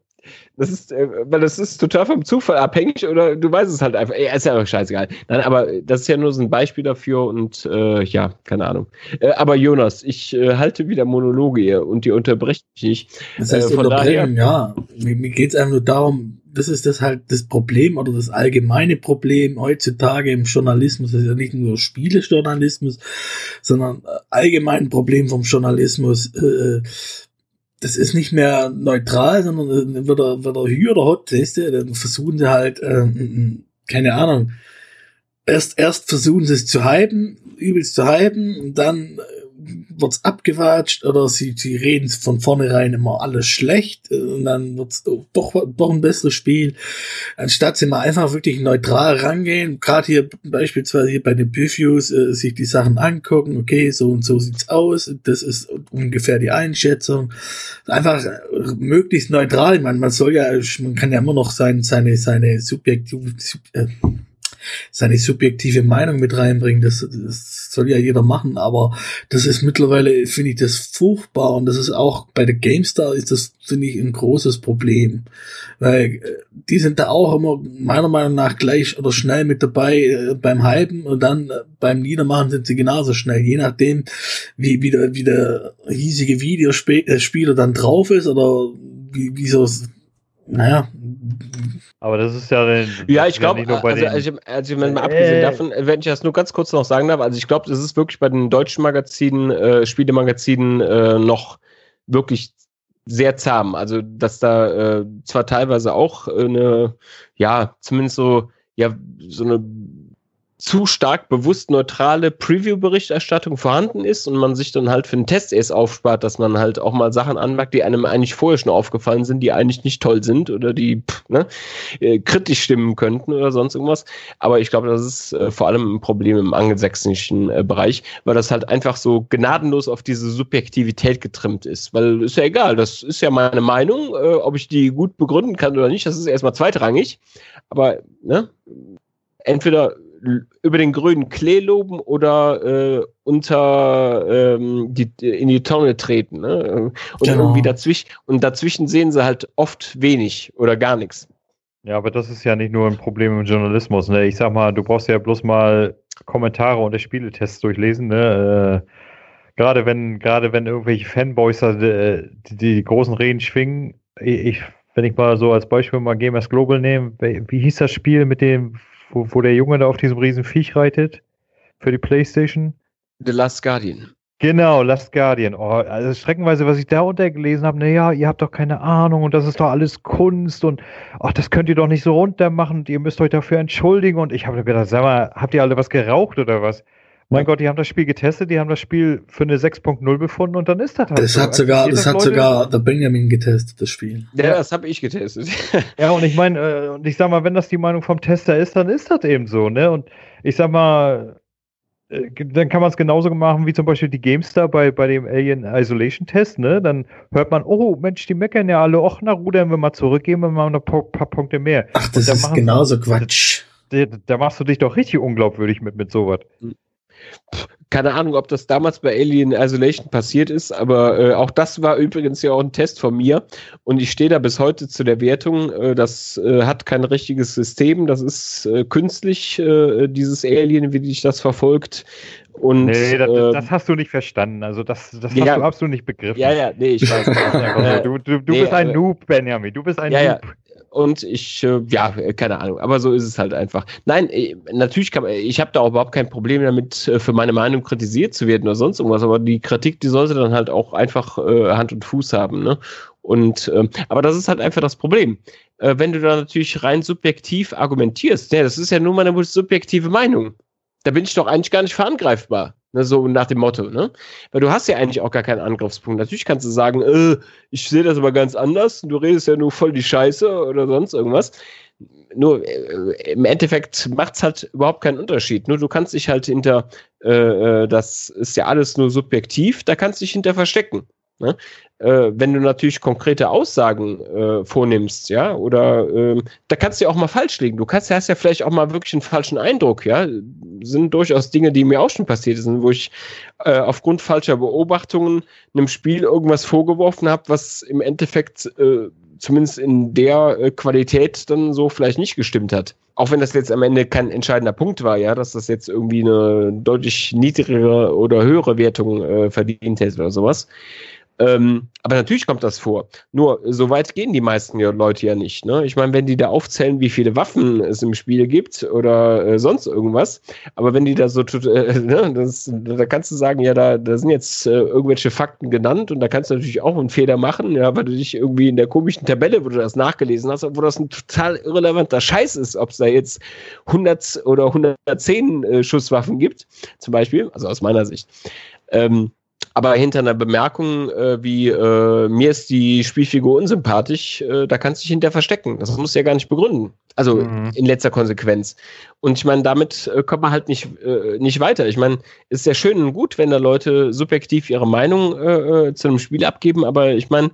Das ist, äh, weil das ist total vom Zufall abhängig oder du weißt es halt einfach. Ey, ist ja auch scheißegal. Nein, aber das ist ja nur so ein Beispiel dafür und äh, ja, keine Ahnung. Äh, aber Jonas, ich äh, halte wieder Monologe hier und die unterbreche ich nicht. Das heißt, äh, von daher, ja, mir, mir geht es einfach nur darum, das ist das halt das Problem oder das allgemeine Problem heutzutage im Journalismus. Das ist ja nicht nur Spielejournalismus, sondern äh, allgemein Problem vom Journalismus. Äh, das ist nicht mehr neutral, sondern wird er, wird er hü oder hot, weißt du, dann versuchen sie halt, äh, keine Ahnung, erst, erst versuchen sie es zu hypen, übelst zu hypen, und dann wird's abgewatscht oder sie, sie reden von vornherein immer alles schlecht äh, und dann wird's doch, doch ein besseres Spiel. Anstatt sie mal einfach wirklich neutral rangehen, gerade hier beispielsweise hier bei den Previews, äh, sich die Sachen angucken, okay, so und so sieht's aus, das ist ungefähr die Einschätzung. Einfach möglichst neutral, man, man soll ja, man kann ja immer noch sein, seine, seine subjektive, sub, äh, seine subjektive Meinung mit reinbringen. Das, das soll ja jeder machen, aber das ist mittlerweile, finde ich, das furchtbar und das ist auch bei der GameStar ist das, finde ich, ein großes Problem. Weil äh, die sind da auch immer meiner Meinung nach gleich oder schnell mit dabei äh, beim Hypen und dann äh, beim Niedermachen sind sie genauso schnell, je nachdem, wie, wie, der, wie der hiesige Videospieler dann drauf ist oder wie, wie so, naja, aber das ist ja den, Ja, ich glaube, also, also, also, wenn mal abgesehen äh, davon, wenn ich das nur ganz kurz noch sagen darf, also ich glaube, das ist wirklich bei den deutschen Magazinen, äh, Spielemagazinen äh, noch wirklich sehr zahm. Also, dass da äh, zwar teilweise auch eine, ja, zumindest so, ja, so eine zu stark bewusst neutrale Preview-Berichterstattung vorhanden ist und man sich dann halt für den Test erst aufspart, dass man halt auch mal Sachen anmerkt, die einem eigentlich vorher schon aufgefallen sind, die eigentlich nicht toll sind oder die pff, ne, äh, kritisch stimmen könnten oder sonst irgendwas. Aber ich glaube, das ist äh, vor allem ein Problem im angelsächsischen äh, Bereich, weil das halt einfach so gnadenlos auf diese Subjektivität getrimmt ist. Weil ist ja egal, das ist ja meine Meinung, äh, ob ich die gut begründen kann oder nicht, das ist erstmal zweitrangig. Aber ne, entweder über den grünen Klee loben oder äh, unter ähm, die, in die Tonne treten. Ne? Und genau. irgendwie dazwischen und dazwischen sehen sie halt oft wenig oder gar nichts. Ja, aber das ist ja nicht nur ein Problem im Journalismus. Ne? Ich sag mal, du brauchst ja bloß mal Kommentare und Spieletests durchlesen. Ne? Äh, gerade wenn, gerade wenn irgendwelche Fanboys äh, die, die großen Reden schwingen, ich, wenn ich mal so als Beispiel mal Gamers Global nehme, wie hieß das Spiel mit dem, wo, wo der Junge da auf diesem riesen Viech reitet? Für die Playstation? The Last Guardian. Genau, Last Guardian. Oh, also streckenweise, was ich da untergelesen habe, naja, ihr habt doch keine Ahnung und das ist doch alles Kunst und ach, das könnt ihr doch nicht so runter machen und ihr müsst euch dafür entschuldigen. Und ich habe gedacht, sag mal, habt ihr alle was geraucht oder was? Mein Gott, die haben das Spiel getestet, die haben das Spiel für eine 6.0 befunden und dann ist das halt Das so. hat sogar, das, das hat Leute, sogar der Benjamin getestet, das Spiel. Ja, ja. das habe ich getestet. ja, und ich meine, äh, und ich sag mal, wenn das die Meinung vom Tester ist, dann ist das eben so, ne? Und ich sag mal, äh, dann kann man es genauso machen wie zum Beispiel die GameStar bei, bei dem Alien Isolation Test, ne? Dann hört man, oh Mensch, die meckern ja alle, och, na rudern wir mal zurückgeben wir mal ein paar, paar Punkte mehr. Ach, das ist genauso Quatsch. Da, da, machst du dich doch richtig unglaubwürdig mit, mit sowas. Keine Ahnung, ob das damals bei Alien Isolation passiert ist, aber äh, auch das war übrigens ja auch ein Test von mir und ich stehe da bis heute zu der Wertung. Äh, das äh, hat kein richtiges System, das ist äh, künstlich, äh, dieses Alien, wie dich das verfolgt. Und, nee, das, ähm, das, hast du nicht verstanden. Also das, das ja, hast du absolut nicht begriffen. Ja, ja, nee, ich weiß. du du, du nee, bist ein Noob, Benjamin. Du bist ein ja, Noob. Und ich, äh, ja, keine Ahnung, aber so ist es halt einfach. Nein, äh, natürlich kann man, ich habe da auch überhaupt kein Problem damit, äh, für meine Meinung kritisiert zu werden oder sonst irgendwas, aber die Kritik, die sollte dann halt auch einfach äh, Hand und Fuß haben, ne? Und, äh, aber das ist halt einfach das Problem. Äh, wenn du da natürlich rein subjektiv argumentierst, ja, das ist ja nur meine subjektive Meinung. Da bin ich doch eigentlich gar nicht verangreifbar. Ne, so nach dem Motto, ne? Weil du hast ja eigentlich auch gar keinen Angriffspunkt. Natürlich kannst du sagen, äh, ich sehe das aber ganz anders, du redest ja nur voll die Scheiße oder sonst irgendwas. Nur äh, im Endeffekt macht es halt überhaupt keinen Unterschied. Nur du kannst dich halt hinter, äh, äh, das ist ja alles nur subjektiv, da kannst du dich hinter verstecken. Ne? Äh, wenn du natürlich konkrete Aussagen äh, vornimmst, ja, oder äh, da kannst du ja auch mal falsch liegen. Du kannst, hast ja vielleicht auch mal wirklich einen falschen Eindruck, ja. Sind durchaus Dinge, die mir auch schon passiert sind, wo ich äh, aufgrund falscher Beobachtungen einem Spiel irgendwas vorgeworfen habe, was im Endeffekt äh, zumindest in der äh, Qualität dann so vielleicht nicht gestimmt hat. Auch wenn das jetzt am Ende kein entscheidender Punkt war, ja, dass das jetzt irgendwie eine deutlich niedrigere oder höhere Wertung äh, verdient hätte oder sowas. Ähm, aber natürlich kommt das vor. Nur so weit gehen die meisten Leute ja nicht. Ne? Ich meine, wenn die da aufzählen, wie viele Waffen es im Spiel gibt oder äh, sonst irgendwas, aber wenn die da so, äh, ne, das, da kannst du sagen, ja, da, da sind jetzt äh, irgendwelche Fakten genannt und da kannst du natürlich auch einen Fehler machen, ja, weil du dich irgendwie in der komischen Tabelle, wo du das nachgelesen hast, wo das ein total irrelevanter Scheiß ist, ob es da jetzt 100 oder 110 äh, Schusswaffen gibt, zum Beispiel, also aus meiner Sicht. Ähm, aber hinter einer Bemerkung äh, wie äh, mir ist die Spielfigur unsympathisch, äh, da kannst du dich hinter verstecken. Das musst du ja gar nicht begründen. Also mhm. in letzter Konsequenz. Und ich meine, damit äh, kommt man halt nicht, äh, nicht weiter. Ich meine, ist ja schön und gut, wenn da Leute subjektiv ihre Meinung äh, zu einem Spiel abgeben, aber ich meine,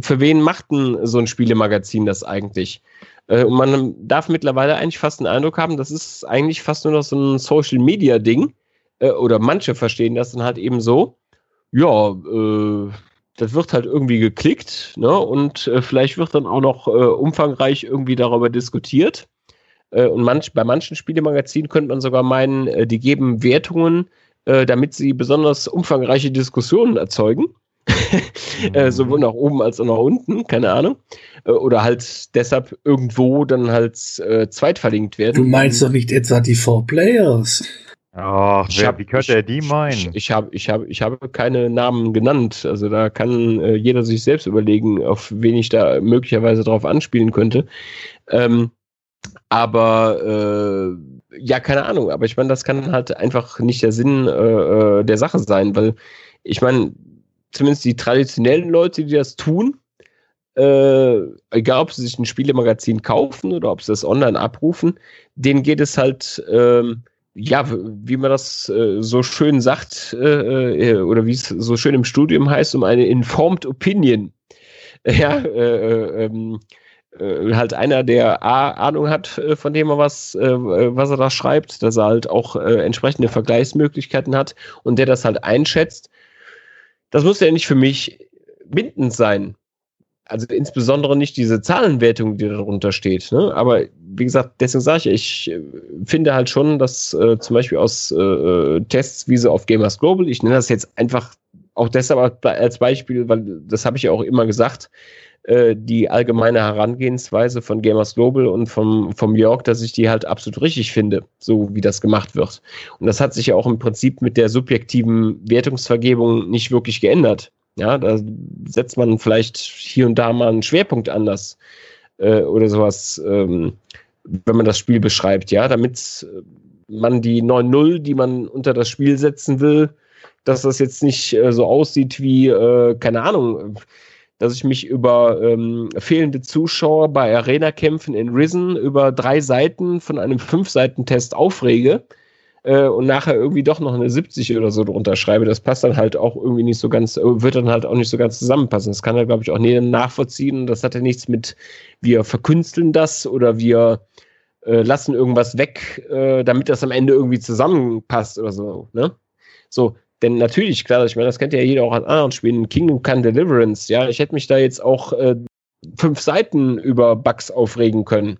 für wen macht denn so ein Spielemagazin das eigentlich? Und man darf mittlerweile eigentlich fast den Eindruck haben, das ist eigentlich fast nur noch so ein Social-Media-Ding. Oder manche verstehen das dann halt eben so ja, äh, das wird halt irgendwie geklickt, ne? Und äh, vielleicht wird dann auch noch äh, umfangreich irgendwie darüber diskutiert. Äh, und manch, bei manchen Spielemagazinen könnte man sogar meinen, äh, die geben Wertungen, äh, damit sie besonders umfangreiche Diskussionen erzeugen. äh, sowohl nach oben als auch nach unten, keine Ahnung. Oder halt deshalb irgendwo dann halt zweitverlinkt werden. Du meinst doch nicht etwa die Four Players? Ach, wer, hab, wie könnte er die meinen? Ich, ich habe ich hab, ich hab keine Namen genannt. Also da kann äh, jeder sich selbst überlegen, auf wen ich da möglicherweise drauf anspielen könnte. Ähm, aber äh, ja, keine Ahnung. Aber ich meine, das kann halt einfach nicht der Sinn äh, äh der Sache sein, weil ich meine, zumindest die traditionellen Leute, die das tun, äh, egal ob sie sich ein Spielemagazin kaufen oder ob sie das online abrufen, denen geht es halt ähm, ja, wie man das äh, so schön sagt, äh, äh, oder wie es so schön im Studium heißt, um eine informed opinion. Ja, äh, äh ähm, äh, halt einer, der A, Ahnung hat äh, von dem, was, was er da schreibt, dass er halt auch entsprechende Vergleichsmöglichkeiten hat und der das halt einschätzt. Das muss ja nicht für mich bindend sein also insbesondere nicht diese Zahlenwertung, die darunter steht. Ne? Aber wie gesagt, deswegen sage ich, ich äh, finde halt schon, dass äh, zum Beispiel aus äh, äh, Tests wie so auf Gamers Global, ich nenne das jetzt einfach auch deshalb als Beispiel, weil das habe ich ja auch immer gesagt, äh, die allgemeine Herangehensweise von Gamers Global und vom, vom Jörg, dass ich die halt absolut richtig finde, so wie das gemacht wird. Und das hat sich ja auch im Prinzip mit der subjektiven Wertungsvergebung nicht wirklich geändert. Ja, da setzt man vielleicht hier und da mal einen Schwerpunkt anders äh, oder sowas, ähm, wenn man das Spiel beschreibt, ja, damit man die 9-0, die man unter das Spiel setzen will, dass das jetzt nicht äh, so aussieht wie, äh, keine Ahnung, dass ich mich über ähm, fehlende Zuschauer bei Arena-Kämpfen in Risen über drei Seiten von einem Fünf-Seiten-Test aufrege äh, und nachher irgendwie doch noch eine 70 oder so drunter schreibe. Das passt dann halt auch irgendwie nicht so ganz, äh, wird dann halt auch nicht so ganz zusammenpassen. Das kann er, glaube ich, auch nie nachvollziehen. Das hat ja nichts mit, wir verkünsteln das oder wir äh, lassen irgendwas weg, äh, damit das am Ende irgendwie zusammenpasst oder so. Ne? So, denn natürlich, klar, ich meine, das kennt ja jeder auch an anderen Spielen. Kingdom Come Deliverance, ja, ich hätte mich da jetzt auch äh, fünf Seiten über Bugs aufregen können.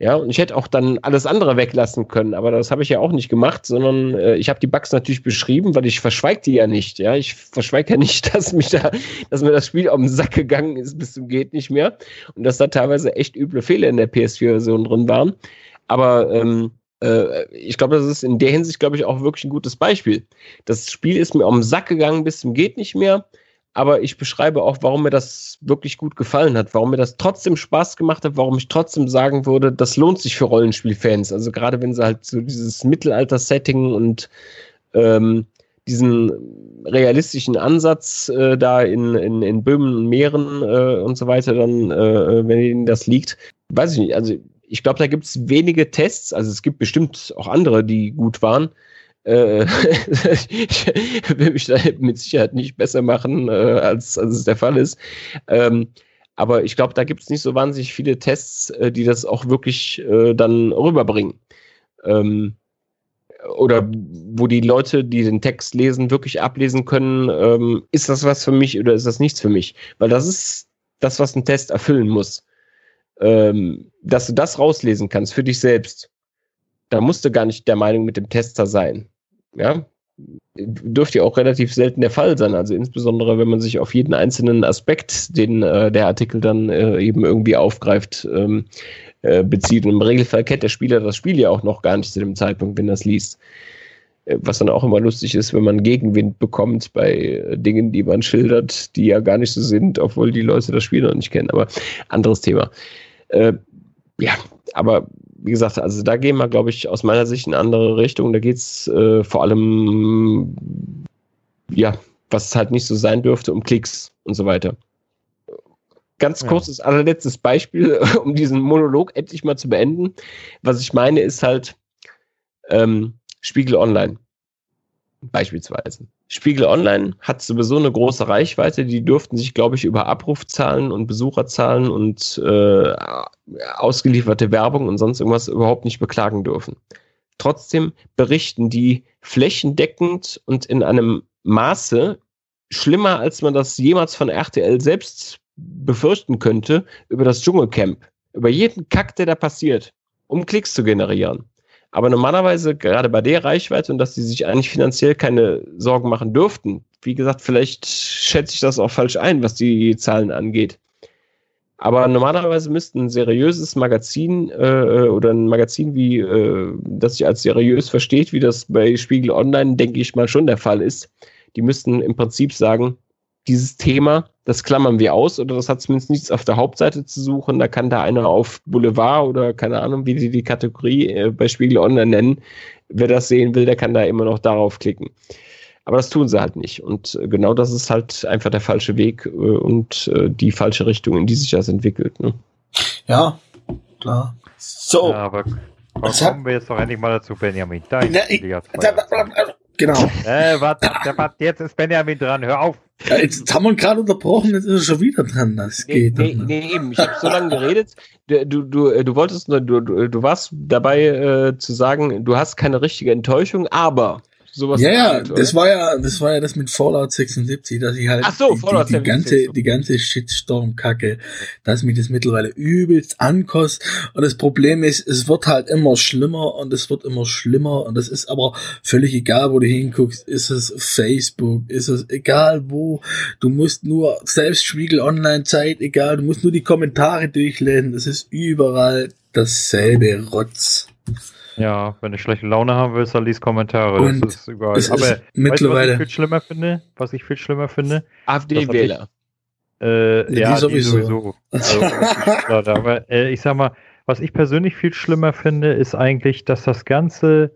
Ja, und ich hätte auch dann alles andere weglassen können, aber das habe ich ja auch nicht gemacht, sondern äh, ich habe die Bugs natürlich beschrieben, weil ich verschweige die ja nicht. Ja, ich verschweige ja nicht, dass mich da, dass mir das Spiel auf den Sack gegangen ist bis zum geht nicht mehr und dass da teilweise echt üble Fehler in der PS4-Version drin waren. Aber ähm, äh, ich glaube, das ist in der Hinsicht, glaube ich, auch wirklich ein gutes Beispiel. Das Spiel ist mir um den Sack gegangen bis zum geht nicht mehr, aber ich beschreibe auch, warum mir das wirklich gut gefallen hat, warum mir das trotzdem Spaß gemacht hat, warum ich trotzdem sagen würde, das lohnt sich für Rollenspielfans. Also gerade wenn sie halt so dieses Mittelalter-Setting und ähm, diesen realistischen Ansatz äh, da in, in, in Böhmen und Meeren äh, und so weiter dann, äh, wenn ihnen das liegt, weiß ich nicht. Also ich glaube, da gibt es wenige Tests, also es gibt bestimmt auch andere, die gut waren. Äh, ich will mich da mit Sicherheit nicht besser machen, äh, als, als es der Fall ist. Ähm, aber ich glaube, da gibt es nicht so wahnsinnig viele Tests, äh, die das auch wirklich äh, dann rüberbringen. Ähm, oder wo die Leute, die den Text lesen, wirklich ablesen können, ähm, ist das was für mich oder ist das nichts für mich? Weil das ist das, was ein Test erfüllen muss ähm, dass du das rauslesen kannst für dich selbst. Da musst du gar nicht der Meinung mit dem Tester sein. Ja, dürfte ja auch relativ selten der Fall sein. Also insbesondere, wenn man sich auf jeden einzelnen Aspekt, den äh, der Artikel dann äh, eben irgendwie aufgreift, ähm, äh, bezieht. Und im Regelfall kennt der Spieler das Spiel ja auch noch gar nicht zu dem Zeitpunkt, wenn er es liest. Äh, was dann auch immer lustig ist, wenn man Gegenwind bekommt bei äh, Dingen, die man schildert, die ja gar nicht so sind, obwohl die Leute das Spiel noch nicht kennen. Aber anderes Thema. Äh, ja, aber wie gesagt, also da gehen wir, glaube ich, aus meiner Sicht in andere Richtung. Da geht es äh, vor allem, ja, was halt nicht so sein dürfte, um Klicks und so weiter. Ganz kurzes, ja. allerletztes Beispiel, um diesen Monolog endlich mal zu beenden. Was ich meine, ist halt ähm, Spiegel Online. Beispielsweise. Spiegel Online hat sowieso eine große Reichweite. Die dürften sich, glaube ich, über Abrufzahlen und Besucherzahlen und äh, ausgelieferte Werbung und sonst irgendwas überhaupt nicht beklagen dürfen. Trotzdem berichten die flächendeckend und in einem Maße schlimmer, als man das jemals von RTL selbst befürchten könnte, über das Dschungelcamp. Über jeden Kack, der da passiert, um Klicks zu generieren. Aber normalerweise, gerade bei der Reichweite und dass sie sich eigentlich finanziell keine Sorgen machen dürften, wie gesagt, vielleicht schätze ich das auch falsch ein, was die Zahlen angeht. Aber normalerweise müsste ein seriöses Magazin äh, oder ein Magazin, wie äh, das sich als seriös versteht, wie das bei Spiegel Online, denke ich mal, schon der Fall ist, die müssten im Prinzip sagen, dieses Thema, das klammern wir aus oder das hat zumindest nichts auf der Hauptseite zu suchen. Da kann da einer auf Boulevard oder keine Ahnung, wie die die Kategorie äh, bei Spiegel Online nennen. Wer das sehen will, der kann da immer noch darauf klicken. Aber das tun sie halt nicht. Und äh, genau das ist halt einfach der falsche Weg äh, und äh, die falsche Richtung, in die sich das entwickelt. Ne? Ja, klar. So. Ja, aber kommen wir jetzt doch endlich mal dazu, Benjamin. Dein Na, ich, da, Genau. Äh, warte, warte, jetzt ist Benjamin dran, hör auf. Ja, jetzt haben wir gerade unterbrochen, jetzt ist er schon wieder dran. Das nee, geht nee, nee, eben. Ich habe so lange geredet. Du, du, du wolltest, du, du, du warst dabei äh, zu sagen, du hast keine richtige Enttäuschung, aber sowas. Ja, ja, das war ja, das war ja das mit Fallout 76, dass ich halt Ach so, die, Fallout die, die 76. ganze, die ganze Shitstorm-Kacke, dass mich das mittlerweile übelst ankostet. Und das Problem ist, es wird halt immer schlimmer und es wird immer schlimmer und das ist aber völlig egal, wo du hinguckst. Ist es Facebook, ist es egal wo. Du musst nur, selbst Spiegel Online Zeit, egal, du musst nur die Kommentare durchlesen. Es ist überall dasselbe Rotz. Ja, wenn du schlechte Laune haben willst, dann liest Kommentare. Und das ist überall. es Aber ist weißt was mittlerweile- ich viel schlimmer finde? Was ich viel schlimmer finde? AfD-Wähler. Äh, Die ja, sowieso. die sowieso. Also, klar, aber äh, ich sag mal, was ich persönlich viel schlimmer finde, ist eigentlich, dass das Ganze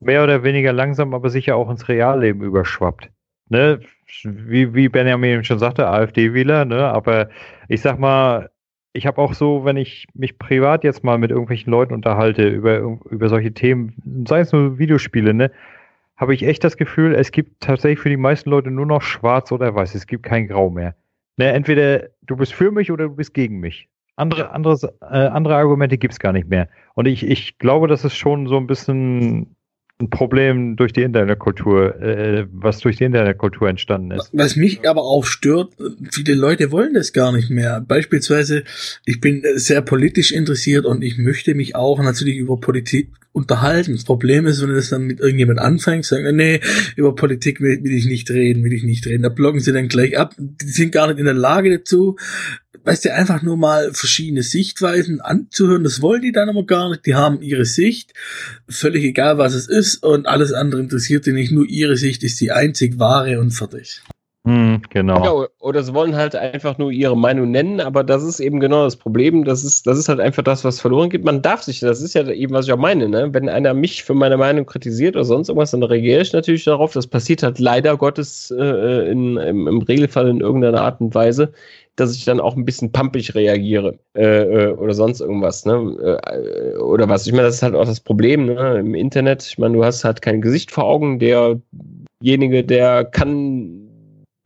mehr oder weniger langsam, aber sicher auch ins Realleben überschwappt. Ne? Wie, wie Benjamin eben schon sagte, AfD-Wähler, ne? aber ich sag mal, ich habe auch so, wenn ich mich privat jetzt mal mit irgendwelchen Leuten unterhalte über, über solche Themen, sei es nur Videospiele, ne, habe ich echt das Gefühl, es gibt tatsächlich für die meisten Leute nur noch schwarz oder weiß. Es gibt kein Grau mehr. Ne, entweder du bist für mich oder du bist gegen mich. Andere, anderes, äh, andere Argumente gibt's gar nicht mehr. Und ich, ich glaube, das ist schon so ein bisschen ein Problem durch die Internetkultur, äh, was durch die Internetkultur entstanden ist. Was mich aber auch stört, viele Leute wollen das gar nicht mehr. Beispielsweise, ich bin sehr politisch interessiert und ich möchte mich auch natürlich über Politik unterhalten. Das Problem ist, wenn du das dann mit irgendjemand anfängst, sagen, nee, über Politik will, will ich nicht reden, will ich nicht reden. Da blocken sie dann gleich ab. Die sind gar nicht in der Lage dazu. Weißt du, einfach nur mal verschiedene Sichtweisen anzuhören, das wollen die dann aber gar nicht. Die haben ihre Sicht, völlig egal was es ist und alles andere interessiert die nicht. Nur ihre Sicht ist die einzig wahre und fertig. Hm, genau. Ja, oder sie wollen halt einfach nur ihre Meinung nennen, aber das ist eben genau das Problem. Das ist, das ist halt einfach das, was verloren geht. Man darf sich, das ist ja eben, was ich auch meine, ne? Wenn einer mich für meine Meinung kritisiert oder sonst irgendwas, dann reagiere ich natürlich darauf. Das passiert halt leider Gottes äh, in, im, im Regelfall in irgendeiner Art und Weise, dass ich dann auch ein bisschen pumpig reagiere äh, äh, oder sonst irgendwas. Ne? Äh, oder was. Ich meine, das ist halt auch das Problem ne? im Internet. Ich meine, du hast halt kein Gesicht vor Augen. Derjenige, der kann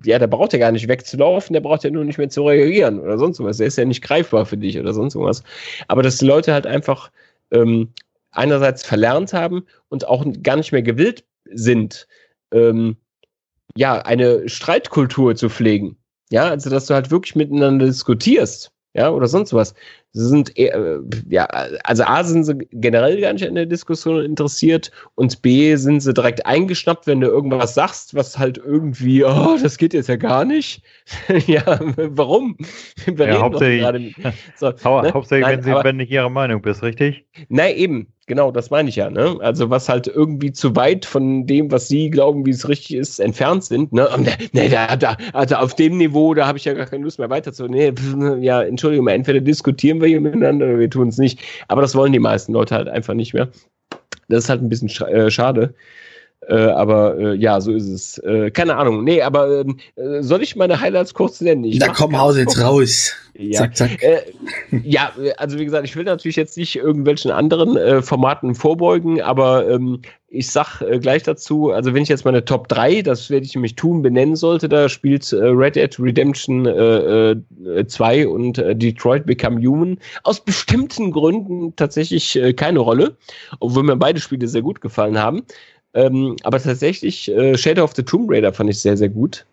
ja, der braucht ja gar nicht wegzulaufen, der braucht ja nur nicht mehr zu reagieren oder sonst was. Der ist ja nicht greifbar für dich oder sonst irgendwas. Aber dass die Leute halt einfach ähm, einerseits verlernt haben und auch gar nicht mehr gewillt sind, ähm, ja, eine Streitkultur zu pflegen. Ja, also dass du halt wirklich miteinander diskutierst, ja, oder sonst was. Sie sind eher, äh, ja, also A sind sie generell gar nicht an der Diskussion interessiert und B sind sie direkt eingeschnappt, wenn du irgendwas sagst, was halt irgendwie, oh, das geht jetzt ja gar nicht. ja, warum? Wir Ja, hauptsächlich-. So, ne? Hauptsächlich, Nein, wenn, sie, aber- wenn nicht ihre Meinung bist, richtig? Nein, eben, genau, das meine ich ja. Ne? Also was halt irgendwie zu weit von dem, was sie glauben, wie es richtig ist, entfernt sind. Ne, ne, da, da, also auf dem Niveau, da habe ich ja gar keine Lust mehr weiter zu. Nee, pf, ja, Entschuldigung, entweder diskutieren wir hier miteinander wir tun es nicht. Aber das wollen die meisten Leute halt einfach nicht mehr. Das ist halt ein bisschen äh, schade. Äh, aber äh, ja, so ist es. Äh, keine Ahnung. Nee, aber ähm, äh, soll ich meine Highlights kurz nennen? Ich Na komm, haus jetzt raus. Ja. Zack, zack. Äh, ja, also wie gesagt, ich will natürlich jetzt nicht irgendwelchen anderen äh, Formaten vorbeugen, aber ähm, ich sag äh, gleich dazu, also wenn ich jetzt meine Top 3, das werde ich nämlich tun, benennen sollte, da spielt äh, Red Dead Redemption äh, äh, 2 und äh, Detroit Become Human aus bestimmten Gründen tatsächlich äh, keine Rolle, obwohl mir beide Spiele sehr gut gefallen haben. Ähm, aber tatsächlich, äh, Shadow of the Tomb Raider fand ich sehr, sehr gut.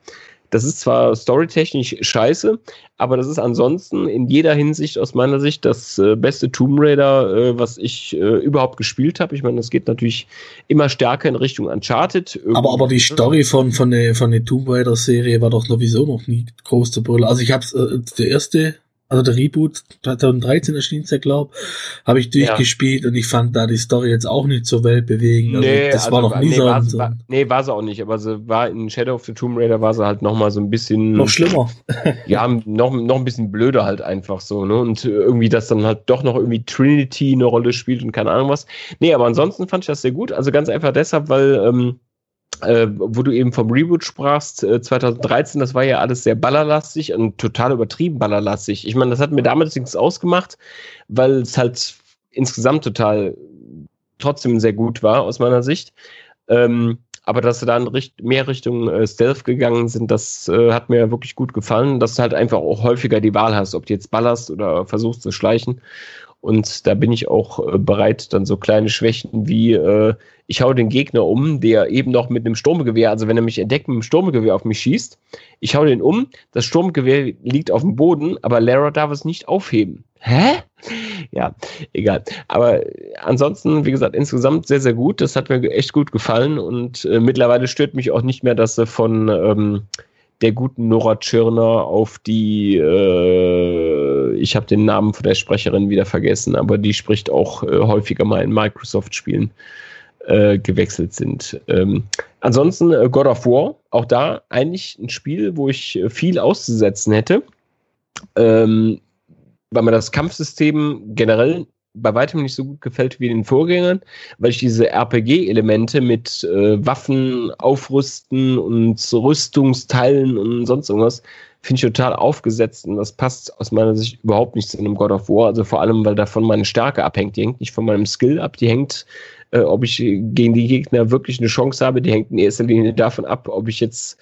Das ist zwar storytechnisch scheiße, aber das ist ansonsten in jeder Hinsicht aus meiner Sicht das äh, beste Tomb Raider, äh, was ich äh, überhaupt gespielt habe. Ich meine, das geht natürlich immer stärker in Richtung Uncharted. Aber, aber die Story von, von der, von der Tomb Raider Serie war doch sowieso noch nie groß zu brüllen. Also ich hab's, äh, der erste, also der Reboot 2013 erschien der glaub, habe ich durchgespielt und ich fand da die Story jetzt auch nicht so weltbewegend. Also das war noch nie nee, so, war, so war, nee, war sie auch nicht, aber sie war in Shadow of the Tomb Raider war sie halt noch mal so ein bisschen noch schlimmer. ja, noch, noch ein bisschen blöder halt einfach so, ne? Und irgendwie, dass dann halt doch noch irgendwie Trinity eine Rolle spielt und keine Ahnung was. Nee, aber ansonsten fand ich das sehr gut. Also ganz einfach deshalb, weil, ähm, äh, wo du eben vom Reboot sprachst, äh, 2013, das war ja alles sehr ballerlastig und total übertrieben ballerlastig. Ich meine, das hat mir damals nichts ausgemacht, weil es halt insgesamt total trotzdem sehr gut war aus meiner Sicht. Ähm, aber dass sie dann richt mehr Richtung äh, Stealth gegangen sind, das äh, hat mir wirklich gut gefallen, dass du halt einfach auch häufiger die Wahl hast, ob du jetzt ballerst oder versuchst zu schleichen. Und da bin ich auch äh, bereit, dann so kleine Schwächen wie äh, ich hau den Gegner um, der eben noch mit einem Sturmgewehr, also wenn er mich entdeckt mit einem Sturmgewehr auf mich schießt, ich hau den um, das Sturmgewehr liegt auf dem Boden, aber Lara darf es nicht aufheben. Hä? Ja, egal. Aber ansonsten, wie gesagt, insgesamt sehr, sehr gut. Das hat mir echt gut gefallen und äh, mittlerweile stört mich auch nicht mehr, dass sie von ähm, der guten Nora Tschirner auf die, äh, ich habe den Namen von der Sprecherin wieder vergessen, aber die spricht auch äh, häufiger mal in Microsoft-Spielen äh, gewechselt sind. Ähm, ansonsten äh, God of War, auch da eigentlich ein Spiel, wo ich äh, viel auszusetzen hätte, ähm, weil mir das Kampfsystem generell bei weitem nicht so gut gefällt wie den Vorgängern, weil ich diese RPG-Elemente mit äh, Waffen, Aufrüsten und Rüstungsteilen und sonst irgendwas finde ich total aufgesetzt und das passt aus meiner Sicht überhaupt nicht zu einem God of War. Also vor allem, weil davon meine Stärke abhängt. Die hängt nicht von meinem Skill ab, die hängt, äh, ob ich gegen die Gegner wirklich eine Chance habe, die hängt in erster Linie davon ab, ob ich jetzt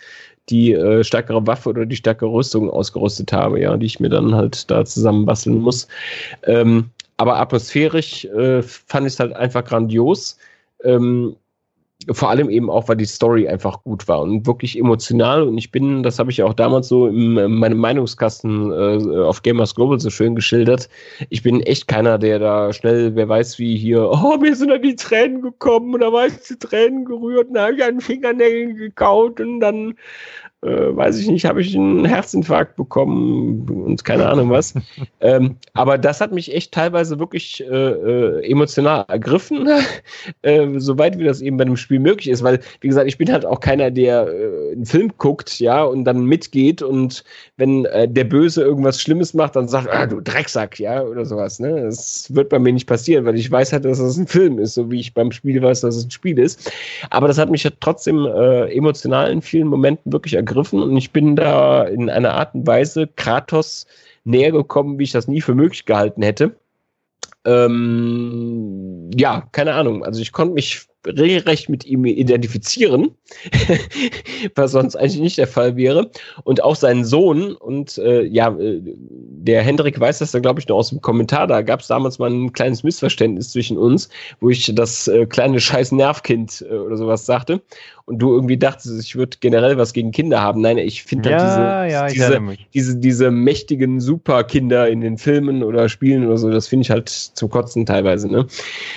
die äh, stärkere Waffe oder die stärkere Rüstung ausgerüstet habe, ja, die ich mir dann halt da zusammenbasteln muss. Ähm, aber atmosphärisch äh, fand ich es halt einfach grandios. Ähm, vor allem eben auch, weil die Story einfach gut war und wirklich emotional. Und ich bin, das habe ich ja auch damals so in, in meinem Meinungskasten äh, auf Gamers Global so schön geschildert. Ich bin echt keiner, der da schnell, wer weiß wie hier, oh, mir sind da die Tränen gekommen und da war ich zu Tränen gerührt und da habe ich einen Fingernägel gekaut und dann äh, weiß ich nicht, habe ich einen Herzinfarkt bekommen und keine Ahnung was. ähm, aber das hat mich echt teilweise wirklich äh, äh, emotional ergriffen, äh, soweit wie das eben bei einem Spiel möglich ist, weil, wie gesagt, ich bin halt auch keiner, der äh, einen Film guckt, ja, und dann mitgeht und wenn äh, der Böse irgendwas Schlimmes macht, dann sagt, ah, du Drecksack, ja, oder sowas, ne? Das wird bei mir nicht passieren, weil ich weiß halt, dass das ein Film ist, so wie ich beim Spiel weiß, dass es ein Spiel ist. Aber das hat mich ja trotzdem emotional in vielen Momenten wirklich ergriffen ergriffen und ich bin da in einer Art und Weise Kratos näher gekommen, wie ich das nie für möglich gehalten hätte. Ähm, ja, keine Ahnung. Also ich konnte mich regelrecht mit ihm identifizieren, was sonst eigentlich nicht der Fall wäre. Und auch seinen Sohn und äh, ja, äh, der Hendrik weiß das da, glaube ich, noch aus dem Kommentar. Da gab es damals mal ein kleines Missverständnis zwischen uns, wo ich das äh, kleine scheiß Nervkind äh, oder sowas sagte. Und du irgendwie dachtest, ich würde generell was gegen Kinder haben. Nein, ich finde halt ja, diese, ja, diese, diese, diese mächtigen Superkinder in den Filmen oder Spielen oder so, das finde ich halt zum Kotzen teilweise. Ne?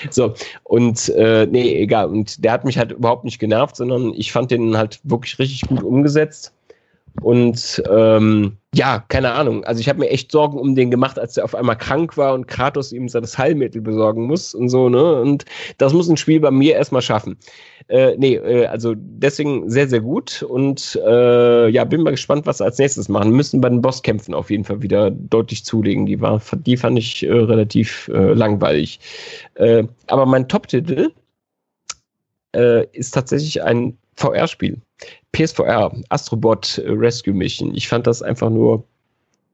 So, und äh, nee, egal. Und der hat mich halt überhaupt nicht genervt, sondern ich fand den halt wirklich richtig gut umgesetzt. Und ähm, ja, keine Ahnung. Also ich habe mir echt Sorgen um den gemacht, als er auf einmal krank war und Kratos ihm das Heilmittel besorgen muss und so, ne? Und das muss ein Spiel bei mir erstmal schaffen. Äh, nee, äh, also deswegen sehr, sehr gut. Und äh, ja, bin mal gespannt, was sie als nächstes machen. Müssen bei den Bosskämpfen auf jeden Fall wieder deutlich zulegen. Die, war, die fand ich äh, relativ äh, langweilig. Äh, aber mein Top-Titel äh, ist tatsächlich ein VR-Spiel. PSVR, Astrobot Rescue Mission. Ich fand das einfach nur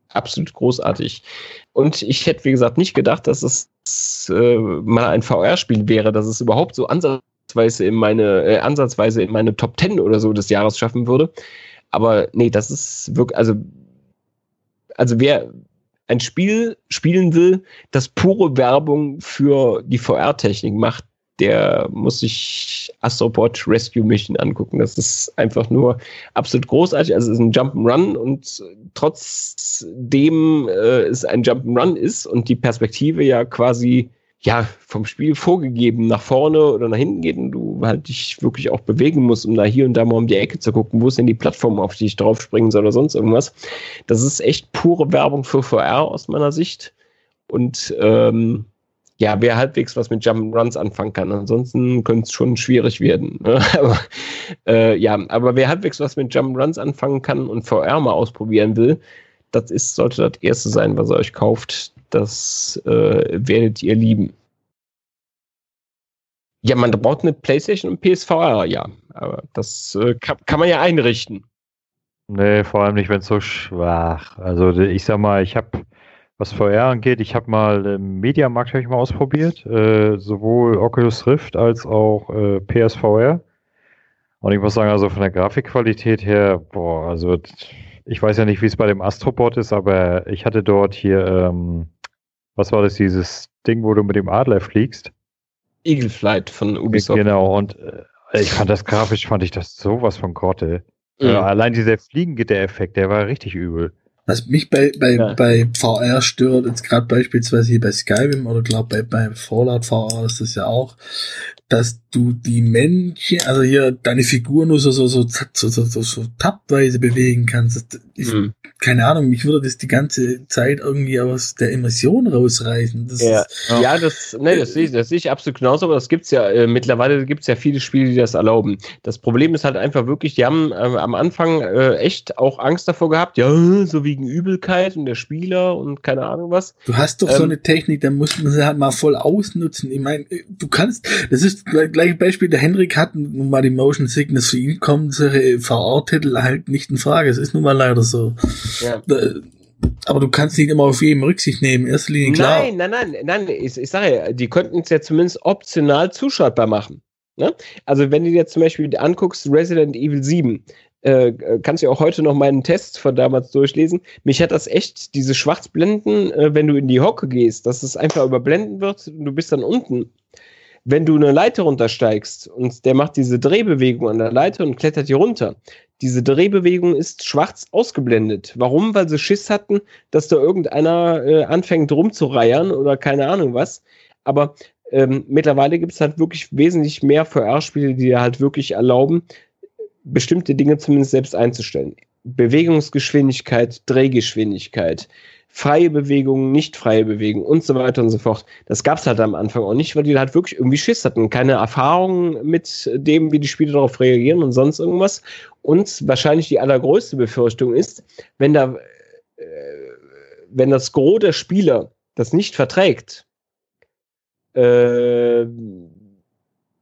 absolut großartig. Und ich hätte, wie gesagt, nicht gedacht, dass es äh, mal ein VR-Spiel wäre, dass es überhaupt so ansatzweise in meine, äh, ansatzweise in meine Top 10 oder so des Jahres schaffen würde. Aber nee, das ist wirklich, also, also wer ein Spiel spielen will, das pure Werbung für die VR-Technik macht, der muss sich Astrobot Rescue Mission angucken. Das ist einfach nur absolut großartig. Also es ist ein Jump'n'Run und trotzdem äh, es ein Jump'n'Run ist und die Perspektive ja quasi ja vom Spiel vorgegeben nach vorne oder nach hinten geht und du halt dich wirklich auch bewegen musst, um da hier und da mal um die Ecke zu gucken, wo ist denn die Plattform, auf die ich draufspringen soll oder sonst irgendwas. Das ist echt pure Werbung für VR aus meiner Sicht. Und ähm, ja, wer halbwegs was mit Jump'n'Runs anfangen kann. Ansonsten könnte es schon schwierig werden. Ne? aber, äh, ja, aber wer halbwegs was mit Jump'n'Runs anfangen kann und VR mal ausprobieren will, das ist, sollte das erste sein, was ihr euch kauft. Das äh, werdet ihr lieben. Ja, man braucht eine PlayStation und PSVR, ja. Aber das äh, kann, kann man ja einrichten. Nee, vor allem nicht, wenn es so schwach. Also ich sag mal, ich habe was VR angeht, ich habe mal im Mediamarkt ich mal ausprobiert, äh, sowohl Oculus Rift als auch äh, PSVR. Und ich muss sagen, also von der Grafikqualität her, boah, also ich weiß ja nicht, wie es bei dem Astrobot ist, aber ich hatte dort hier, ähm, was war das, dieses Ding, wo du mit dem Adler fliegst? Eagle Flight von Ubisoft. Genau, und äh, ich fand das grafisch, fand ich das sowas von Grotte. Mhm. Äh, allein dieser Fliegengitter-Effekt, der war richtig übel. Was mich bei, bei, ja. bei VR stört, jetzt gerade beispielsweise hier bei Skyrim oder glaube bei, bei Fallout VR ist das ja auch, dass du die Männchen, also hier deine Figur nur so, so, so, so, so, so, so tappweise bewegen kannst. Ich, mhm. Keine Ahnung, mich würde das die ganze Zeit irgendwie aus der Immersion rausreißen. Das ja. Ist, ja. ja, das, ne, das sehe ich, das sehe ich absolut genauso, aber das gibt's ja, äh, mittlerweile gibt's ja viele Spiele, die das erlauben. Das Problem ist halt einfach wirklich, die haben äh, am Anfang äh, echt auch Angst davor gehabt, ja, so wegen Übelkeit und der Spieler und keine Ahnung was. Du hast doch ähm, so eine Technik, da muss man sie halt mal voll ausnutzen. Ich meine, du kannst, das ist das gleiche Beispiel, der Henrik hat nun mal die Motion Sickness für ihn kommen solche VR-Titel halt nicht in Frage. Es ist nun mal leider so. Ja. Aber du kannst nicht immer auf jedem Rücksicht nehmen. In erster Linie klar. Nein, nein, nein, nein. Ich, ich sage ja, die könnten es ja zumindest optional zuschaltbar machen. Ne? Also wenn du dir zum Beispiel anguckst, Resident Evil 7, äh, kannst du auch heute noch meinen Test von damals durchlesen. Mich hat das echt, diese Schwarzblenden, äh, wenn du in die Hocke gehst, dass es einfach überblenden wird und du bist dann unten wenn du eine Leiter runtersteigst und der macht diese Drehbewegung an der Leiter und klettert hier runter, diese Drehbewegung ist schwarz ausgeblendet. Warum? Weil sie Schiss hatten, dass da irgendeiner äh, anfängt rumzureiern oder keine Ahnung was. Aber ähm, mittlerweile gibt es halt wirklich wesentlich mehr VR-Spiele, die halt wirklich erlauben, bestimmte Dinge zumindest selbst einzustellen. Bewegungsgeschwindigkeit, Drehgeschwindigkeit, freie Bewegung, nicht freie Bewegung und so weiter und so fort. Das gab es halt am Anfang auch nicht, weil die halt wirklich irgendwie Schiss hatten. Keine Erfahrung mit dem, wie die Spieler darauf reagieren und sonst irgendwas. Und wahrscheinlich die allergrößte Befürchtung ist, wenn da, äh, wenn das Gros der Spieler das nicht verträgt, äh,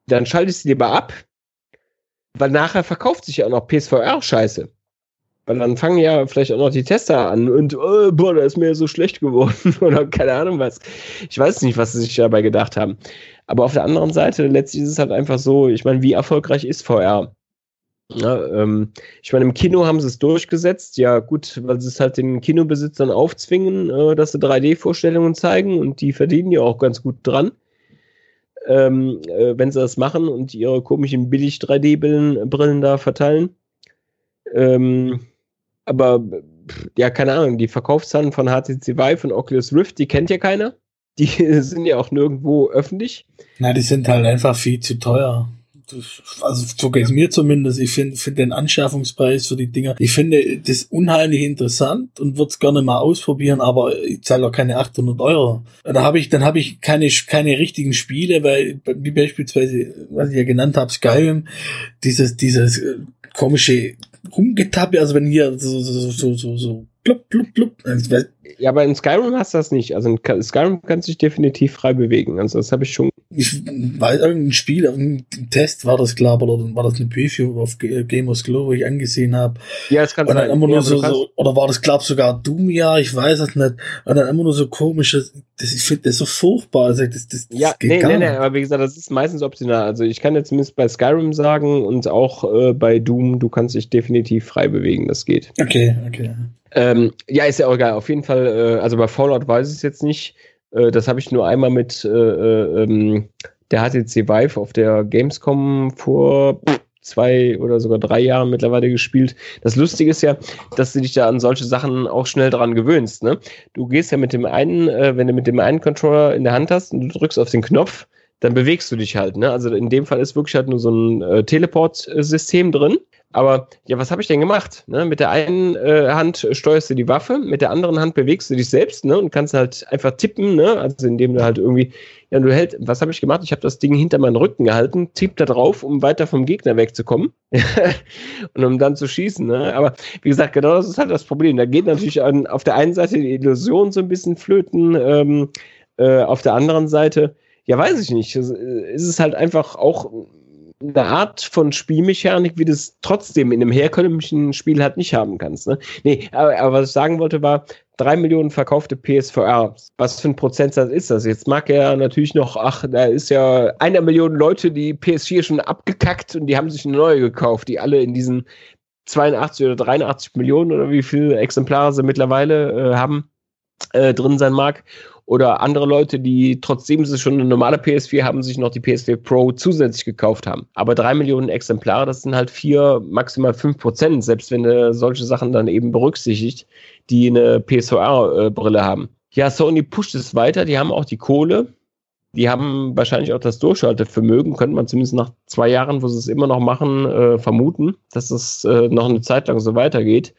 dann schaltest du lieber ab, weil nachher verkauft sich ja auch noch PSVR-Scheiße. Weil dann fangen ja vielleicht auch noch die Tester an und, oh, boah, da ist mir so schlecht geworden oder keine Ahnung was. Ich weiß nicht, was sie sich dabei gedacht haben. Aber auf der anderen Seite, letztlich ist es halt einfach so, ich meine, wie erfolgreich ist VR? Ja, ähm, ich meine, im Kino haben sie es durchgesetzt. Ja, gut, weil sie es halt den Kinobesitzern aufzwingen, äh, dass sie 3D-Vorstellungen zeigen und die verdienen ja auch ganz gut dran. Ähm, äh, wenn sie das machen und ihre komischen billig 3D-Brillen da verteilen. Ähm, aber ja, keine Ahnung, die Verkaufszahlen von HTC Vive und Oculus Rift, die kennt ja keiner. Die sind ja auch nirgendwo öffentlich. Na, die sind halt einfach viel zu teuer. Also so geht es mir zumindest. Ich finde find den Anschaffungspreis für die Dinger, ich finde das unheimlich interessant und würde es gerne mal ausprobieren, aber ich zahle auch keine 800 Euro. Da habe ich, dann habe ich keine, keine richtigen Spiele, weil wie beispielsweise, was ich ja genannt habe, Skyrim, dieses, dieses äh, komische Rumgetappe, also wenn hier so, so, so, so, so blub, blub, blub. Ja, aber in Skyrim hast du das nicht. Also in Skyrim kannst du dich definitiv frei bewegen. Also das habe ich schon. Ich weiß, irgendein Spiel, irgendein Test war das, glaube ich, oder war das eine Preview auf Gamers Glow, wo ich angesehen habe. Ja, es kann sein. Immer nur ja, so, so, oder war das, glaube ich, sogar Doom, ja, ich weiß es nicht. Und dann immer nur so komische, das, ich finde das so furchtbar. Also das, das, das ja, nee, nee, nee, aber wie gesagt, das ist meistens optional. Also ich kann jetzt zumindest bei Skyrim sagen und auch äh, bei Doom, du kannst dich definitiv frei bewegen, das geht. Okay, okay. Ähm, ja, ist ja auch egal. Auf jeden Fall, äh, also bei Fallout weiß ich es jetzt nicht. Äh, das habe ich nur einmal mit äh, äh ähm, der HTC Vive auf der Gamescom vor zwei oder sogar drei Jahren mittlerweile gespielt. Das Lustige ist ja, dass du dich da an solche Sachen auch schnell dran gewöhnst. Ne? Du gehst ja mit dem einen, äh, wenn du mit dem einen Controller in der Hand hast und du drückst auf den Knopf, dann bewegst du dich halt. Ne? Also in dem Fall ist wirklich halt nur so ein äh, Teleport-System drin. Aber ja, was habe ich denn gemacht? Ne? Mit der einen äh, Hand steuerst du die Waffe, mit der anderen Hand bewegst du dich selbst ne? und kannst halt einfach tippen, ne? also indem du halt irgendwie, ja, du hältst, was habe ich gemacht? Ich habe das Ding hinter meinen Rücken gehalten, tipp da drauf, um weiter vom Gegner wegzukommen und um dann zu schießen. Ne? Aber wie gesagt, genau das ist halt das Problem. Da geht natürlich an, auf der einen Seite die Illusion so ein bisschen flöten, ähm, äh, auf der anderen Seite, ja, weiß ich nicht, ist es halt einfach auch eine Art von Spielmechanik, wie du es trotzdem in einem herkömmlichen Spiel halt nicht haben kannst. Ne? Nee, aber, aber was ich sagen wollte war, drei Millionen verkaufte PSVR. Was für ein Prozentsatz ist das? Jetzt mag er natürlich noch, ach, da ist ja einer Million Leute, die PS4 schon abgekackt und die haben sich eine neue gekauft, die alle in diesen 82 oder 83 Millionen oder wie viele Exemplare sie mittlerweile äh, haben, äh, drin sein mag. Oder andere Leute, die trotzdem sie schon eine normale PS4 haben, sich noch die PS4 Pro zusätzlich gekauft haben. Aber drei Millionen Exemplare, das sind halt vier, maximal fünf Prozent, selbst wenn du solche Sachen dann eben berücksichtigt, die eine PSVR-Brille haben. Ja, Sony pusht es weiter, die haben auch die Kohle. Die haben wahrscheinlich auch das Durchhaltevermögen, könnte man zumindest nach zwei Jahren, wo sie es immer noch machen, äh, vermuten, dass es äh, noch eine Zeit lang so weitergeht.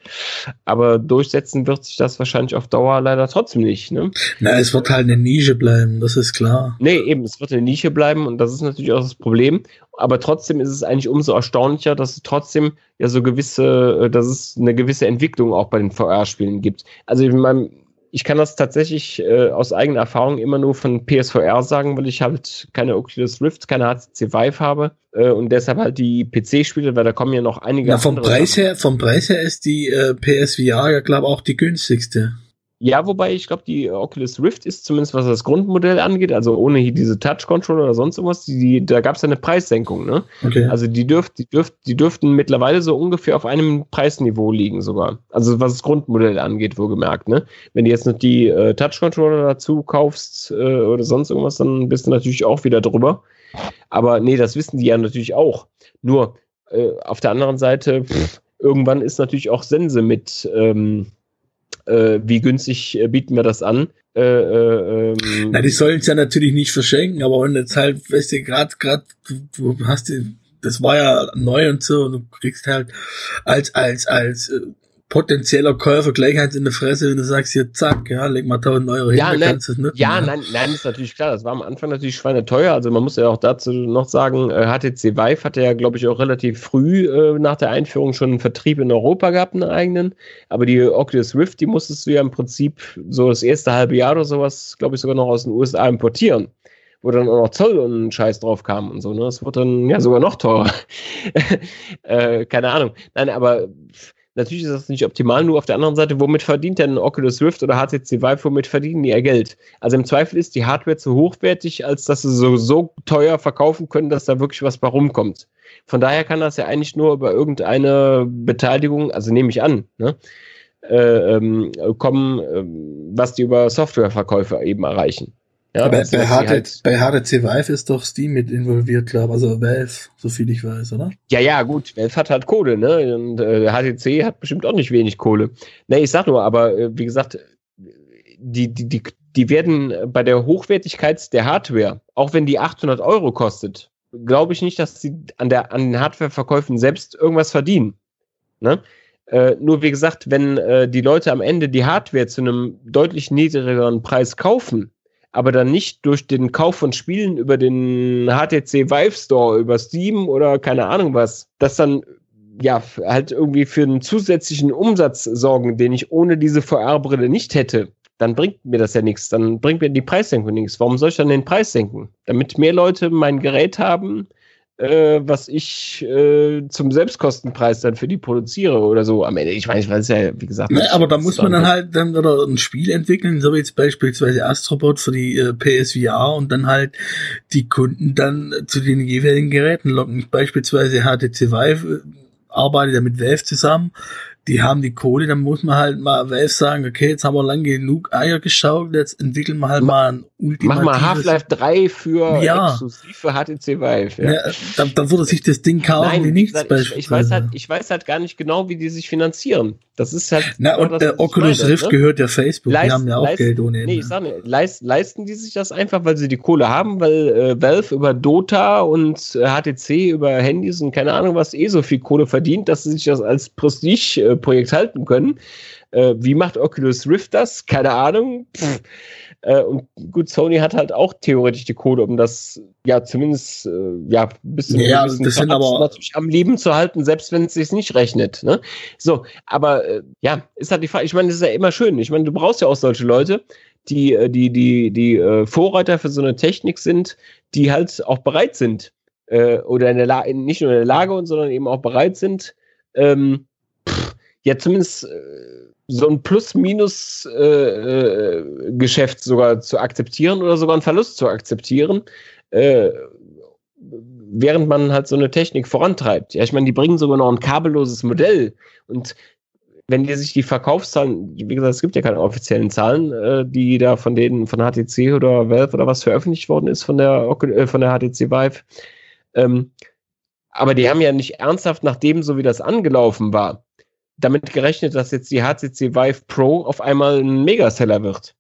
Aber durchsetzen wird sich das wahrscheinlich auf Dauer leider trotzdem nicht. Ne? Na, es wird halt eine Nische bleiben, das ist klar. Nee, eben, es wird eine Nische bleiben und das ist natürlich auch das Problem. Aber trotzdem ist es eigentlich umso erstaunlicher, dass es trotzdem ja so gewisse, äh, dass es eine gewisse Entwicklung auch bei den VR-Spielen gibt. Also in meinem ich kann das tatsächlich äh, aus eigener Erfahrung immer nur von PSVR sagen, weil ich halt keine Oculus Rift, keine HTC Vive habe äh, und deshalb halt die PC-Spiele, weil da kommen ja noch einige. Ja, vom Preis her, vom Preis her ist die äh, PSVR ja glaube auch die günstigste. Ja, wobei ich glaube, die Oculus Rift ist zumindest, was das Grundmodell angeht, also ohne hier diese Touch-Controller oder sonst irgendwas, die, die, da gab es ja eine Preissenkung. Ne? Okay. Also die, dürft, die, dürft, die dürften mittlerweile so ungefähr auf einem Preisniveau liegen sogar. Also was das Grundmodell angeht, wohlgemerkt. Ne? Wenn du jetzt noch die äh, Touch-Controller dazu kaufst äh, oder sonst irgendwas, dann bist du natürlich auch wieder drüber. Aber nee, das wissen die ja natürlich auch. Nur äh, auf der anderen Seite, pff, irgendwann ist natürlich auch Sense mit... Ähm, äh, wie günstig äh, bieten wir das an? Äh, äh, ähm, Na, die sollen es ja natürlich nicht verschenken, aber wenn jetzt halt, weißt du, gerade, gerade, du, du hast die, das war ja neu und so, und du kriegst halt als, als, als äh, potenzieller Käufer gleich eins in der Fresse, wenn du sagst, hier, zack, ja, leg mal 1000 Euro hin, ja, nein, du es nutzen. Ja, nein, nein, ist natürlich klar. Das war am Anfang natürlich schweineteuer. Also man muss ja auch dazu noch sagen, HTC äh, Vive hatte ja, glaube ich, auch relativ früh äh, nach der Einführung schon einen Vertrieb in Europa gehabt, einen eigenen. Aber die Oculus Rift, die musstest du ja im Prinzip so das erste halbe Jahr oder sowas, glaube ich, sogar noch aus den USA importieren wo dann auch noch Zoll und Scheiß drauf kam und so. Ne? Das wird dann ja sogar noch teurer. äh, keine Ahnung. Nein, aber Natürlich ist das nicht optimal, nur auf der anderen Seite, womit verdient denn Oculus Rift oder HTC Vive, womit verdienen die ihr Geld? Also im Zweifel ist die Hardware zu hochwertig, als dass sie so, so teuer verkaufen können, dass da wirklich was bei rumkommt. Von daher kann das ja eigentlich nur über irgendeine Beteiligung, also nehme ich an, ne, äh, ähm, kommen, äh, was die über Softwareverkäufe eben erreichen. Ja, bei, bei, halt bei HTC Vive ist doch Steam mit involviert, glaube also Valve, so viel ich weiß, oder? Ja, ja, gut, Valve hat halt Kohle, ne? Und äh, HTC hat bestimmt auch nicht wenig Kohle. Ne, ich sag nur, aber äh, wie gesagt, die, die, die, die werden bei der Hochwertigkeit der Hardware, auch wenn die 800 Euro kostet, glaube ich nicht, dass sie an, der, an den Hardwareverkäufen selbst irgendwas verdienen. Ne? Äh, nur wie gesagt, wenn äh, die Leute am Ende die Hardware zu einem deutlich niedrigeren Preis kaufen, aber dann nicht durch den Kauf von Spielen über den HTC Vive Store, über Steam oder keine Ahnung was, das dann ja halt irgendwie für einen zusätzlichen Umsatz sorgen, den ich ohne diese VR-Brille nicht hätte, dann bringt mir das ja nichts. Dann bringt mir die Preissenkung nichts. Warum soll ich dann den Preis senken? Damit mehr Leute mein Gerät haben, äh, was ich äh, zum Selbstkostenpreis dann für die produziere oder so am Ende. Ich meine, ich weiß ja, wie gesagt. Nee, aber da muss man dann halt dann oder ein Spiel entwickeln, so wie jetzt beispielsweise Astrobot für die äh, PSVR und dann halt die Kunden dann zu den jeweiligen Geräten locken. Beispielsweise HTC Vive äh, arbeitet ja mit Valve zusammen die haben die Kohle, dann muss man halt mal Valve sagen, okay, jetzt haben wir lang genug Eier geschaut, jetzt entwickeln wir halt mal ein ultimatives... Mach mal Half-Life 3 für ja. exklusiv für HTC Vive. Ja, ja dann, dann würde sich das Ding kaufen Nein, wie nichts. Ich, ich, weiß halt, ich weiß halt gar nicht genau, wie die sich finanzieren. Das ist halt. Na, und der Oculus meine, Rift ne? gehört ja Facebook. Leist, die haben ja auch leist, Geld ohne Ende. Nee, ich sag nicht, leist, leisten die sich das einfach, weil sie die Kohle haben, weil äh, Valve über Dota und äh, HTC über Handys und keine Ahnung was eh so viel Kohle verdient, dass sie sich das als Prestige-Projekt halten können. Äh, wie macht Oculus Rift das? Keine Ahnung. Pff. Äh, und gut, Sony hat halt auch theoretisch die Code, um das ja zumindest äh, ja ein bisschen, ja, bisschen das sind aber natürlich am Leben zu halten, selbst wenn es sich nicht rechnet. Ne? So, aber äh, ja, ist halt die Frage. Ich meine, das ist ja immer schön. Ich meine, du brauchst ja auch solche Leute, die äh, die die die äh, Vorreiter für so eine Technik sind, die halt auch bereit sind äh, oder in der Lage, nicht nur in der Lage, sondern eben auch bereit sind. Ähm, pff, ja, zumindest äh, so ein Plus-Minus-Geschäft äh, sogar zu akzeptieren oder sogar einen Verlust zu akzeptieren, äh, während man halt so eine Technik vorantreibt. Ja, ich meine, die bringen sogar noch ein kabelloses Modell und wenn die sich die Verkaufszahlen, wie gesagt, es gibt ja keine offiziellen Zahlen, äh, die da von denen von HTC oder Valve oder was veröffentlicht worden ist von der äh, von der HTC Vive. Ähm, aber die haben ja nicht ernsthaft, nachdem so wie das angelaufen war, damit gerechnet, dass jetzt die HTC Vive Pro auf einmal ein Megaseller wird.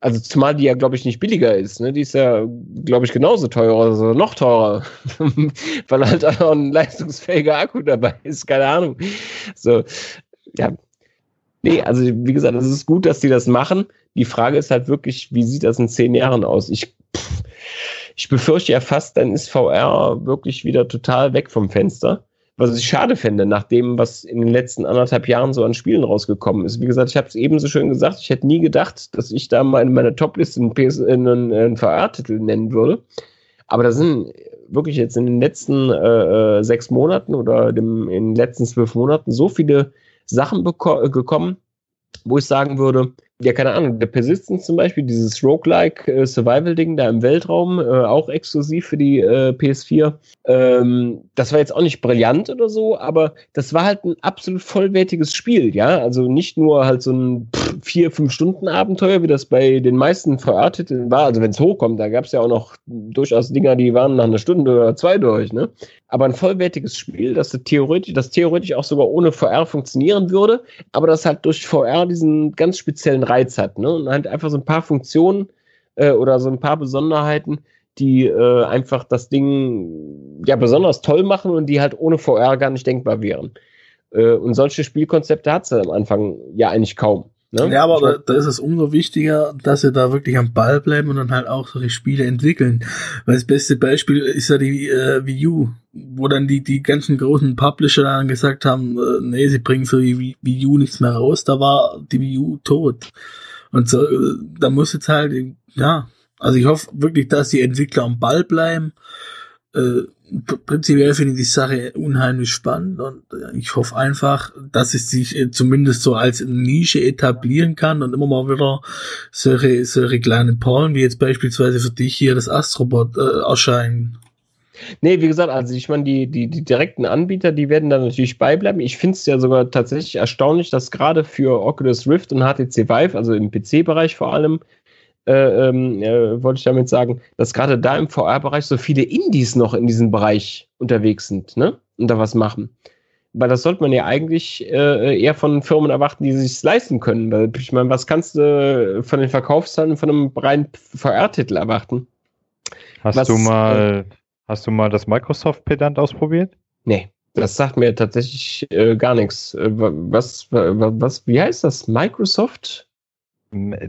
Also zumal die ja, glaube ich, nicht billiger ist. Ne? Die ist ja, glaube ich, genauso teuer, also noch teurer, weil halt auch ein leistungsfähiger Akku dabei ist. Keine Ahnung. So, ja. Nee, also wie gesagt, es ist gut, dass die das machen. Die Frage ist halt wirklich, wie sieht das in zehn Jahren aus? Ich, ich befürchte ja fast, dann ist VR wirklich wieder total weg vom Fenster was ich schade fände, nach dem, was in den letzten anderthalb Jahren so an Spielen rausgekommen ist. Wie gesagt, ich habe es eben so schön gesagt, ich hätte nie gedacht, dass ich da meine, meine Top-Liste einen, einen, einen VR-Titel nennen würde. Aber da sind wirklich jetzt in den letzten äh, äh, sechs Monaten oder dem, in den letzten zwölf Monaten so viele Sachen gekommen, wo ich sagen würde, ja, keine Ahnung, der Persistence zum Beispiel, dieses Roguelike äh, da im Weltraum, äh, auch exklusiv für die äh, PS4. Ähm, das war jetzt auch nicht brillant oder so, aber das war halt ein absolut vollwertiges Spiel, ja. Also nicht nur halt so ein vier, fünf Stunden Abenteuer, wie das bei den meisten VR-Titeln war. Also wenn es hochkommt, da gab es ja auch noch durchaus Dinger, die waren nach einer Stunde oder zwei durch, ne? Aber ein vollwertiges Spiel, das theoretisch, das theoretisch auch sogar ohne VR funktionieren würde, aber das halt durch VR diesen ganz speziellen Reiz hat. Ne? Und halt einfach so ein paar Funktionen äh, oder so ein paar Besonderheiten, die äh, einfach das Ding ja besonders toll machen und die halt ohne VR gar nicht denkbar wären. Äh, und solche Spielkonzepte hat sie am Anfang ja eigentlich kaum. Ne? Ja, aber da, da, ist es umso wichtiger, dass sie da wirklich am Ball bleiben und dann halt auch solche Spiele entwickeln. Weil das beste Beispiel ist ja die äh, Wii U, wo dann die, die ganzen großen Publisher dann gesagt haben, äh, nee, sie bringen für die Wii U nichts mehr raus, da war die Wii U tot. Und so, äh, da muss jetzt halt, ja, also ich hoffe wirklich, dass die Entwickler am Ball bleiben. Äh, prinzipiell finde ich die Sache unheimlich spannend und äh, ich hoffe einfach, dass es sich äh, zumindest so als Nische etablieren kann und immer mal wieder solche, solche kleinen Perlen, wie jetzt beispielsweise für dich hier das Astrobot äh, erscheinen. Nee, wie gesagt, also ich meine, die, die, die direkten Anbieter, die werden da natürlich beibleiben. Ich finde es ja sogar tatsächlich erstaunlich, dass gerade für Oculus Rift und HTC Vive, also im PC-Bereich vor allem, äh, ähm, äh, wollte ich damit sagen, dass gerade da im VR-Bereich so viele Indies noch in diesem Bereich unterwegs sind, ne? Und da was machen. Weil das sollte man ja eigentlich äh, eher von Firmen erwarten, die sich leisten können. Weil ich meine, was kannst du von den Verkaufszahlen von einem reinen VR-Titel erwarten? Hast was, du mal, äh, hast du mal das Microsoft-Pedant ausprobiert? Nee. Das sagt mir tatsächlich äh, gar nichts. Äh, was, was, wie heißt das? Microsoft?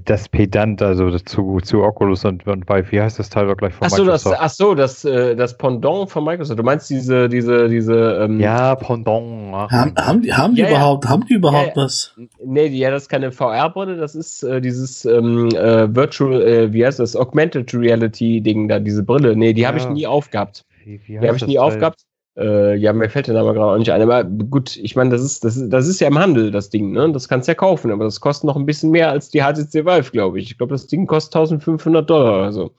Das Pedant, also zu, zu Oculus und, und Vive, wie heißt das Teil doch gleich von ach so, Microsoft? Das, ach so, das, äh, das Pendant von Microsoft. Du meinst diese, diese, diese. Ähm ja, Pendant. Ach, haben, haben die, haben die ja, überhaupt, ja. haben die überhaupt ja, was? Nee, ja, das ist keine VR-Brille, das ist äh, dieses ähm, äh, Virtual, äh, wie heißt das, Augmented Reality-Ding da, diese Brille. Nee, die habe ich nie aufgehabt. Wie, wie die habe ich nie Teil? aufgehabt. Äh, ja, mir fällt der Name gerade auch nicht ein. Aber gut, ich meine, das ist, das, ist, das ist ja im Handel, das Ding, ne? Das kannst du ja kaufen, aber das kostet noch ein bisschen mehr als die HTC Vive, glaube ich. Ich glaube, das Ding kostet 1500 Dollar oder so.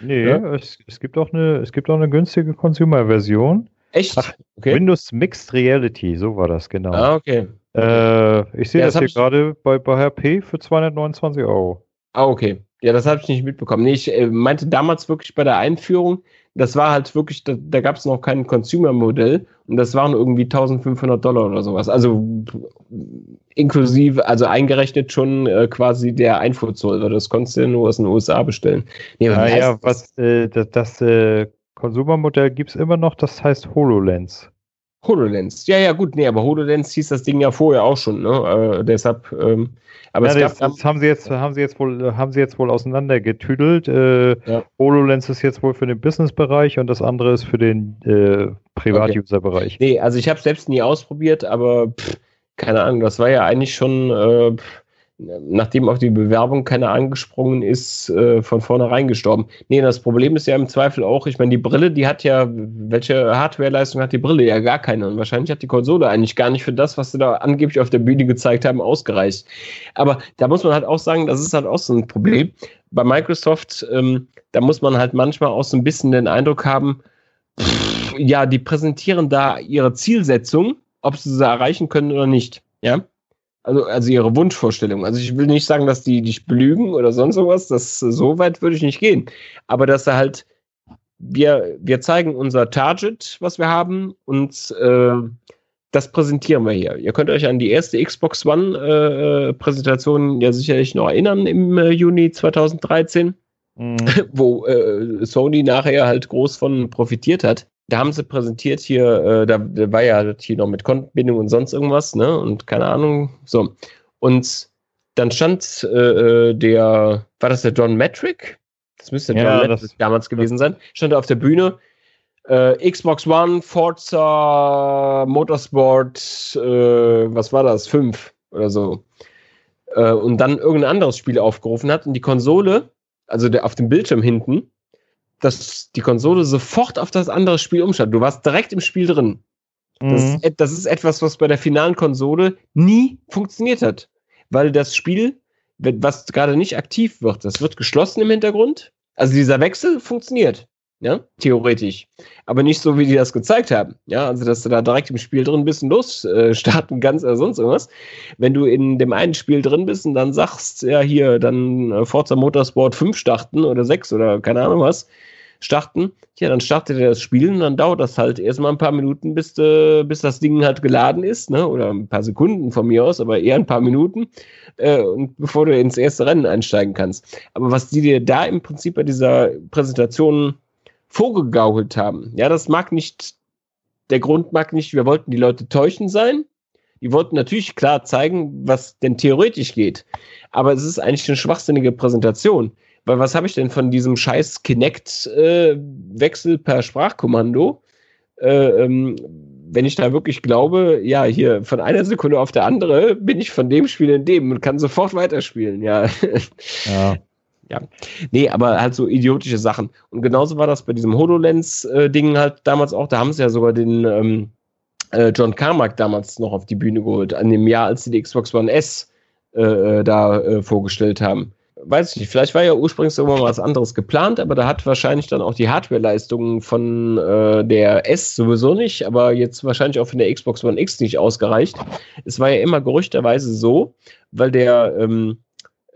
Nee, ja? es, es, gibt auch eine, es gibt auch eine günstige Consumer-Version. Echt? Ach, okay. Windows Mixed Reality, so war das, genau. Ah, okay. Äh, ich sehe ja, das, das hier gerade bei, bei HP für 229 Euro. Ah, okay. Ja, das habe ich nicht mitbekommen. Nee, ich äh, meinte damals wirklich bei der Einführung, das war halt wirklich, da, da gab es noch kein Consumer-Modell und das waren irgendwie 1500 Dollar oder sowas. Also inklusive, also eingerechnet schon äh, quasi der Einfuhrzoll, weil das konntest du ja nur aus den USA bestellen. Nee, ja, ja, was, äh, das, das äh, Consumer-Modell gibt es immer noch, das heißt HoloLens. HoloLens. Ja, ja, gut, nee, aber HoloLens hieß das Ding ja vorher auch schon, ne? Äh, deshalb, ähm, aber ja, es gab, das, haben sie jetzt, haben sie jetzt wohl, haben sie jetzt wohl auseinandergetüdelt. Äh, ja. HoloLens ist jetzt wohl für den Business-Bereich und das andere ist für den äh, Privat-User-Bereich. Okay. Nee, also ich habe selbst nie ausprobiert, aber pff, keine Ahnung, das war ja eigentlich schon, äh, nachdem auf die Bewerbung keiner angesprungen ist, äh, von vornherein gestorben. Nee, das Problem ist ja im Zweifel auch, ich meine, die Brille, die hat ja, welche Hardwareleistung hat die Brille? Ja, gar keine. Und wahrscheinlich hat die Konsole eigentlich gar nicht für das, was sie da angeblich auf der Bühne gezeigt haben, ausgereicht. Aber da muss man halt auch sagen, das ist halt auch so ein Problem. Bei Microsoft, ähm, da muss man halt manchmal auch so ein bisschen den Eindruck haben, pff, ja, die präsentieren da ihre Zielsetzung, ob sie sie erreichen können oder nicht. Ja, also, also ihre Wunschvorstellung. Also ich will nicht sagen, dass die dich belügen oder sonst sowas, das so weit würde ich nicht gehen. Aber dass er halt, wir, wir zeigen unser Target, was wir haben, und äh, das präsentieren wir hier. Ihr könnt euch an die erste Xbox One-Präsentation äh, ja sicherlich noch erinnern im äh, Juni 2013, mhm. wo äh, Sony nachher halt groß von profitiert hat da haben sie präsentiert hier, äh, da, da, war ja hier noch mit Kontenbindung und sonst irgendwas, ne? Und keine Ahnung, so. Und dann stand äh, äh der, war das der John Metric? Das müsste der ja, John Metric damals gewesen sein. Stand auf der Bühne. Äh, Xbox One, Forza, Motorsport, äh, was war das? Fünf oder so. Äh, und dann irgendein anderes Spiel aufgerufen hat und die Konsole, also der auf dem Bildschirm hinten, dass die Konsole sofort auf das andere Spiel umschaltet. Du warst direkt im Spiel drin. Das, mhm. ist, das ist etwas, was bei der finalen Konsole nie funktioniert hat. Weil das Spiel, was gerade nicht aktiv wird, das wird geschlossen im Hintergrund. Also dieser Wechsel funktioniert. Ja, theoretisch. Aber nicht so, wie die das gezeigt haben. Ja, also, dass du da direkt im Spiel drin bist und losstarten äh, kannst oder sonst irgendwas. Wenn du in dem einen Spiel drin bist und dann sagst, ja, hier, dann äh, Forza Motorsport 5 starten oder 6 oder keine Ahnung was, starten, ja, dann startet er das Spiel und dann dauert das halt erstmal ein paar Minuten, bis, äh, bis das Ding halt geladen ist, ne? Oder ein paar Sekunden von mir aus, aber eher ein paar Minuten, äh, und bevor du ins erste Rennen einsteigen kannst. Aber was die dir da im Prinzip bei dieser Präsentation vorgegaukelt haben, ja, das mag nicht, der Grund mag nicht, wir wollten die Leute täuschen sein. Die wollten natürlich klar zeigen, was denn theoretisch geht. Aber es ist eigentlich eine schwachsinnige Präsentation. Weil was habe ich denn von diesem scheiß Kinect-Wechsel äh, per Sprachkommando? Äh, ähm, wenn ich da wirklich glaube, ja, hier von einer Sekunde auf der andere bin ich von dem Spiel in dem und kann sofort weiterspielen, ja. Ja. ja. Nee, aber halt so idiotische Sachen. Und genauso war das bei diesem HoloLens-Ding halt damals auch. Da haben sie ja sogar den ähm, äh, John Carmack damals noch auf die Bühne geholt, an dem Jahr, als sie die Xbox One S äh, äh da äh, vorgestellt haben weiß ich nicht, vielleicht war ja ursprünglich irgendwann was anderes geplant, aber da hat wahrscheinlich dann auch die Hardware-Leistung von äh, der S sowieso nicht, aber jetzt wahrscheinlich auch von der Xbox One X nicht ausgereicht. Es war ja immer gerüchterweise so, weil der ähm,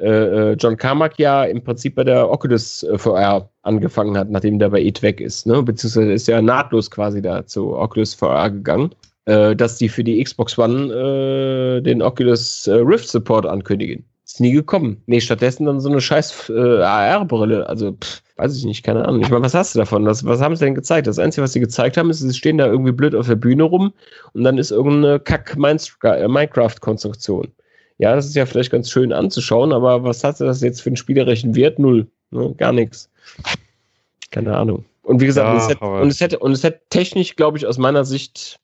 äh, äh John Carmack ja im Prinzip bei der Oculus äh, VR angefangen hat, nachdem der bei ETH weg ist, ne? beziehungsweise ist ja nahtlos quasi da zu Oculus VR gegangen äh, dass die für die Xbox One äh, den Oculus äh, Rift Support ankündigen. Ist nie gekommen. Nee, stattdessen dann so eine scheiß AR-Brille. Also, pff, weiß ich nicht, keine Ahnung. Ich meine, was hast du davon? Was, was haben sie denn gezeigt? Das Einzige, was sie gezeigt haben, ist, sie stehen da irgendwie blöd auf der Bühne rum und dann ist irgendeine Kack-Minecraft-Konstruktion. Ja, das ist ja vielleicht ganz schön anzuschauen, aber was hat das jetzt für einen spielerischen Wert? Null. Ne? Gar nichts. Keine Ahnung. Und wie gesagt, ja, es hätte, und, es hätte, und es hätte technisch, glaube ich, aus meiner Sicht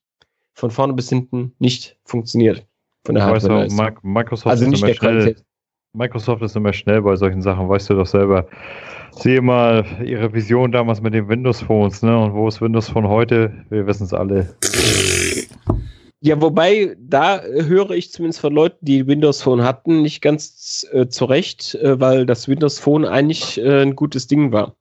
von vorne bis hinten nicht funktioniert. Von der Hardware. Microsoft also nicht der schnell, Qualität. Microsoft ist immer schnell bei solchen Sachen, weißt du doch selber. Sehe mal ihre Vision damals mit den Windows Phones, ne? Und wo ist Windows Phone heute? Wir wissen es alle. Ja, wobei, da höre ich zumindest von Leuten, die Windows Phone hatten, nicht ganz äh, zurecht, äh, weil das Windows Phone eigentlich äh, ein gutes Ding war.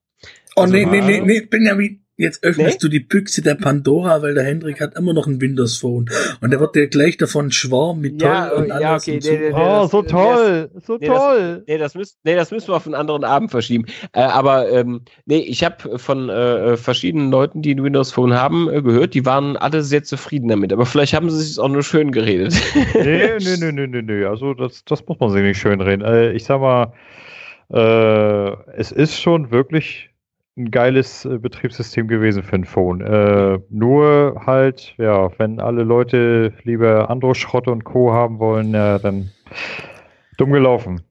Oh, also nee, nee, nee, nee, Benjamin, Jetzt öffnest nee? du die Büchse der Pandora, weil der Hendrik hat immer noch ein Windows Phone. Und der wird dir gleich davon schwarm mit toll ja, und ja, okay, nee, nee, Oh, das, so toll, das, so toll. Das, nee, das müssen, nee, das müssen wir auf einen anderen Abend verschieben. Äh, aber ähm, nee, ich habe von äh, verschiedenen Leuten, die ein Windows Phone haben, äh, gehört, die waren alle sehr zufrieden damit. Aber vielleicht haben sie sich auch nur schön geredet. nee, nee, nee, nee, nee, nee. Also das, das muss man sich nicht schön reden. Äh, ich sag mal, äh, es ist schon wirklich ein geiles äh, Betriebssystem gewesen für ein Phone. Äh, nur halt, ja, wenn alle Leute lieber Andro-Schrott und Co. haben wollen, ja, dann dumm gelaufen.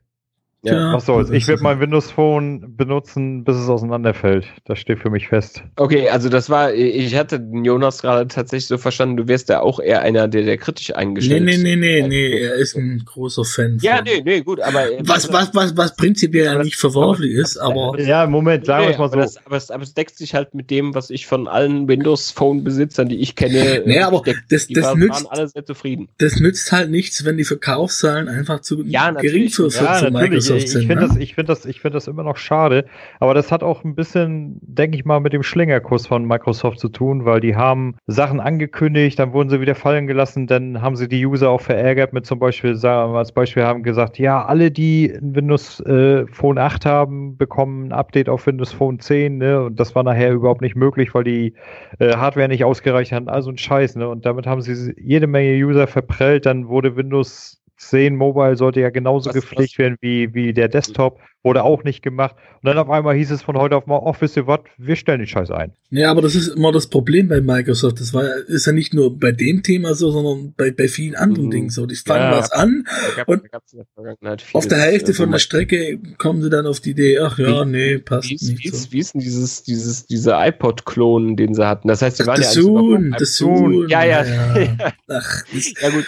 Ja, was soll's. Ich werde mein Windows Phone benutzen, bis es auseinanderfällt. Das steht für mich fest. Okay, also das war, ich hatte den Jonas gerade tatsächlich so verstanden, du wärst ja auch eher einer, der, der kritisch eingestellt Nee, nee, nee, nee, nee, er ist ein großer Fan. Ja, nee, nee, gut, aber. Was, was, was, was prinzipiell ja nicht verworflich ist, aber. Ja, Moment, sagen wir es mal aber so. das, aber, es, aber es deckt sich halt mit dem, was ich von allen Windows Phone Besitzern, die ich kenne, Nee, äh, aber deckt. das, das waren, nützt, waren alle sehr zufrieden. das nützt halt nichts, wenn die Verkaufszahlen einfach zu Ja, gering für, für, Ja, für natürlich. Microsoft Ich, sind. ich finde ne? das, ich finde das, ich finde das immer noch schade. Aber das hat auch ein bisschen, denke ich mal, mit dem Schlingerkurs von Microsoft zu tun, weil die haben Sachen angekündigt, dann wurden sie wieder fallen gelassen, dann haben sie die User auch verärgert mit zum Beispiel, sagen wir als Beispiel haben gesagt, ja, alle, die ein Windows äh, Phone 8 haben, bekommen ein Update auf Windows Phone 10, ne? Und das war nachher überhaupt nicht möglich, weil die äh, Hardware nicht ausgereicht hat, also ein Scheiß, ne? Und damit haben sie jede Menge User verprellt, dann wurde Windows 10 Mobile sollte ja genauso Was- gepflegt was- werden wie, wie der Desktop, wurde auch nicht gemacht. Und dann auf einmal hieß es von heute auf morgen, ach, wisst ihr was, wir stellen den Scheiß ein. Ja, aber das ist immer das Problem bei Microsoft. Das war, ist ja nicht nur bei dem Thema so, sondern bei, bei vielen anderen Mhm. Dingen so. Die fangen Ja. was an, Und der auf der Hälfte äh, von der Strecke kommen sie dann auf die Idee, ach ja, Wie- nee, passt Wie ist, nicht wie, so. ist, wie ist denn dieses, dieses, dieser iPod-Klon, den sie hatten? Das heißt, sie Ach, waren das ja Soon, Soon. Ja, ja. Ach, das Ja, gut.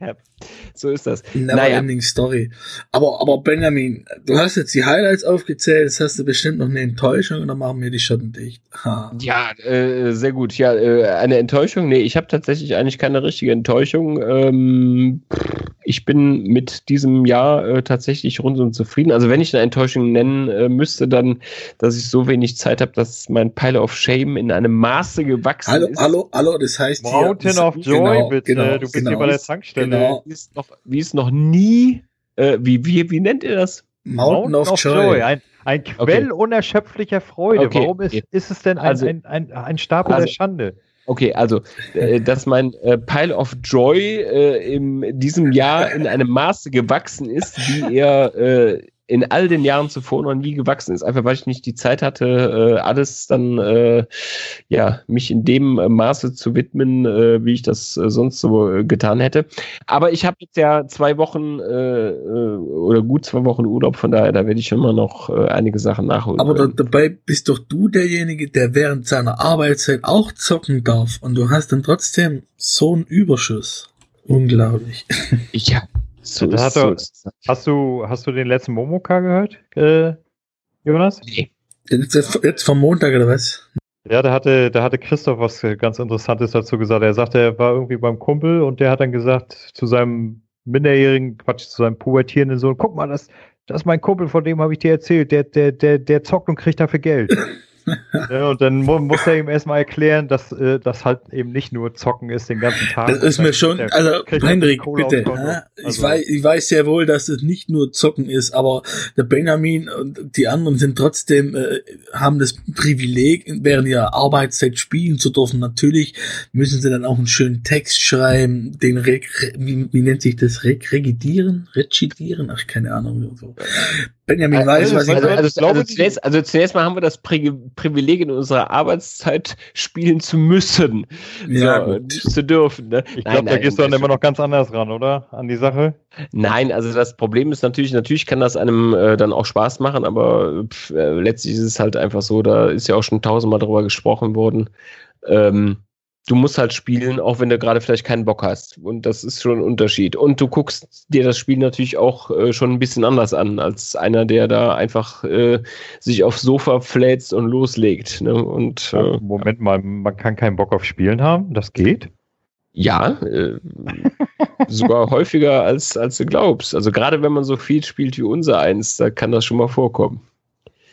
Ja, so ist das. Never Naja. ending story. Aber, aber Benjamin, du hast jetzt die Highlights aufgezählt, jetzt hast du bestimmt noch eine Enttäuschung und dann machen wir die Schotten dicht. Ha. Ja, äh, sehr gut. Ja, äh, eine Enttäuschung? Nee, ich habe tatsächlich eigentlich keine richtige Enttäuschung. Ähm, ich bin mit diesem Jahr äh, tatsächlich rundum zufrieden. Also wenn ich eine Enttäuschung nennen äh, müsste, dann, dass ich so wenig Zeit habe, dass mein Pile of Shame in einem Maße gewachsen Hallo, ist. hallo, hallo, das heißt hier, Mountain das, of Joy, genau, bitte. genau, du bist genau, hier bei der Tankstelle. genau. Wie es noch, wie es noch nie, äh, wie, wie, wie nennt ihr das? Mountain of Joy. Ein, ein Quell unerschöpflicher Freude. Okay. Warum ist, ist es denn ein, Also- ein, ein, ein Stapel Also- der Schande? Okay, also, äh, dass mein äh, Pile of Joy äh, in diesem Jahr in einem Maße gewachsen ist, wie er äh, in all den Jahren zuvor noch nie gewachsen ist. Einfach weil ich nicht die Zeit hatte, äh, alles dann, äh, ja, mich in dem äh, Maße zu widmen, wie ich das sonst so getan hätte. Aber ich habe jetzt ja zwei Wochen oder gut zwei Wochen Urlaub, von daher, da werde ich immer noch einige Sachen nachholen. Aber da, dabei bist doch du derjenige, der während seiner Arbeitszeit auch zocken darf und du hast dann trotzdem so einen Überschuss. Unglaublich. ja, so Da ist, hat so er- ist es. Hast du, hast du den letzten Momoka gehört, äh, Jonas? Nee. Jetzt, jetzt vom Montag oder was? Ja, da hatte, da hatte Christoph was ganz Interessantes dazu gesagt. Er sagte, er war irgendwie beim Kumpel und der hat dann gesagt zu seinem minderjährigen, Quatsch, zu seinem pubertierenden Sohn, guck mal, das, das ist mein Kumpel, von dem habe ich dir erzählt, der, der, der, der zockt und kriegt dafür Geld. ja, und dann mu muss er ihm erstmal erklären, dass äh, das halt eben nicht nur zocken ist den ganzen Tag. Das ist mir schon, also Hendrik, bitte. ja, ich, Also- weiß, ich weiß sehr wohl, dass es nicht nur Zocken ist, aber der Benjamin und die anderen sind trotzdem, äh, haben das Privileg, während ihrer Arbeitszeit spielen zu dürfen. Natürlich müssen sie dann auch einen schönen Text schreiben, den, Re Re wie, wie nennt sich das, Re Regidieren? Regidieren? Ach, keine Ahnung. So. Benjamin weiß, was ich also, meine. also, also, die- zunächst, also zunächst mal haben wir das Pri Privileg in unserer Arbeitszeit spielen zu müssen. Ja, so, zu dürfen. Ne? Ich Nein, glaube, da gehst du dann immer noch ganz anders ran, oder? An die Sache? Nein, also das Problem ist natürlich, natürlich kann das einem äh, dann auch Spaß machen, aber pff, äh, letztlich ist es halt einfach so, da ist ja auch schon tausendmal drüber gesprochen worden. Ähm, du musst halt spielen, auch wenn du gerade vielleicht keinen Bock hast. Und das ist schon ein Unterschied. Und du guckst dir das Spiel natürlich auch äh, schon ein bisschen anders an, als einer, der da einfach äh, sich aufs Sofa fläzt und loslegt. Ne? Und äh, Moment mal, man kann keinen Bock auf Spielen haben? Das geht? ja, äh, sogar häufiger als, als du glaubst. Also gerade wenn man so viel spielt wie unser eins, da kann das schon mal vorkommen.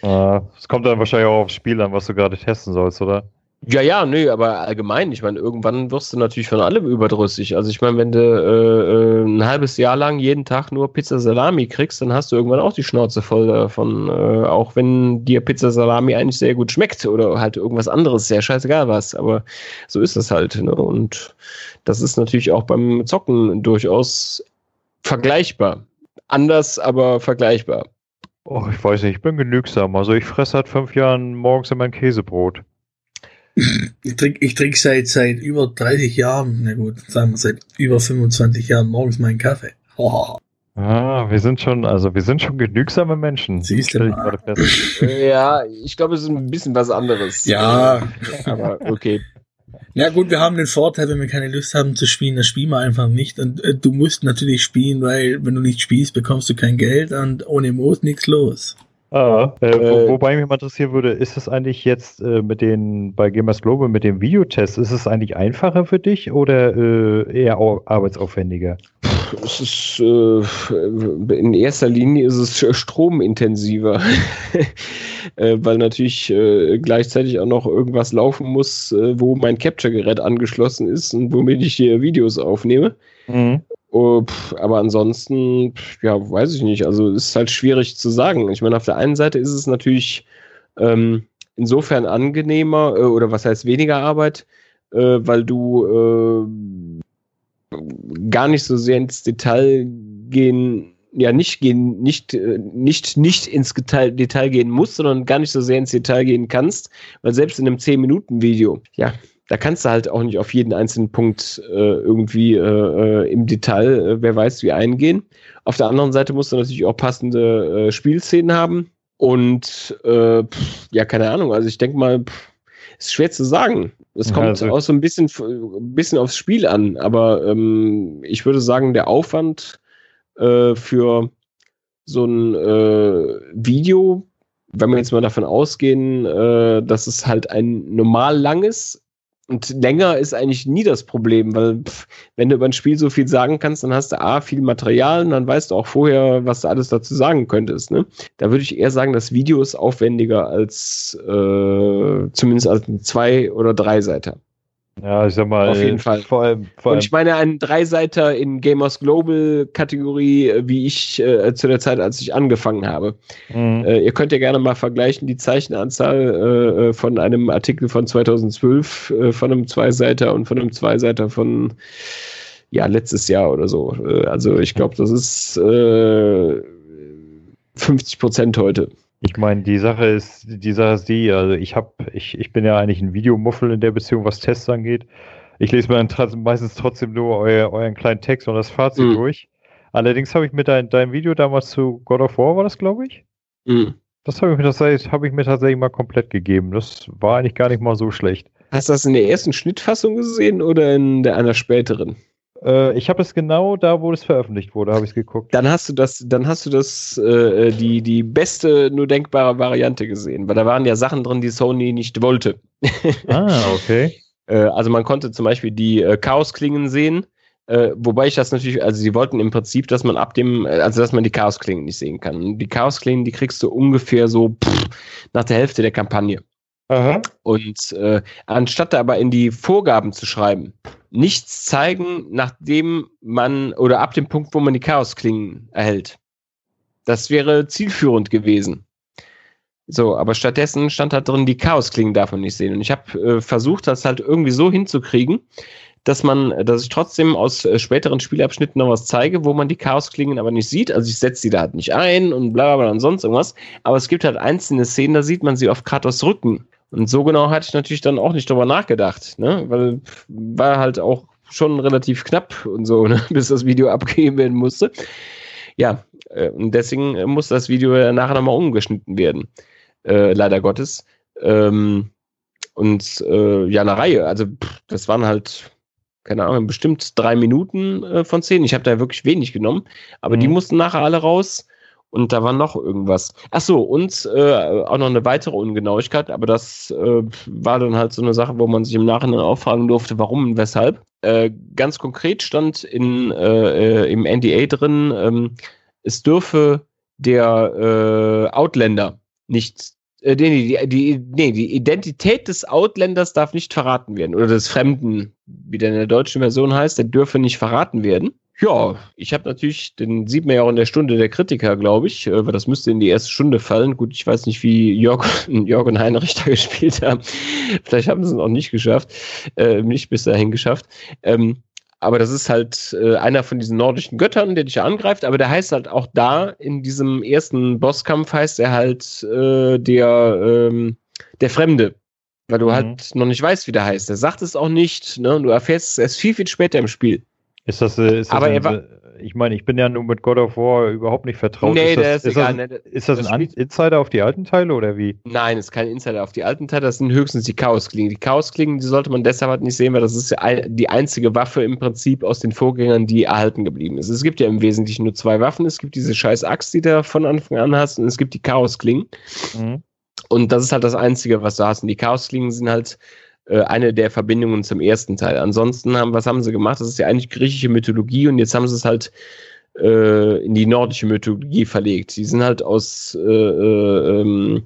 Äh, Es kommt dann wahrscheinlich auch aufs Spiel an, was du gerade testen sollst, oder? Ja, ja, nö, aber allgemein, ich meine, irgendwann wirst du natürlich von allem überdrüssig. Also ich meine, wenn du äh, äh, ein halbes Jahr lang jeden Tag nur Pizza Salami kriegst, dann hast du irgendwann auch die Schnauze voll davon, äh, auch wenn dir Pizza Salami eigentlich sehr gut schmeckt oder halt irgendwas anderes, sehr scheißegal was, aber so ist das halt. Ne? Und das ist natürlich auch beim Zocken durchaus vergleichbar. Anders, aber vergleichbar. Oh, ich weiß nicht, ich bin genügsam. Also ich fresse seit fünf Jahren morgens immer ein Käsebrot. Ich trinke ich trink seit, seit über 30 Jahren, na gut, sagen wir seit über 25 Jahren morgens meinen Kaffee. Oh. Ah, wir sind schon, also wir sind schon genügsame Menschen. Siehst du mal. ja, ich glaube, es ist ein bisschen was anderes. Ja. Aber okay. Ja gut, wir haben den Vorteil, wenn wir keine Lust haben zu spielen, dann spielen wir einfach nicht. Und äh, du musst natürlich spielen, weil wenn du nicht spielst, bekommst du kein Geld und ohne Moos nichts los. Ah, äh, Äh, wo, wobei mich mal interessieren würde, ist es eigentlich jetzt äh, mit den, bei Gamers Global mit dem Videotest, ist es eigentlich einfacher für dich oder äh, eher au arbeitsaufwendiger? Es ist äh, in erster Linie ist es stromintensiver, äh, weil natürlich äh, gleichzeitig auch noch irgendwas laufen muss, äh, wo mein Capture-Gerät angeschlossen ist und womit ich hier Videos aufnehme. Mhm. Oh, pf, aber ansonsten, pf, ja, weiß ich nicht. Also ist halt schwierig zu sagen. Ich meine, auf der einen Seite ist es natürlich ähm, insofern angenehmer äh, oder was heißt weniger Arbeit, äh, weil du äh, gar nicht so sehr ins Detail gehen, ja nicht gehen, nicht äh, nicht nicht ins Detail, Detail gehen musst, sondern gar nicht so sehr ins Detail gehen kannst, weil selbst in einem 10 Minuten Video, ja, da kannst du halt auch nicht auf jeden einzelnen Punkt äh, irgendwie äh, äh, im Detail, äh, wer weiß, wie eingehen. Auf der anderen Seite musst du natürlich auch passende äh, Spielszenen haben. Und äh, pff, ja, keine Ahnung, also ich denke mal, pff, ist schwer zu sagen. Es Ja, kommt also- auch so ein bisschen, ein bisschen aufs Spiel an, aber ähm, ich würde sagen, der Aufwand für so ein Video, wenn wir jetzt mal davon ausgehen, äh, dass es halt ein normal langes und länger ist eigentlich nie das Problem, weil pff, wenn du über ein Spiel so viel sagen kannst, dann hast du A, viel Material und dann weißt du auch vorher, was du alles dazu sagen könntest. Ne? Da würde ich eher sagen, das Video ist aufwendiger als äh, zumindest als ein Zwei- oder Dreiseiter. Ja, ich sag mal, Auf jeden äh, Fall. Vor allem, vor Und allem ich meine, ein Dreiseiter in Gamers Global Kategorie, äh, wie ich äh, zu der Zeit, als ich angefangen habe. Mhm. Äh, ihr könnt ja gerne mal vergleichen, die Zeichenanzahl äh, äh, von einem Artikel von 2012, äh, von einem Zweiseiter und von einem Zweiseiter von ja, letztes Jahr oder so. Also ich glaube, das ist äh, 50 Prozent heute. Ich meine, die Sache ist, die Sache ist die, also ich habe, ich, ich bin ja eigentlich ein Videomuffel in der Beziehung, was Tests angeht. Ich lese mir dann meistens trotzdem nur euer, euren kleinen Text und das Fazit Mhm. durch. Allerdings habe ich mir dein, dein Video damals zu God of War, war das, glaube ich? Mhm. Das habe ich, mir tatsächlich- habe ich mir tatsächlich mal komplett gegeben. Das war eigentlich gar nicht mal so schlecht. Hast du das in der ersten Schnittfassung gesehen oder in der einer späteren? Äh, ich habe es genau da, wo es veröffentlicht wurde, habe ich es geguckt. Dann hast du das, dann hast du das, äh, die, die beste nur denkbare Variante gesehen, weil da waren ja Sachen drin, die Sony nicht wollte. Ah, okay. Äh, also man konnte zum Beispiel die äh, Chaosklingen sehen, äh, wobei ich das natürlich, also sie wollten im Prinzip, dass man ab dem, äh, also dass man die Chaosklingen nicht sehen kann. Die Chaosklingen, die kriegst du ungefähr so pff, nach der Hälfte der Kampagne. Aha. Und äh, anstatt da aber in die Vorgaben zu schreiben, nichts zeigen, nachdem man oder ab dem Punkt, wo man die Chaosklingen erhält. Das wäre zielführend gewesen. So, aber stattdessen stand da drin, die Chaosklingen darf man nicht sehen. Und ich habe äh, versucht, das halt irgendwie so hinzukriegen, dass man, dass ich trotzdem aus äh, späteren Spielabschnitten noch was zeige, wo man die Chaosklingen aber nicht sieht. Also ich setze sie da halt nicht ein und bla bla bla und sonst irgendwas. Aber es gibt halt einzelne Szenen, da sieht man sie auf Kratos Rücken. Und so genau hatte ich natürlich dann auch nicht drüber nachgedacht, ne? Weil war halt auch schon relativ knapp und so, ne? bis das Video abgegeben werden musste. Ja, äh, und deswegen äh, muss das Video ja nachher nochmal umgeschnitten werden. Äh, leider Gottes. Ähm, und äh, ja, eine Reihe. Also, pff, das waren halt, keine Ahnung, bestimmt drei Minuten äh, von zehn. Ich habe da wirklich wenig genommen, aber die Mhm. mussten nachher alle raus. Und da war noch irgendwas. Ach so, und äh, auch noch eine weitere Ungenauigkeit, aber das äh, war dann halt so eine Sache, wo man sich im Nachhinein auch fragen durfte, warum und weshalb. Äh, ganz konkret stand in, äh, äh, im NDA drin, ähm, es dürfe der äh, Outlander nicht, äh, nee, die, die, nee, die Identität des Outlanders darf nicht verraten werden. Oder des Fremden, wie der in der deutschen Version heißt, der dürfe nicht verraten werden. Ja, ich habe natürlich, den sieht man ja auch in der Stunde der Kritiker, glaube ich, äh, weil das müsste in die erste Stunde fallen. Gut, ich weiß nicht, wie Jörg, Jörg und Heinrich da gespielt haben. Vielleicht haben sie es noch nicht geschafft, äh, nicht bis dahin geschafft. Ähm, aber das ist halt äh, einer von diesen nordischen Göttern, der dich angreift, aber der heißt halt auch da, in diesem ersten Bosskampf heißt er halt äh, der, ähm, der Fremde. Weil du Mhm. halt noch nicht weißt, wie der heißt. Der sagt es auch nicht, ne? Und du erfährst es erst viel, viel später im Spiel. Ist das, äh, ist das Aber in, er war- ich meine, ich bin ja nur mit God of War überhaupt nicht vertraut. Nee, ist das, ist ist egal. Das, ne, ist das, das ein spielt- Insider auf die alten Teile oder wie? Nein, es ist kein Insider auf die alten Teile, das sind höchstens die Chaosklingen. Die Chaosklingen, die sollte man deshalb halt nicht sehen, weil das ist ja ein, die einzige Waffe im Prinzip aus den Vorgängern, die erhalten geblieben ist. Es gibt ja im Wesentlichen nur zwei Waffen. Es gibt diese scheiß Axt, die du von Anfang an hast, und es gibt die Chaosklingen. Mhm. Und das ist halt das Einzige, was du hast. Und die Chaosklingen sind halt äh, eine der Verbindungen zum ersten Teil. Ansonsten haben, was haben sie gemacht? Das ist ja eigentlich griechische Mythologie und jetzt haben sie es halt äh, in die nordische Mythologie verlegt. Die sind halt aus äh, äh, ähm,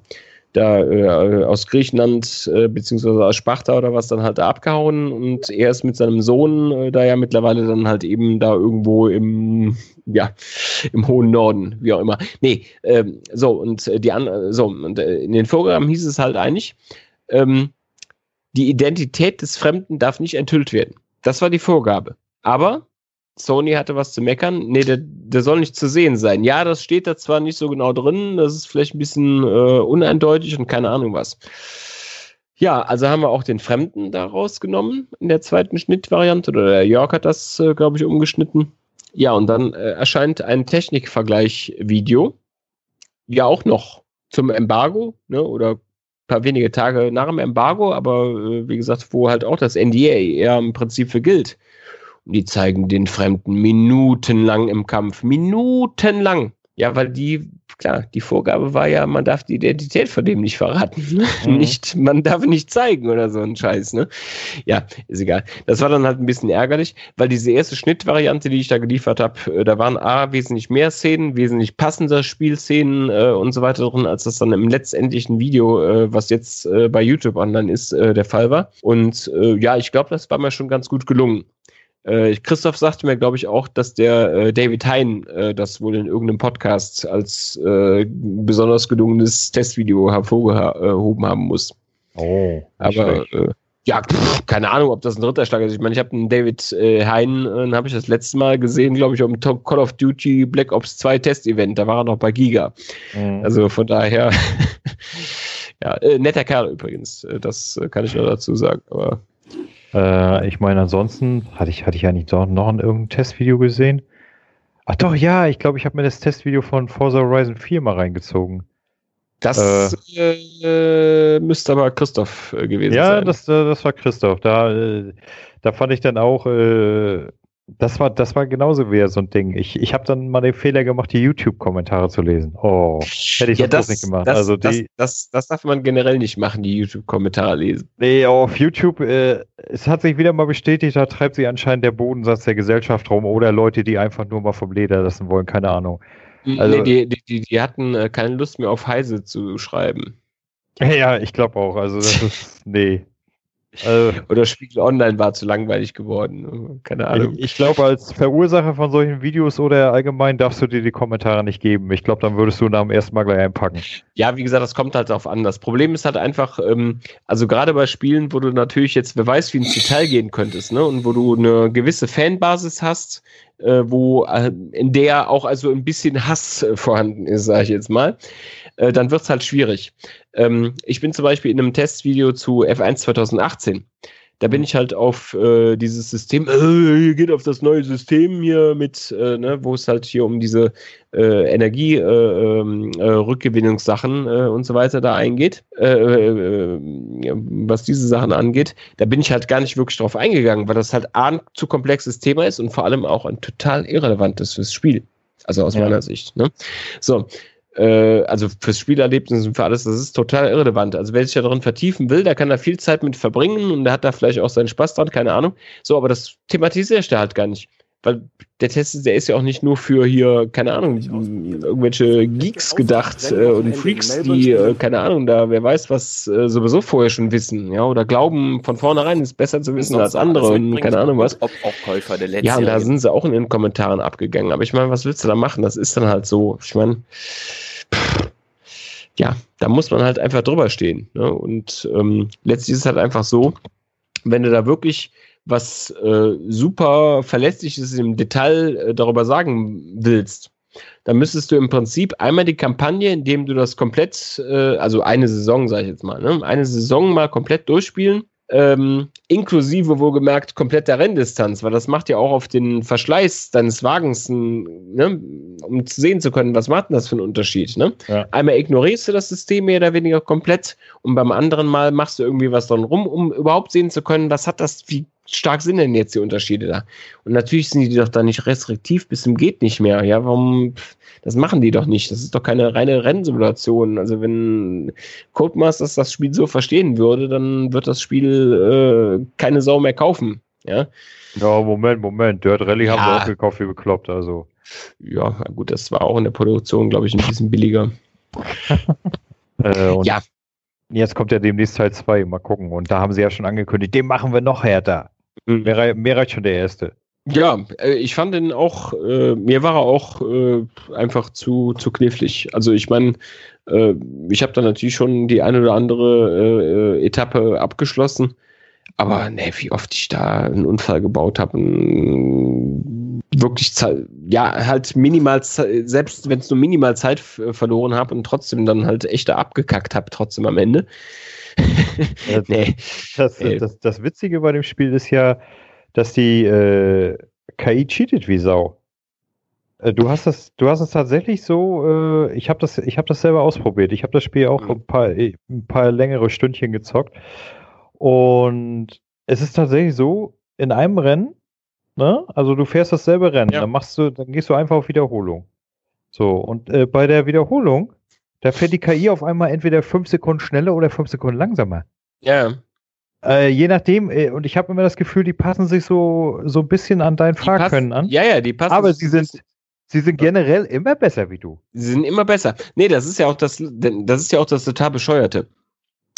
da äh, aus Griechenland äh, beziehungsweise aus Sparta oder was dann halt da abgehauen und er ist mit seinem Sohn äh, da ja mittlerweile dann halt eben da irgendwo im ja im hohen Norden wie auch immer nee ähm, so und äh, die an so und in den Vorgaben hieß es halt eigentlich ähm, die Identität des Fremden darf nicht enthüllt werden das war die Vorgabe aber Sony hatte was zu meckern. Nee, der, der soll nicht zu sehen sein. Ja, das steht da zwar nicht so genau drin, das ist vielleicht ein bisschen äh, uneindeutig und keine Ahnung was. Ja, also haben wir auch den Fremden da rausgenommen in der zweiten Schnittvariante oder der Jörg hat das, äh, glaube ich, umgeschnitten. Ja, und dann äh, erscheint ein Technikvergleich-Video. Ja, auch noch zum Embargo, ne, oder paar wenige Tage nach dem Embargo, aber äh, wie gesagt, wo halt auch das NDA eher im Prinzip für gilt. Und die zeigen den Fremden minutenlang im Kampf. Minutenlang. Ja, weil die, klar, die Vorgabe war ja, man darf die Identität von dem nicht verraten. Ne? Mhm. Nicht, man darf nicht zeigen oder so ein Scheiß, ne? Ja, ist egal. Das war dann halt ein bisschen ärgerlich, weil diese erste Schnittvariante, die ich da geliefert habe, da waren A, wesentlich mehr Szenen, wesentlich passender Spielszenen äh, und so weiter drin, als das dann im letztendlichen Video, äh, was jetzt äh, bei YouTube online ist, äh, der Fall war. Und äh, ja, ich glaube, das war mir schon ganz gut gelungen. Äh, Christoph sagte mir, glaube ich, auch, dass der äh, David Hein äh, das wohl in irgendeinem Podcast als äh, besonders gelungenes Testvideo hervorgehoben haben muss. Oh, Aber äh, ja, pff, keine Ahnung, ob das ein dritter Schlag ist. Ich meine, ich habe einen David äh, Hein, habe ich das letzte Mal gesehen, glaube ich, am Top Call of Duty Black Ops 2 Test-Event. Da war er noch bei Giga. Mhm. Also von daher, ja, netter Kerl übrigens. Das kann ich nur dazu sagen. Aber Äh, ich meine, ansonsten hatte ich, hatte ich eigentlich doch noch ein irgendein Testvideo gesehen. Ach doch, ja, ich glaube, ich habe mir das Testvideo von Forza Horizon 4 mal reingezogen. das äh, müsste aber Christoph äh, gewesen Ja, sein. das, äh, das war Christoph. Da, äh, da fand ich dann auch, äh, das war, das war genauso wie so ein Ding. Ich, ich habe dann mal den Fehler gemacht, die YouTube-Kommentare zu lesen. Oh, hätte ich ja, das, nicht gemacht. Das, also das, die, das, das darf man generell nicht machen, die YouTube-Kommentare lesen. nee, auf YouTube, äh, es hat sich wieder mal bestätigt, da treibt sich anscheinend der Bodensatz der Gesellschaft rum oder Leute, die einfach nur mal vom Leder lassen wollen, keine Ahnung. Also- nee, die, die, die, die hatten äh, keine Lust mehr auf Heise zu schreiben. Ja, ich glaube auch. Also das ist, nee. Also, Oder Spiegel Online war zu langweilig geworden. Keine Ahnung. ich ich glaube, als Verursacher von solchen Videos oder allgemein darfst du dir die Kommentare nicht geben. Ich glaube, dann würdest du nach dem ersten Mal gleich einpacken. Ja, wie gesagt, das kommt halt darauf an. Das Problem ist halt einfach, ähm, also gerade bei Spielen, wo du natürlich jetzt, wer weiß, wie ins Detail gehen könntest, ne? Und wo du eine gewisse Fanbasis hast, äh, wo äh, in der auch also ein bisschen Hass äh, vorhanden ist, sage ich jetzt mal, äh, dann wird's halt schwierig. Ähm, ich bin zum Beispiel in einem Testvideo zu F1 2018. Da bin ich halt auf äh, dieses System, äh, geht auf das neue System hier mit, äh, ne, wo es halt hier um diese äh, Energie, äh, ähm, äh, äh, und so weiter da eingeht, äh, äh, was diese Sachen angeht, da bin ich halt gar nicht wirklich drauf eingegangen, weil das halt A, ein zu komplexes Thema ist und vor allem auch ein total irrelevantes fürs Spiel. Also aus Ja. meiner Sicht. Ne? So, äh, also fürs Spielerlebnis und für alles, das ist total irrelevant. Also wer sich da drin vertiefen will, der kann da viel Zeit mit verbringen und der hat da vielleicht auch seinen Spaß dran, keine Ahnung. So, aber das thematisiert er halt gar nicht. Weil der Test, ist- der ist ja auch nicht nur für hier, keine Ahnung, irgendwelche Geeks gedacht äh, und Freaks, die, äh, keine Ahnung, da wer weiß, was äh, sowieso vorher schon wissen, ja, oder glauben von vornherein ist besser zu wissen als andere und keine Ahnung was. Ob auch Käufer der letzten Ja, und da sind sie auch in den Kommentaren abgegangen. Aber ich meine, was willst du da machen? Das ist dann halt so. Ich meine, ja, da muss man halt einfach drüber stehen. Ne? Und ähm, letztlich ist es halt einfach so, wenn du da wirklich was äh, super Verlässliches im Detail äh, darüber sagen willst, dann müsstest du im Prinzip einmal die Kampagne, indem du das komplett, äh, also eine Saison, sage ich jetzt mal, ne? eine Saison mal komplett durchspielen ähm, inklusive wohlgemerkt kompletter Renndistanz, weil das macht ja auch auf den Verschleiß deines Wagens, ne, um sehen zu können, was macht denn das für einen Unterschied. Ne? Ja. Einmal ignorierst du das System mehr oder weniger komplett und beim anderen Mal machst du irgendwie was dran rum, um überhaupt sehen zu können, was hat das, wie stark sind denn jetzt die Unterschiede da? Und natürlich sind die doch da nicht restriktiv bis zum geht nicht mehr. Ja, warum? Das machen die doch nicht. Das ist doch keine reine Rennsimulation. Also wenn Codemasters das Spiel so verstehen würde, dann wird das Spiel äh, keine Sau mehr kaufen. Ja. Ja, Moment, Moment. Dirt Rally ja. haben wir auch gekauft wie bekloppt. Also. Ja, gut, das war auch in der Produktion, glaube ich, ein bisschen billiger. äh, ja. Jetzt kommt ja demnächst Teil 2, mal gucken. Und da haben sie ja schon angekündigt, den machen wir noch härter. Mir, mir reicht schon der erste. Ja, äh, ich fand den auch, äh, mir war er auch äh, einfach zu, zu knifflig. Also ich meine, äh, ich habe da natürlich schon die eine oder andere äh, Etappe abgeschlossen, aber ne, wie oft ich da einen Unfall gebaut habe, wirklich, ja, halt minimal, selbst wenn es nur minimal Zeit verloren habe und trotzdem dann halt echt da abgekackt habe, trotzdem am Ende. nee. Das, das, das, Witzige bei dem Spiel ist ja, dass die äh, KI cheatet wie Sau. Äh, du hast das, du hast es tatsächlich so, äh, ich habe das, ich habe das selber ausprobiert. Ich habe das Spiel auch mhm. ein paar, ein paar längere Stündchen gezockt. Und es ist tatsächlich so, in einem Rennen, ne, also du fährst dasselbe Rennen, ja. dann machst du, dann gehst du einfach auf Wiederholung. So, und äh, bei der Wiederholung, da fährt die KI auf einmal entweder fünf Sekunden schneller oder fünf Sekunden langsamer. Ja. Äh, je nachdem, äh, und ich habe immer das Gefühl, die passen sich so, so ein bisschen an dein Fahrkönnen an. Ja, ja, die passen. Aber sie sind, sie sind generell immer besser wie du. Sie sind immer besser. Nee, das ist ja auch das, das ist ja auch das total bescheuerte.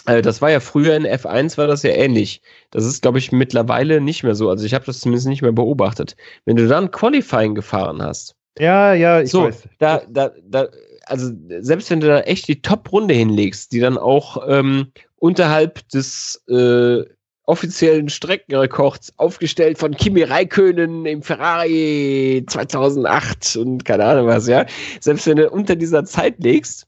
Äh, das war ja früher in F1 war das ja ähnlich. Das ist, glaube ich, mittlerweile nicht mehr so. Also ich habe das zumindest nicht mehr beobachtet. Wenn du dann Qualifying gefahren hast. Ja, ja, ich so, weiß. Da, da, da, also selbst wenn du da echt die Top-Runde hinlegst, die dann auch ähm, unterhalb des äh, offiziellen Streckenrekords aufgestellt von Kimi Räikkönen im Ferrari 2008 und keine Ahnung was, ja. Selbst wenn du unter dieser Zeit legst,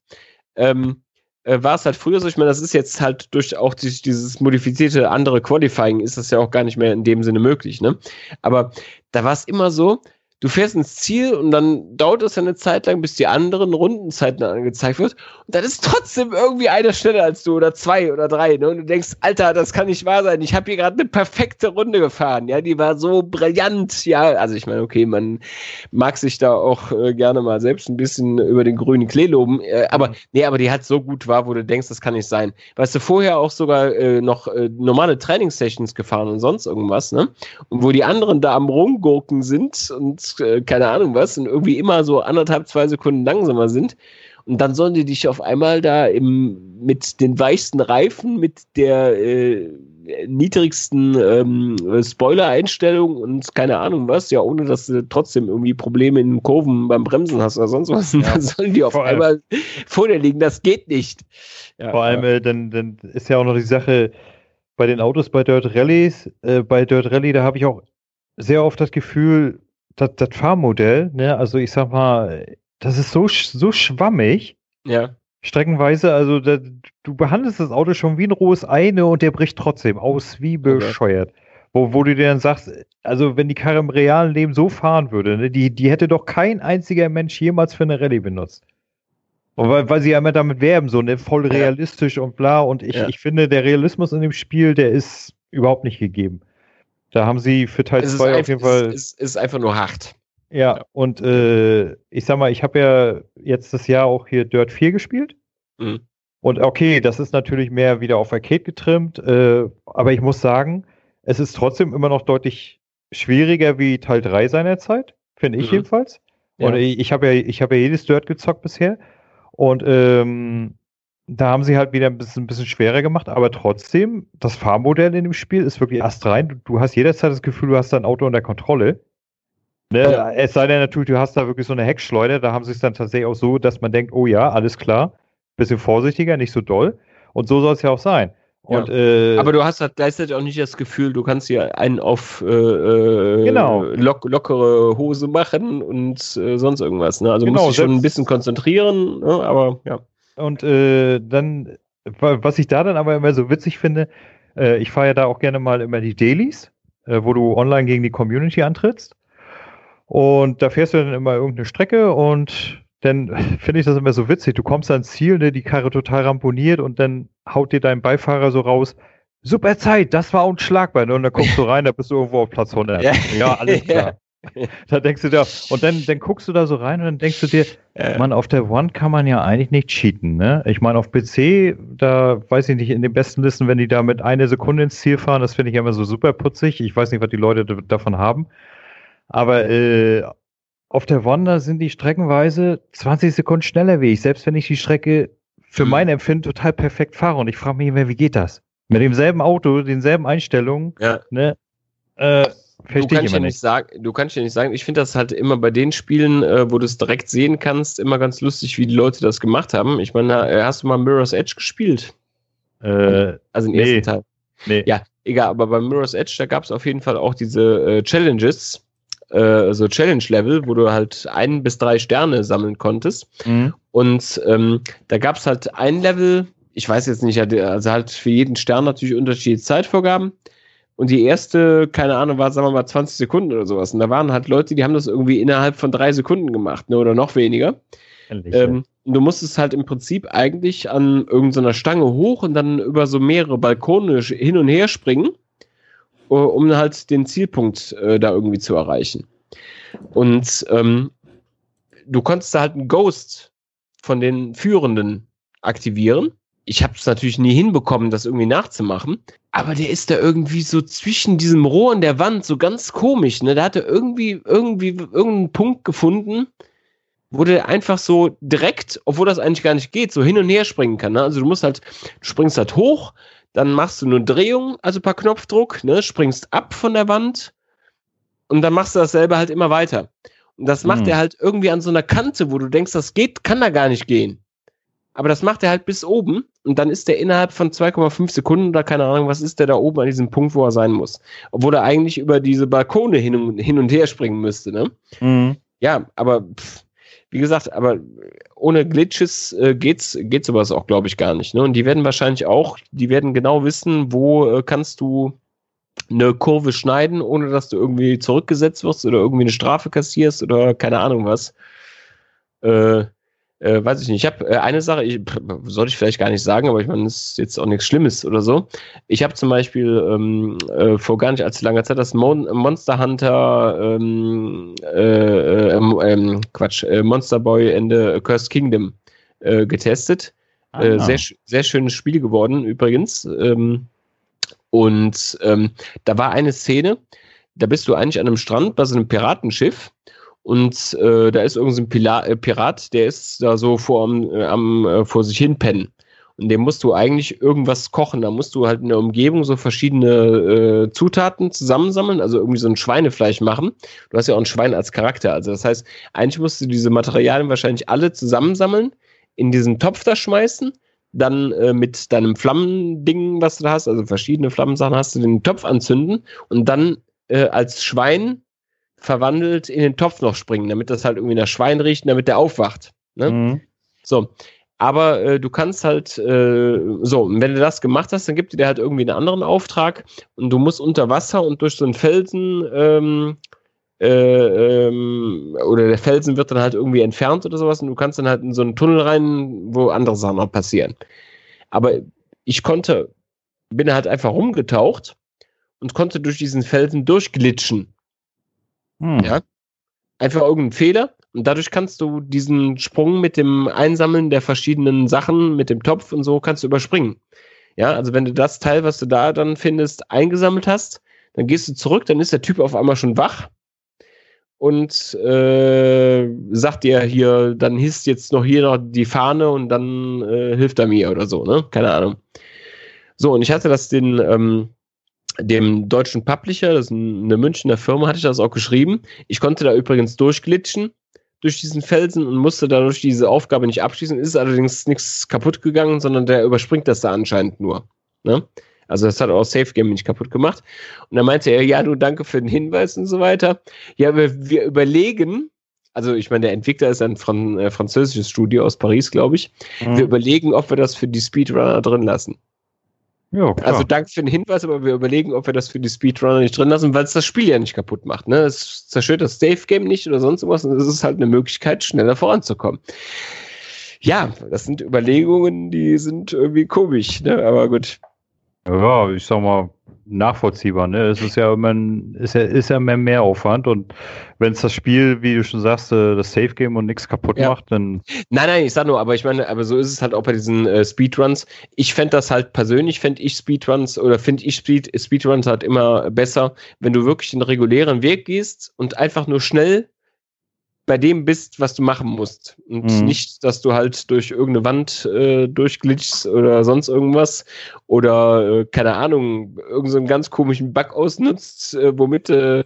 ähm, äh, war es halt früher so, ich meine, das ist jetzt halt durch auch durch dieses modifizierte andere Qualifying ist das ja auch gar nicht mehr in dem Sinne möglich, ne? Aber da war es immer so, du fährst ins Ziel und dann dauert es eine Zeit lang, bis die anderen Rundenzeiten angezeigt wird. Und dann ist trotzdem irgendwie einer schneller als du oder zwei oder drei. Ne? Und du denkst, Alter, das kann nicht wahr sein. Ich habe hier gerade eine perfekte Runde gefahren. Ja, die war so brillant. Ja, also ich meine, okay, man mag sich da auch äh, gerne mal selbst ein bisschen über den grünen Klee loben. Äh, aber nee, aber die halt so gut war, wo du denkst, das kann nicht sein. Weißt du, vorher auch sogar äh, noch äh, normale Trainingssessions gefahren und sonst irgendwas, ne? Und wo die anderen da am Rumgurken sind und äh, keine Ahnung was und irgendwie immer so anderthalb, zwei Sekunden langsamer sind. Und dann sollen die dich auf einmal da im, mit den weichsten Reifen, mit der äh, niedrigsten ähm, Spoiler-Einstellung und keine Ahnung was, ja, ohne dass du trotzdem irgendwie Probleme in den Kurven beim Bremsen hast oder sonst was. Ja. Dann sollen die auf vor einmal vor dir liegen. Das geht nicht. Ja, vor allem, äh, dann, dann ist ja auch noch die Sache bei den Autos bei Dirt Rallies, äh, bei Dirt Rally, da habe ich auch sehr oft das Gefühl, das, das Fahrmodell, ne, also ich sag mal, das ist so, so schwammig. Ja. Streckenweise, also da, du behandelst das Auto schon wie ein rohes Ei ne, und der bricht trotzdem aus wie bescheuert. Okay. Wo, wo du dir dann sagst, also wenn die Karre im realen Leben so fahren würde, ne, die, die hätte doch kein einziger Mensch jemals für eine Rallye benutzt. Und weil, weil sie ja immer damit werben, so ne, voll realistisch ja. und bla. Und ich, ja. ich finde, der Realismus in dem Spiel, der ist überhaupt nicht gegeben. Da haben sie für Teil 2 auf jeden Fall. Es ist, ist, einfach nur hart. Ja, ja. und äh, ich sag mal, ich habe ja jetzt das Jahr auch hier Dirt 4 gespielt. Mhm. Und okay, das ist natürlich mehr wieder auf Arcade getrimmt, äh, aber ich muss sagen, es ist trotzdem immer noch deutlich schwieriger wie Teil 3 seinerzeit, finde ich mhm. jedenfalls. Ja. Und ich, ich habe ja, ich habe ja jedes Dirt gezockt bisher. Und ähm, da haben sie halt wieder ein bisschen, ein bisschen schwerer gemacht, aber trotzdem, das Fahrmodell in dem Spiel ist wirklich astrein. Du, du hast jederzeit das Gefühl, du hast dein Auto unter Kontrolle. Ne? Ja. Es sei denn natürlich, du hast da wirklich so eine Heckschleuder, da haben sie es dann tatsächlich auch so, dass man denkt, oh ja, alles klar, bisschen vorsichtiger, nicht so doll. Und so soll es ja auch sein. Und, ja. äh, aber du hast halt gleichzeitig auch nicht das Gefühl, du kannst hier einen auf äh, äh genau. lock, lockere Hose machen und äh, sonst irgendwas. Ne? Also genau, musst du schon ein bisschen konzentrieren, ne? aber ja. Und äh, dann, was ich da dann aber immer so witzig finde, Äh, ich fahre ja da auch gerne mal immer die Dailies, äh, wo du online gegen die Community antrittst. Und da fährst du dann immer irgendeine Strecke und dann finde ich das immer so witzig. Du kommst ans Ziel, ne, die Karre total ramponiert und dann haut dir dein Beifahrer so raus, super Zeit, das war unschlagbar. Ne? Und dann guckst du rein, da bist du irgendwo auf Platz 100. Ja, ja alles klar. da denkst du dir, und dann, dann guckst du da so rein und dann denkst du dir, ja. man, auf der One kann man ja eigentlich nicht cheaten, ne? Ich meine, auf PC, da weiß ich nicht, in den besten Listen, wenn die da mit einer Sekunde ins Ziel fahren, das finde ich immer so super putzig. Ich weiß nicht, was die Leute davon haben. Aber äh, auf der One, da sind die streckenweise 20 Sekunden schneller wie ich, selbst wenn ich die Strecke für mhm. mein Empfinden total perfekt fahre. Und ich frage mich immer, wie geht das? Mit demselben Auto, denselben Einstellungen, ja. ne? Äh, du kannst ja nicht sagen, du kannst ja nicht sagen, ich finde das halt immer bei den Spielen, äh, wo du es direkt sehen kannst, immer ganz lustig, wie die Leute das gemacht haben. Ich meine, äh, hast du mal Mirror's Edge gespielt? Äh, also den nee. ersten Teil. Nee. Ja, egal, aber bei Mirror's Edge, da gab es auf jeden Fall auch diese äh, Challenges, äh, so Challenge-Level, wo du halt ein bis drei Sterne sammeln konntest. Mhm. Und ähm, da gab es halt ein Level, ich weiß jetzt nicht, also halt für jeden Stern natürlich unterschiedliche Zeitvorgaben. Und die erste, keine Ahnung, war, sagen wir mal, 20 Sekunden oder sowas. Und da waren halt Leute, die haben das irgendwie innerhalb von drei Sekunden gemacht, ne, oder noch weniger. Ähm, du musstest halt im Prinzip eigentlich an irgendeiner Stange hoch und dann über so mehrere Balkone hin und her springen, um halt den Zielpunkt uh, da irgendwie zu erreichen. Und ähm, du konntest da halt einen Ghost von den Führenden aktivieren ich habe es natürlich nie hinbekommen, das irgendwie nachzumachen. Aber der ist da irgendwie so zwischen diesem Rohr und der Wand so ganz komisch. Ne? Da hat er irgendwie, irgendwie irgendeinen Punkt gefunden, wo der einfach so direkt, obwohl das eigentlich gar nicht geht, so hin und her springen kann. Ne? Also du musst halt, du springst halt hoch, dann machst du eine Drehung, also per Knopfdruck, ne? springst ab von der Wand und dann machst du dasselbe halt immer weiter. Und das macht mhm. er halt irgendwie an so einer Kante, wo du denkst, das geht, kann da gar nicht gehen aber das macht er halt bis oben und dann ist er innerhalb von 2,5 Sekunden oder keine Ahnung, was ist der da oben an diesem Punkt, wo er sein muss. Obwohl er eigentlich über diese Balkone hin und, hin und her springen müsste, ne? Mhm. Ja, aber pff, wie gesagt, aber ohne Glitches äh, geht's, geht sowas auch, glaube ich, gar nicht. Ne? Und die werden wahrscheinlich auch, die werden genau wissen, wo äh, kannst du eine Kurve schneiden, ohne dass du irgendwie zurückgesetzt wirst oder irgendwie eine Strafe kassierst oder keine Ahnung was. Äh, äh, weiß ich nicht. Ich habe äh, eine Sache, ich, sollte ich vielleicht gar nicht sagen, aber ich meine, das ist jetzt auch nichts Schlimmes oder so. Ich habe zum Beispiel ähm, äh, vor gar nicht allzu langer Zeit das Mon Monster Hunter, ähm, äh, ähm, ähm Quatsch, äh, Monster Boy and the Cursed Kingdom äh, getestet. Ah, sehr, sehr schönes Spiel geworden, übrigens. Ähm, und ähm, da war eine Szene, da bist du eigentlich an einem Strand bei so einem Piratenschiff und äh, da ist irgendein Pila äh, Pirat, der ist da so vor, äh, am, äh, vor sich hin pennen. Und dem musst du eigentlich irgendwas kochen. Da musst du halt in der Umgebung so verschiedene äh, Zutaten zusammensammeln, also irgendwie so ein Schweinefleisch machen. Du hast ja auch ein Schwein als Charakter. Also das heißt, eigentlich musst du diese Materialien wahrscheinlich alle zusammensammeln, in diesen Topf da schmeißen, dann äh, mit deinem Flammending, was du da hast, also verschiedene Flammensachen hast du den Topf anzünden und dann äh, als Schwein verwandelt in den Topf noch springen, damit das halt irgendwie nach Schwein riecht, damit der aufwacht. Ne? Mhm. So. Aber äh, du kannst halt, äh, so, wenn du das gemacht hast, dann gibt dir halt irgendwie einen anderen Auftrag und du musst unter Wasser und durch so einen Felsen ähm, äh, ähm, oder der Felsen wird dann halt irgendwie entfernt oder sowas und du kannst dann halt in so einen Tunnel rein, wo andere Sachen auch passieren. Aber ich konnte, bin halt einfach rumgetaucht und konnte durch diesen Felsen durchglitschen. Hm. Ja. Einfach irgendein Fehler. Und dadurch kannst du diesen Sprung mit dem Einsammeln der verschiedenen Sachen, mit dem Topf und so, kannst du überspringen. Ja, also wenn du das Teil, was du da dann findest, eingesammelt hast, dann gehst du zurück, dann ist der Typ auf einmal schon wach und äh, sagt dir hier, dann hisst jetzt noch hier noch die Fahne und dann äh, hilft er mir oder so, ne? Keine Ahnung. So, und ich hatte das den, ähm, dem deutschen Publisher, das ist eine Münchner Firma, hatte ich das auch geschrieben. Ich konnte da übrigens durchglitschen durch diesen Felsen und musste dadurch diese Aufgabe nicht abschließen. Ist allerdings nichts kaputt gegangen, sondern der überspringt das da anscheinend nur. Ne? Also das hat auch Safe Game nicht kaputt gemacht. Und dann meinte er, ja, du danke für den Hinweis und so weiter. Ja, wir, wir überlegen, also ich meine, der Entwickler ist ein Fran äh, französisches Studio aus Paris, glaube ich. Mhm. Wir überlegen, ob wir das für die Speedrunner drin lassen. Ja, klar. Also danke für den Hinweis, aber wir überlegen, ob wir das für die Speedrunner nicht drin lassen, weil es das Spiel ja nicht kaputt macht. Ne? Es zerstört das Safe-Game nicht oder sonst was und es ist halt eine Möglichkeit, schneller voranzukommen. Ja, das sind Überlegungen, die sind irgendwie komisch, ne? aber gut. Ja, ich sag mal, nachvollziehbar. Ne? Es ist ja immer ein, ist ja, ist ja mehr Mehraufwand und wenn es das Spiel, wie du schon sagst, äh, das Safe Game und nichts kaputt ja. macht, dann. Nein, nein, ich sag nur, aber ich meine, aber so ist es halt auch bei diesen äh, Speedruns. Ich fände das halt persönlich, fände ich Speedruns oder finde ich Speed, Speedruns halt immer besser, wenn du wirklich den regulären Weg gehst und einfach nur schnell bei dem bist, was du machen musst. Und mhm. nicht, dass du halt durch irgendeine Wand äh, durchglitschst oder sonst irgendwas. Oder, äh, keine Ahnung, irgendeinen so ganz komischen Bug ausnutzt, äh, womit äh,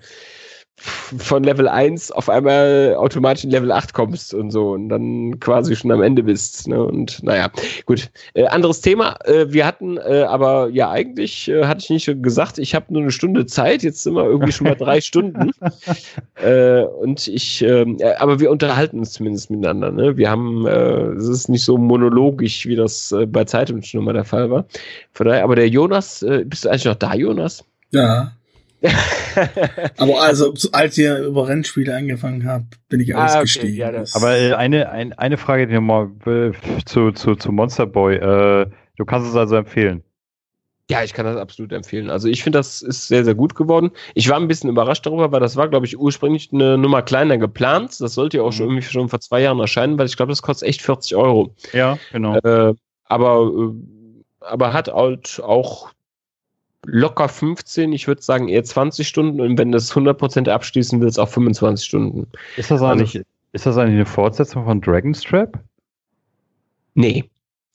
von Level 1 auf einmal automatisch in Level 8 kommst und so und dann quasi schon am Ende bist. Ne? Und naja, gut. Äh, anderes Thema. Äh, wir hatten äh, aber ja eigentlich, äh, hatte ich nicht gesagt, ich habe nur eine Stunde Zeit. Jetzt sind wir irgendwie schon mal drei Stunden. Äh, und ich, ähm, äh, aber wir unterhalten uns zumindest miteinander. Ne? Wir haben, es ist nicht so monologisch, wie das bei Zeitung schon mal der Fall war. Von daher, aber der Jonas, bist du eigentlich noch da, Jonas? Ja. aber also, als ihr über Rennspiele angefangen habt, bin ich ah, ausgestiegen. Okay, ja, aber äh, eine, ein, eine Frage die nochmal äh, zu, zu, zu Monster Boy. Äh, du kannst es also empfehlen. Ja, ich kann das absolut empfehlen. Also ich finde, das ist sehr, sehr gut geworden. Ich war ein bisschen überrascht darüber, weil das war, glaube ich, ursprünglich eine Nummer kleiner geplant. Das sollte ja auch mhm. schon irgendwie schon vor zwei Jahren erscheinen, weil ich glaube, das kostet echt 40 Euro. Ja, genau. Äh, aber, äh, aber hat halt auch locker 15, ich würde sagen eher 20 Stunden und wenn das 100% abschließen willst, auch 25 Stunden. Ist das eigentlich, also, ist das eigentlich eine Fortsetzung von Dragon's Trap? Nee.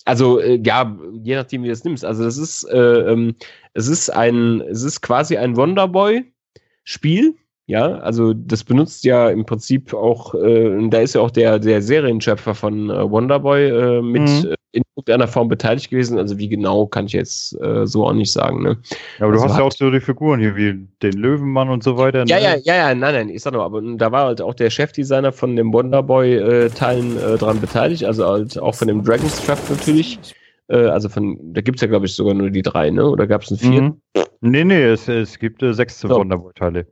Also äh, ja, je nachdem wie du das nimmst. Also das ist, äh, ähm, es ist ein, es ist quasi ein Wonderboy-Spiel. Ja, also das benutzt ja im Prinzip auch, äh, da ist ja auch der, der Serienschöpfer von äh, Wonderboy äh, mit mhm. Äh, in irgendeiner Form beteiligt gewesen. Also wie genau, kann ich jetzt äh, so auch nicht sagen. Ne? Ja, aber also du hast ja auch so die Figuren hier wie den Löwenmann und so weiter. Ne? Ja, ja, ja, ja, nein, nein, ich sag nur, aber da war halt auch der Chefdesigner von dem Wonderboy-Teilen äh, dran beteiligt, also halt auch von dem Dragon's Trap natürlich. Äh, also von, da gibt es ja, glaube ich, sogar nur die drei, ne? Oder gab es einen vierten? Mhm. Nee, nee, es, es gibt äh, sechs so. Wonderboy-Teile.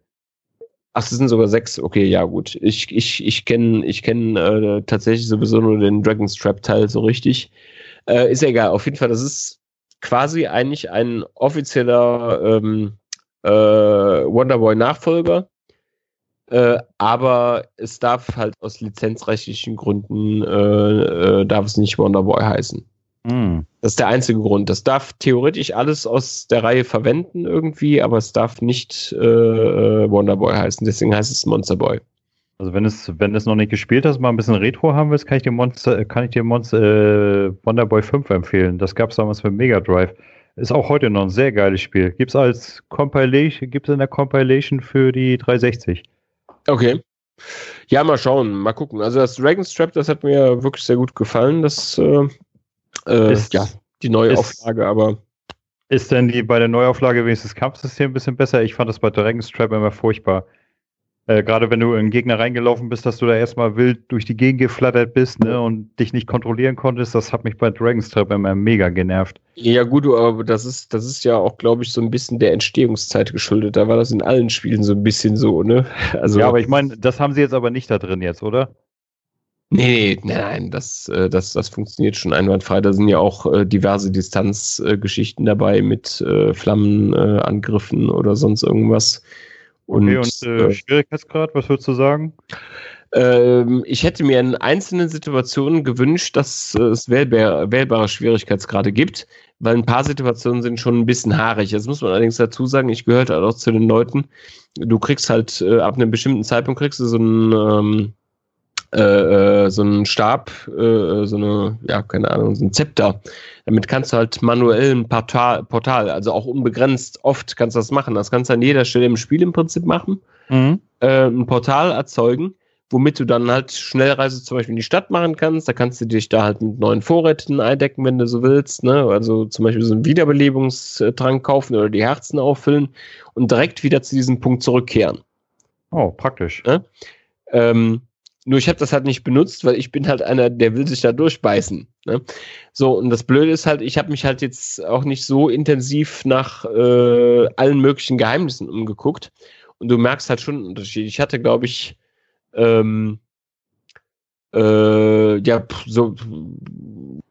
Ach, es sind sogar sechs. Okay, ja, gut. Ich, ich, ich kenne ich kenn, äh, tatsächlich sowieso nur den Dragon's Trap-Teil so richtig. Äh, ist ja egal. Auf jeden Fall, das ist quasi eigentlich ein offizieller ähm, äh, Wonderboy-Nachfolger. Äh, aber es darf halt aus lizenzrechtlichen Gründen äh, äh, darf es nicht Wonderboy heißen. Mm. Das ist der einzige Grund. Das darf theoretisch alles aus der Reihe verwenden irgendwie, aber es darf nicht äh, Wonderboy heißen. Deswegen heißt es Monsterboy. Also wenn es, wenn es noch nicht gespielt hast, mal ein bisschen Retro haben willst, kann ich dir Monster, kann ich dir Monster äh, Wonderboy 5 empfehlen. Das gab es damals für Mega Drive. Ist auch heute noch ein sehr geiles Spiel. Gibt es als Compilation, gibt es in der Compilation für die 360. Okay. Ja, mal schauen, mal gucken. Also das Dragon's Trap, das hat mir wirklich sehr gut gefallen. Das äh, äh, ist, ja die neue ist, aber. Ist denn die bei der Neuauflage wenigstens das Kampfsystem ein bisschen besser? Ich fand das bei Dragon's Trap immer furchtbar. Äh, Gerade wenn du in einen Gegner reingelaufen bist, dass du da erstmal wild durch die Gegend geflattert bist ne, und dich nicht kontrollieren konntest, das hat mich bei Dragon's Trap immer mega genervt. Ja, gut, aber das ist, das ist ja auch, glaube ich, so ein bisschen der Entstehungszeit geschuldet. Da war das in allen Spielen so ein bisschen so, ne? Also, ja, aber ich meine, das haben sie jetzt aber nicht da drin jetzt, oder? Nee, nee, nein, das, äh, das, das funktioniert schon einwandfrei. Da sind ja auch äh, diverse Distanzgeschichten dabei mit äh, Flammenangriffen oder sonst irgendwas. Und, okay, und äh, Schwierigkeitsgrad, was würdest du sagen? Ähm, ich hätte mir in einzelnen Situationen gewünscht, dass es wählbar, wählbare Schwierigkeitsgrade gibt, weil ein paar Situationen sind schon ein bisschen haarig. Jetzt muss man allerdings dazu sagen, ich gehörte halt auch zu den Leuten, du kriegst halt ab einem bestimmten Zeitpunkt kriegst du so ein ähm, äh, äh, so einen Stab, äh, so eine, ja, keine Ahnung, so ein Zepter. Damit kannst du halt manuell ein Portal, Portal, also auch unbegrenzt oft kannst du das machen. Das kannst du an jeder Stelle im Spiel im Prinzip machen. Mhm. Äh, ein Portal erzeugen, womit du dann halt Schnellreise zum Beispiel in die Stadt machen kannst. Da kannst du dich da halt mit neuen Vorräten eindecken, wenn du so willst. Ne? Also zum Beispiel so einen Wiederbelebungstrank kaufen oder die Herzen auffüllen und direkt wieder zu diesem Punkt zurückkehren. Oh, praktisch. Ne? Ähm, Nur ich habe das halt nicht benutzt, weil ich bin halt einer, der will sich da durchbeißen. Ne? So, und das Blöde ist halt, ich habe mich halt jetzt auch nicht so intensiv nach äh, allen möglichen Geheimnissen umgeguckt. Und du merkst halt schon einen Unterschied. Ich hatte, glaube ich, ähm, äh, ja, so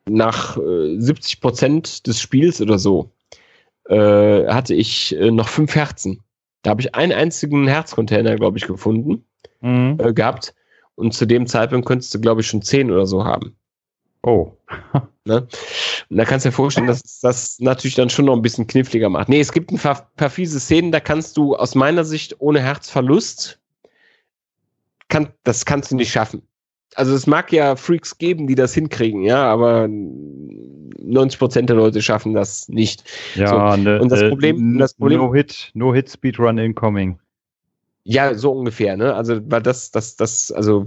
nach äh, 70 Prozent des Spiels oder so äh, hatte ich äh, noch fünf Herzen. Da habe ich einen einzigen Herzcontainer, glaube ich, gefunden, mhm. äh, gehabt. Und zu dem Zeitpunkt könntest du, glaube ich, schon zehn oder so haben. Oh. ne? Und da kannst du dir vorstellen, dass das natürlich dann schon noch ein bisschen kniffliger macht. Nee, es gibt ein paar, paar fiese Szenen, da kannst du aus meiner Sicht ohne Herzverlust, kann, das kannst du nicht schaffen also es mag ja Freaks geben, die das hinkriegen, ja, aber 90 Prozent der Leute schaffen das nicht. Ja, so. ne, und das Problem, das Problem, no Hit, no Hit Speedrun incoming. Ja, so ungefähr, ne? Also, weil das, das, das, also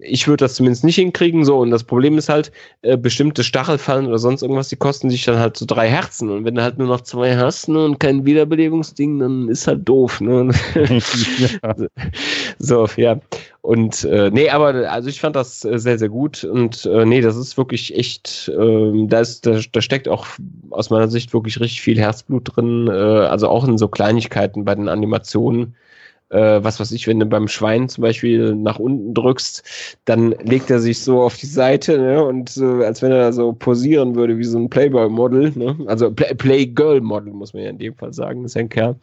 ich würde das zumindest nicht hinkriegen, so. Und das Problem ist halt, äh, bestimmte Stachelfallen oder sonst irgendwas, die kosten sich dann halt so drei Herzen. Und wenn du halt nur noch zwei hast ne, und kein Wiederbelebungsding, dann ist halt doof, ne? ja. So, ja. Und äh, nee, aber also ich fand das äh, sehr, sehr gut. Und äh, nee, das ist wirklich echt, äh, da, ist, da, da steckt auch aus meiner Sicht wirklich richtig viel Herzblut drin. Äh, also auch in so Kleinigkeiten bei den Animationen äh, was weiß ich, wenn du beim Schwein zum Beispiel nach unten drückst, dann legt er sich so auf die Seite, ne, und äh, als wenn er da so posieren würde wie so ein Playboy-Model, ne, also Play Playgirl-Model muss man ja in dem Fall sagen, ist ja ein Kerl.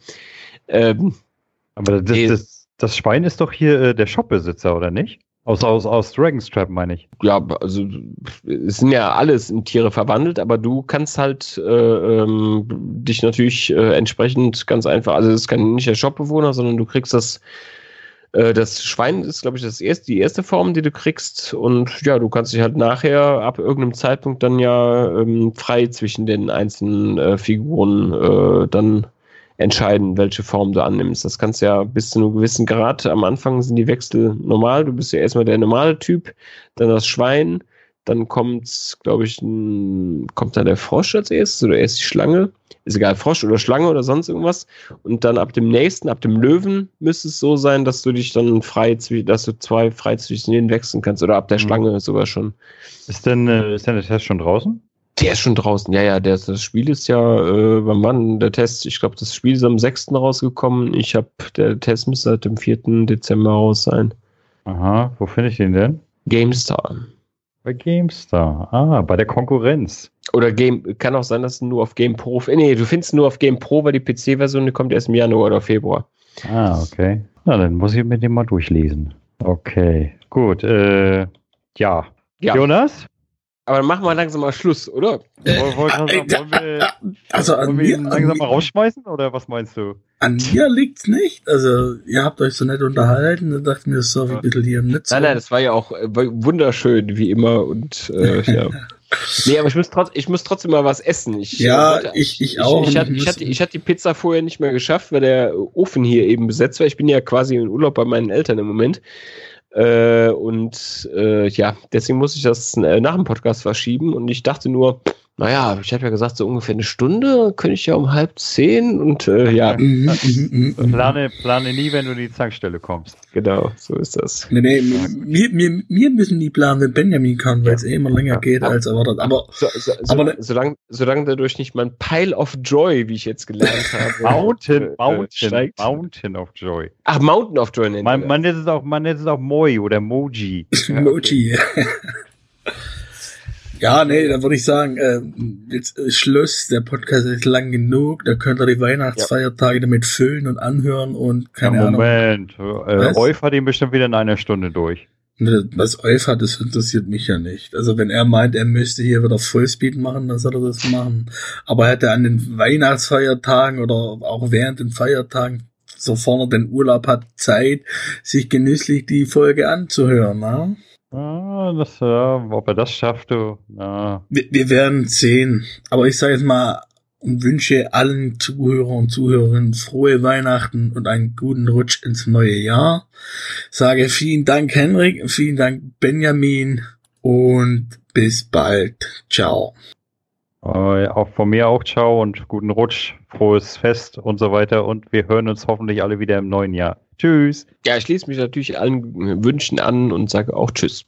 Ähm, Aber das, das, das Schwein ist doch hier äh, der Shopbesitzer, oder nicht? Aus, aus, aus Dragon's Trap, meine ich. Ja, also es sind ja alles in Tiere verwandelt, aber du kannst halt äh, ähm, dich natürlich äh, entsprechend ganz einfach, also ist kein nicht der Shopbewohner, sondern du kriegst das, äh, das Schwein ist, glaube ich, das erste, die erste Form, die du kriegst. Und ja, du kannst dich halt nachher ab irgendeinem Zeitpunkt dann ja ähm, frei zwischen den einzelnen äh, Figuren äh, dann entscheiden, welche Form du annimmst. Das kannst ja bis zu einem gewissen Grad. Am Anfang sind die Wechsel normal. Du bist ja erstmal der normale Typ, dann das Schwein, dann kommt, glaube ich, ein, kommt dann der Frosch als erstes oder erst die Schlange. Ist egal, Frosch oder Schlange oder sonst irgendwas. Und dann ab dem nächsten, ab dem Löwen, müsste es so sein, dass du dich dann frei, dass du zwei frei zwischen denen wechseln kannst. Oder ab der mhm. Schlange sogar schon. Ist denn, äh, ist denn der Test schon draußen? Der ist schon draußen. Ja, ja, der, das Spiel ist ja, äh, beim Mann, der Test, ich glaube, das Spiel ist am 6. rausgekommen. Ich habe, der Test müsste seit dem 4. Dezember raus sein. Aha, wo finde ich den denn? GameStar. Bei GameStar. Ah, bei der Konkurrenz. Oder Game, kann auch sein, dass du nur auf Game Pro, nee, du findest nur auf Game Pro, weil die PC-Version, die kommt erst im Januar oder Februar. Ah, okay. Na, dann muss ich mir den mal durchlesen. Okay, gut, äh, ja. ja. Jonas? Aber dann machen wir langsam mal Schluss, oder? Äh, wollen, äh, wollen wir, also an wir mir, langsam mal rausschmeißen oder was meinst du? An mir liegt's nicht. Also ihr habt euch so nett unterhalten, dann dachte ich mir, so ein bisschen hier nicht so. Nein, nein, das war ja auch äh, wunderschön, wie immer. Und äh, ja. Nee, aber ich muss, trotz, ich muss trotzdem mal was essen. Ich, ja, wollte, ich, ich auch. Ich, ich, hatte, ich, hatte, ich hatte die Pizza vorher nicht mehr geschafft, weil der Ofen hier eben besetzt war. Ich bin ja quasi in Urlaub bei meinen Eltern im Moment. Äh, und äh, ja, deswegen muss ich das äh, nach dem Podcast verschieben. Und ich dachte nur, naja, ich habe ja gesagt, so ungefähr eine Stunde könnte ich ja um halb zehn und äh, ja. Mhm, mhm, mhm, plane, plane nie, wenn du in die Zankstelle kommst. Genau, so ist das. Nee, nee, wir, wir, wir müssen die planen, wenn Benjamin kann, weil es eh immer länger geht als erwartet. Aber, so, so, so, aber ne- solange, solange dadurch nicht mein Pile of Joy, wie ich jetzt gelernt habe, Mountain, äh, Mountain, steigt. Mountain of Joy. Ach, Mountain of Joy nennt man, man nennt es auch, man nennt es auch Moi oder Moji. Moji. Ja, nee, dann würde ich sagen, äh, jetzt ist Schluss, der Podcast ist lang genug, da könnt ihr die Weihnachtsfeiertage ja. damit füllen und anhören und keine ja, Moment. Ahnung. Moment, äh, Euf hat ihn bestimmt wieder in einer Stunde durch. Was Euf hat, das interessiert mich ja nicht. Also wenn er meint, er müsste hier wieder Fullspeed machen, dann soll er das machen. Aber hätte an den Weihnachtsfeiertagen oder auch während den Feiertagen, sofern er den Urlaub hat, Zeit, sich genüsslich die Folge anzuhören, ne? Ah, das, ja, ob er das schafft, du. Ja. Wir, wir werden sehen. Aber ich sage jetzt mal und wünsche allen Zuhörern und Zuhörerinnen frohe Weihnachten und einen guten Rutsch ins neue Jahr. Sage vielen Dank, Henrik, vielen Dank, Benjamin und bis bald. Ciao. Äh, auch von mir auch ciao und guten Rutsch, frohes Fest und so weiter. Und wir hören uns hoffentlich alle wieder im neuen Jahr. Tschüss. Ja, ich schließe mich natürlich allen Wünschen an und sage auch Tschüss.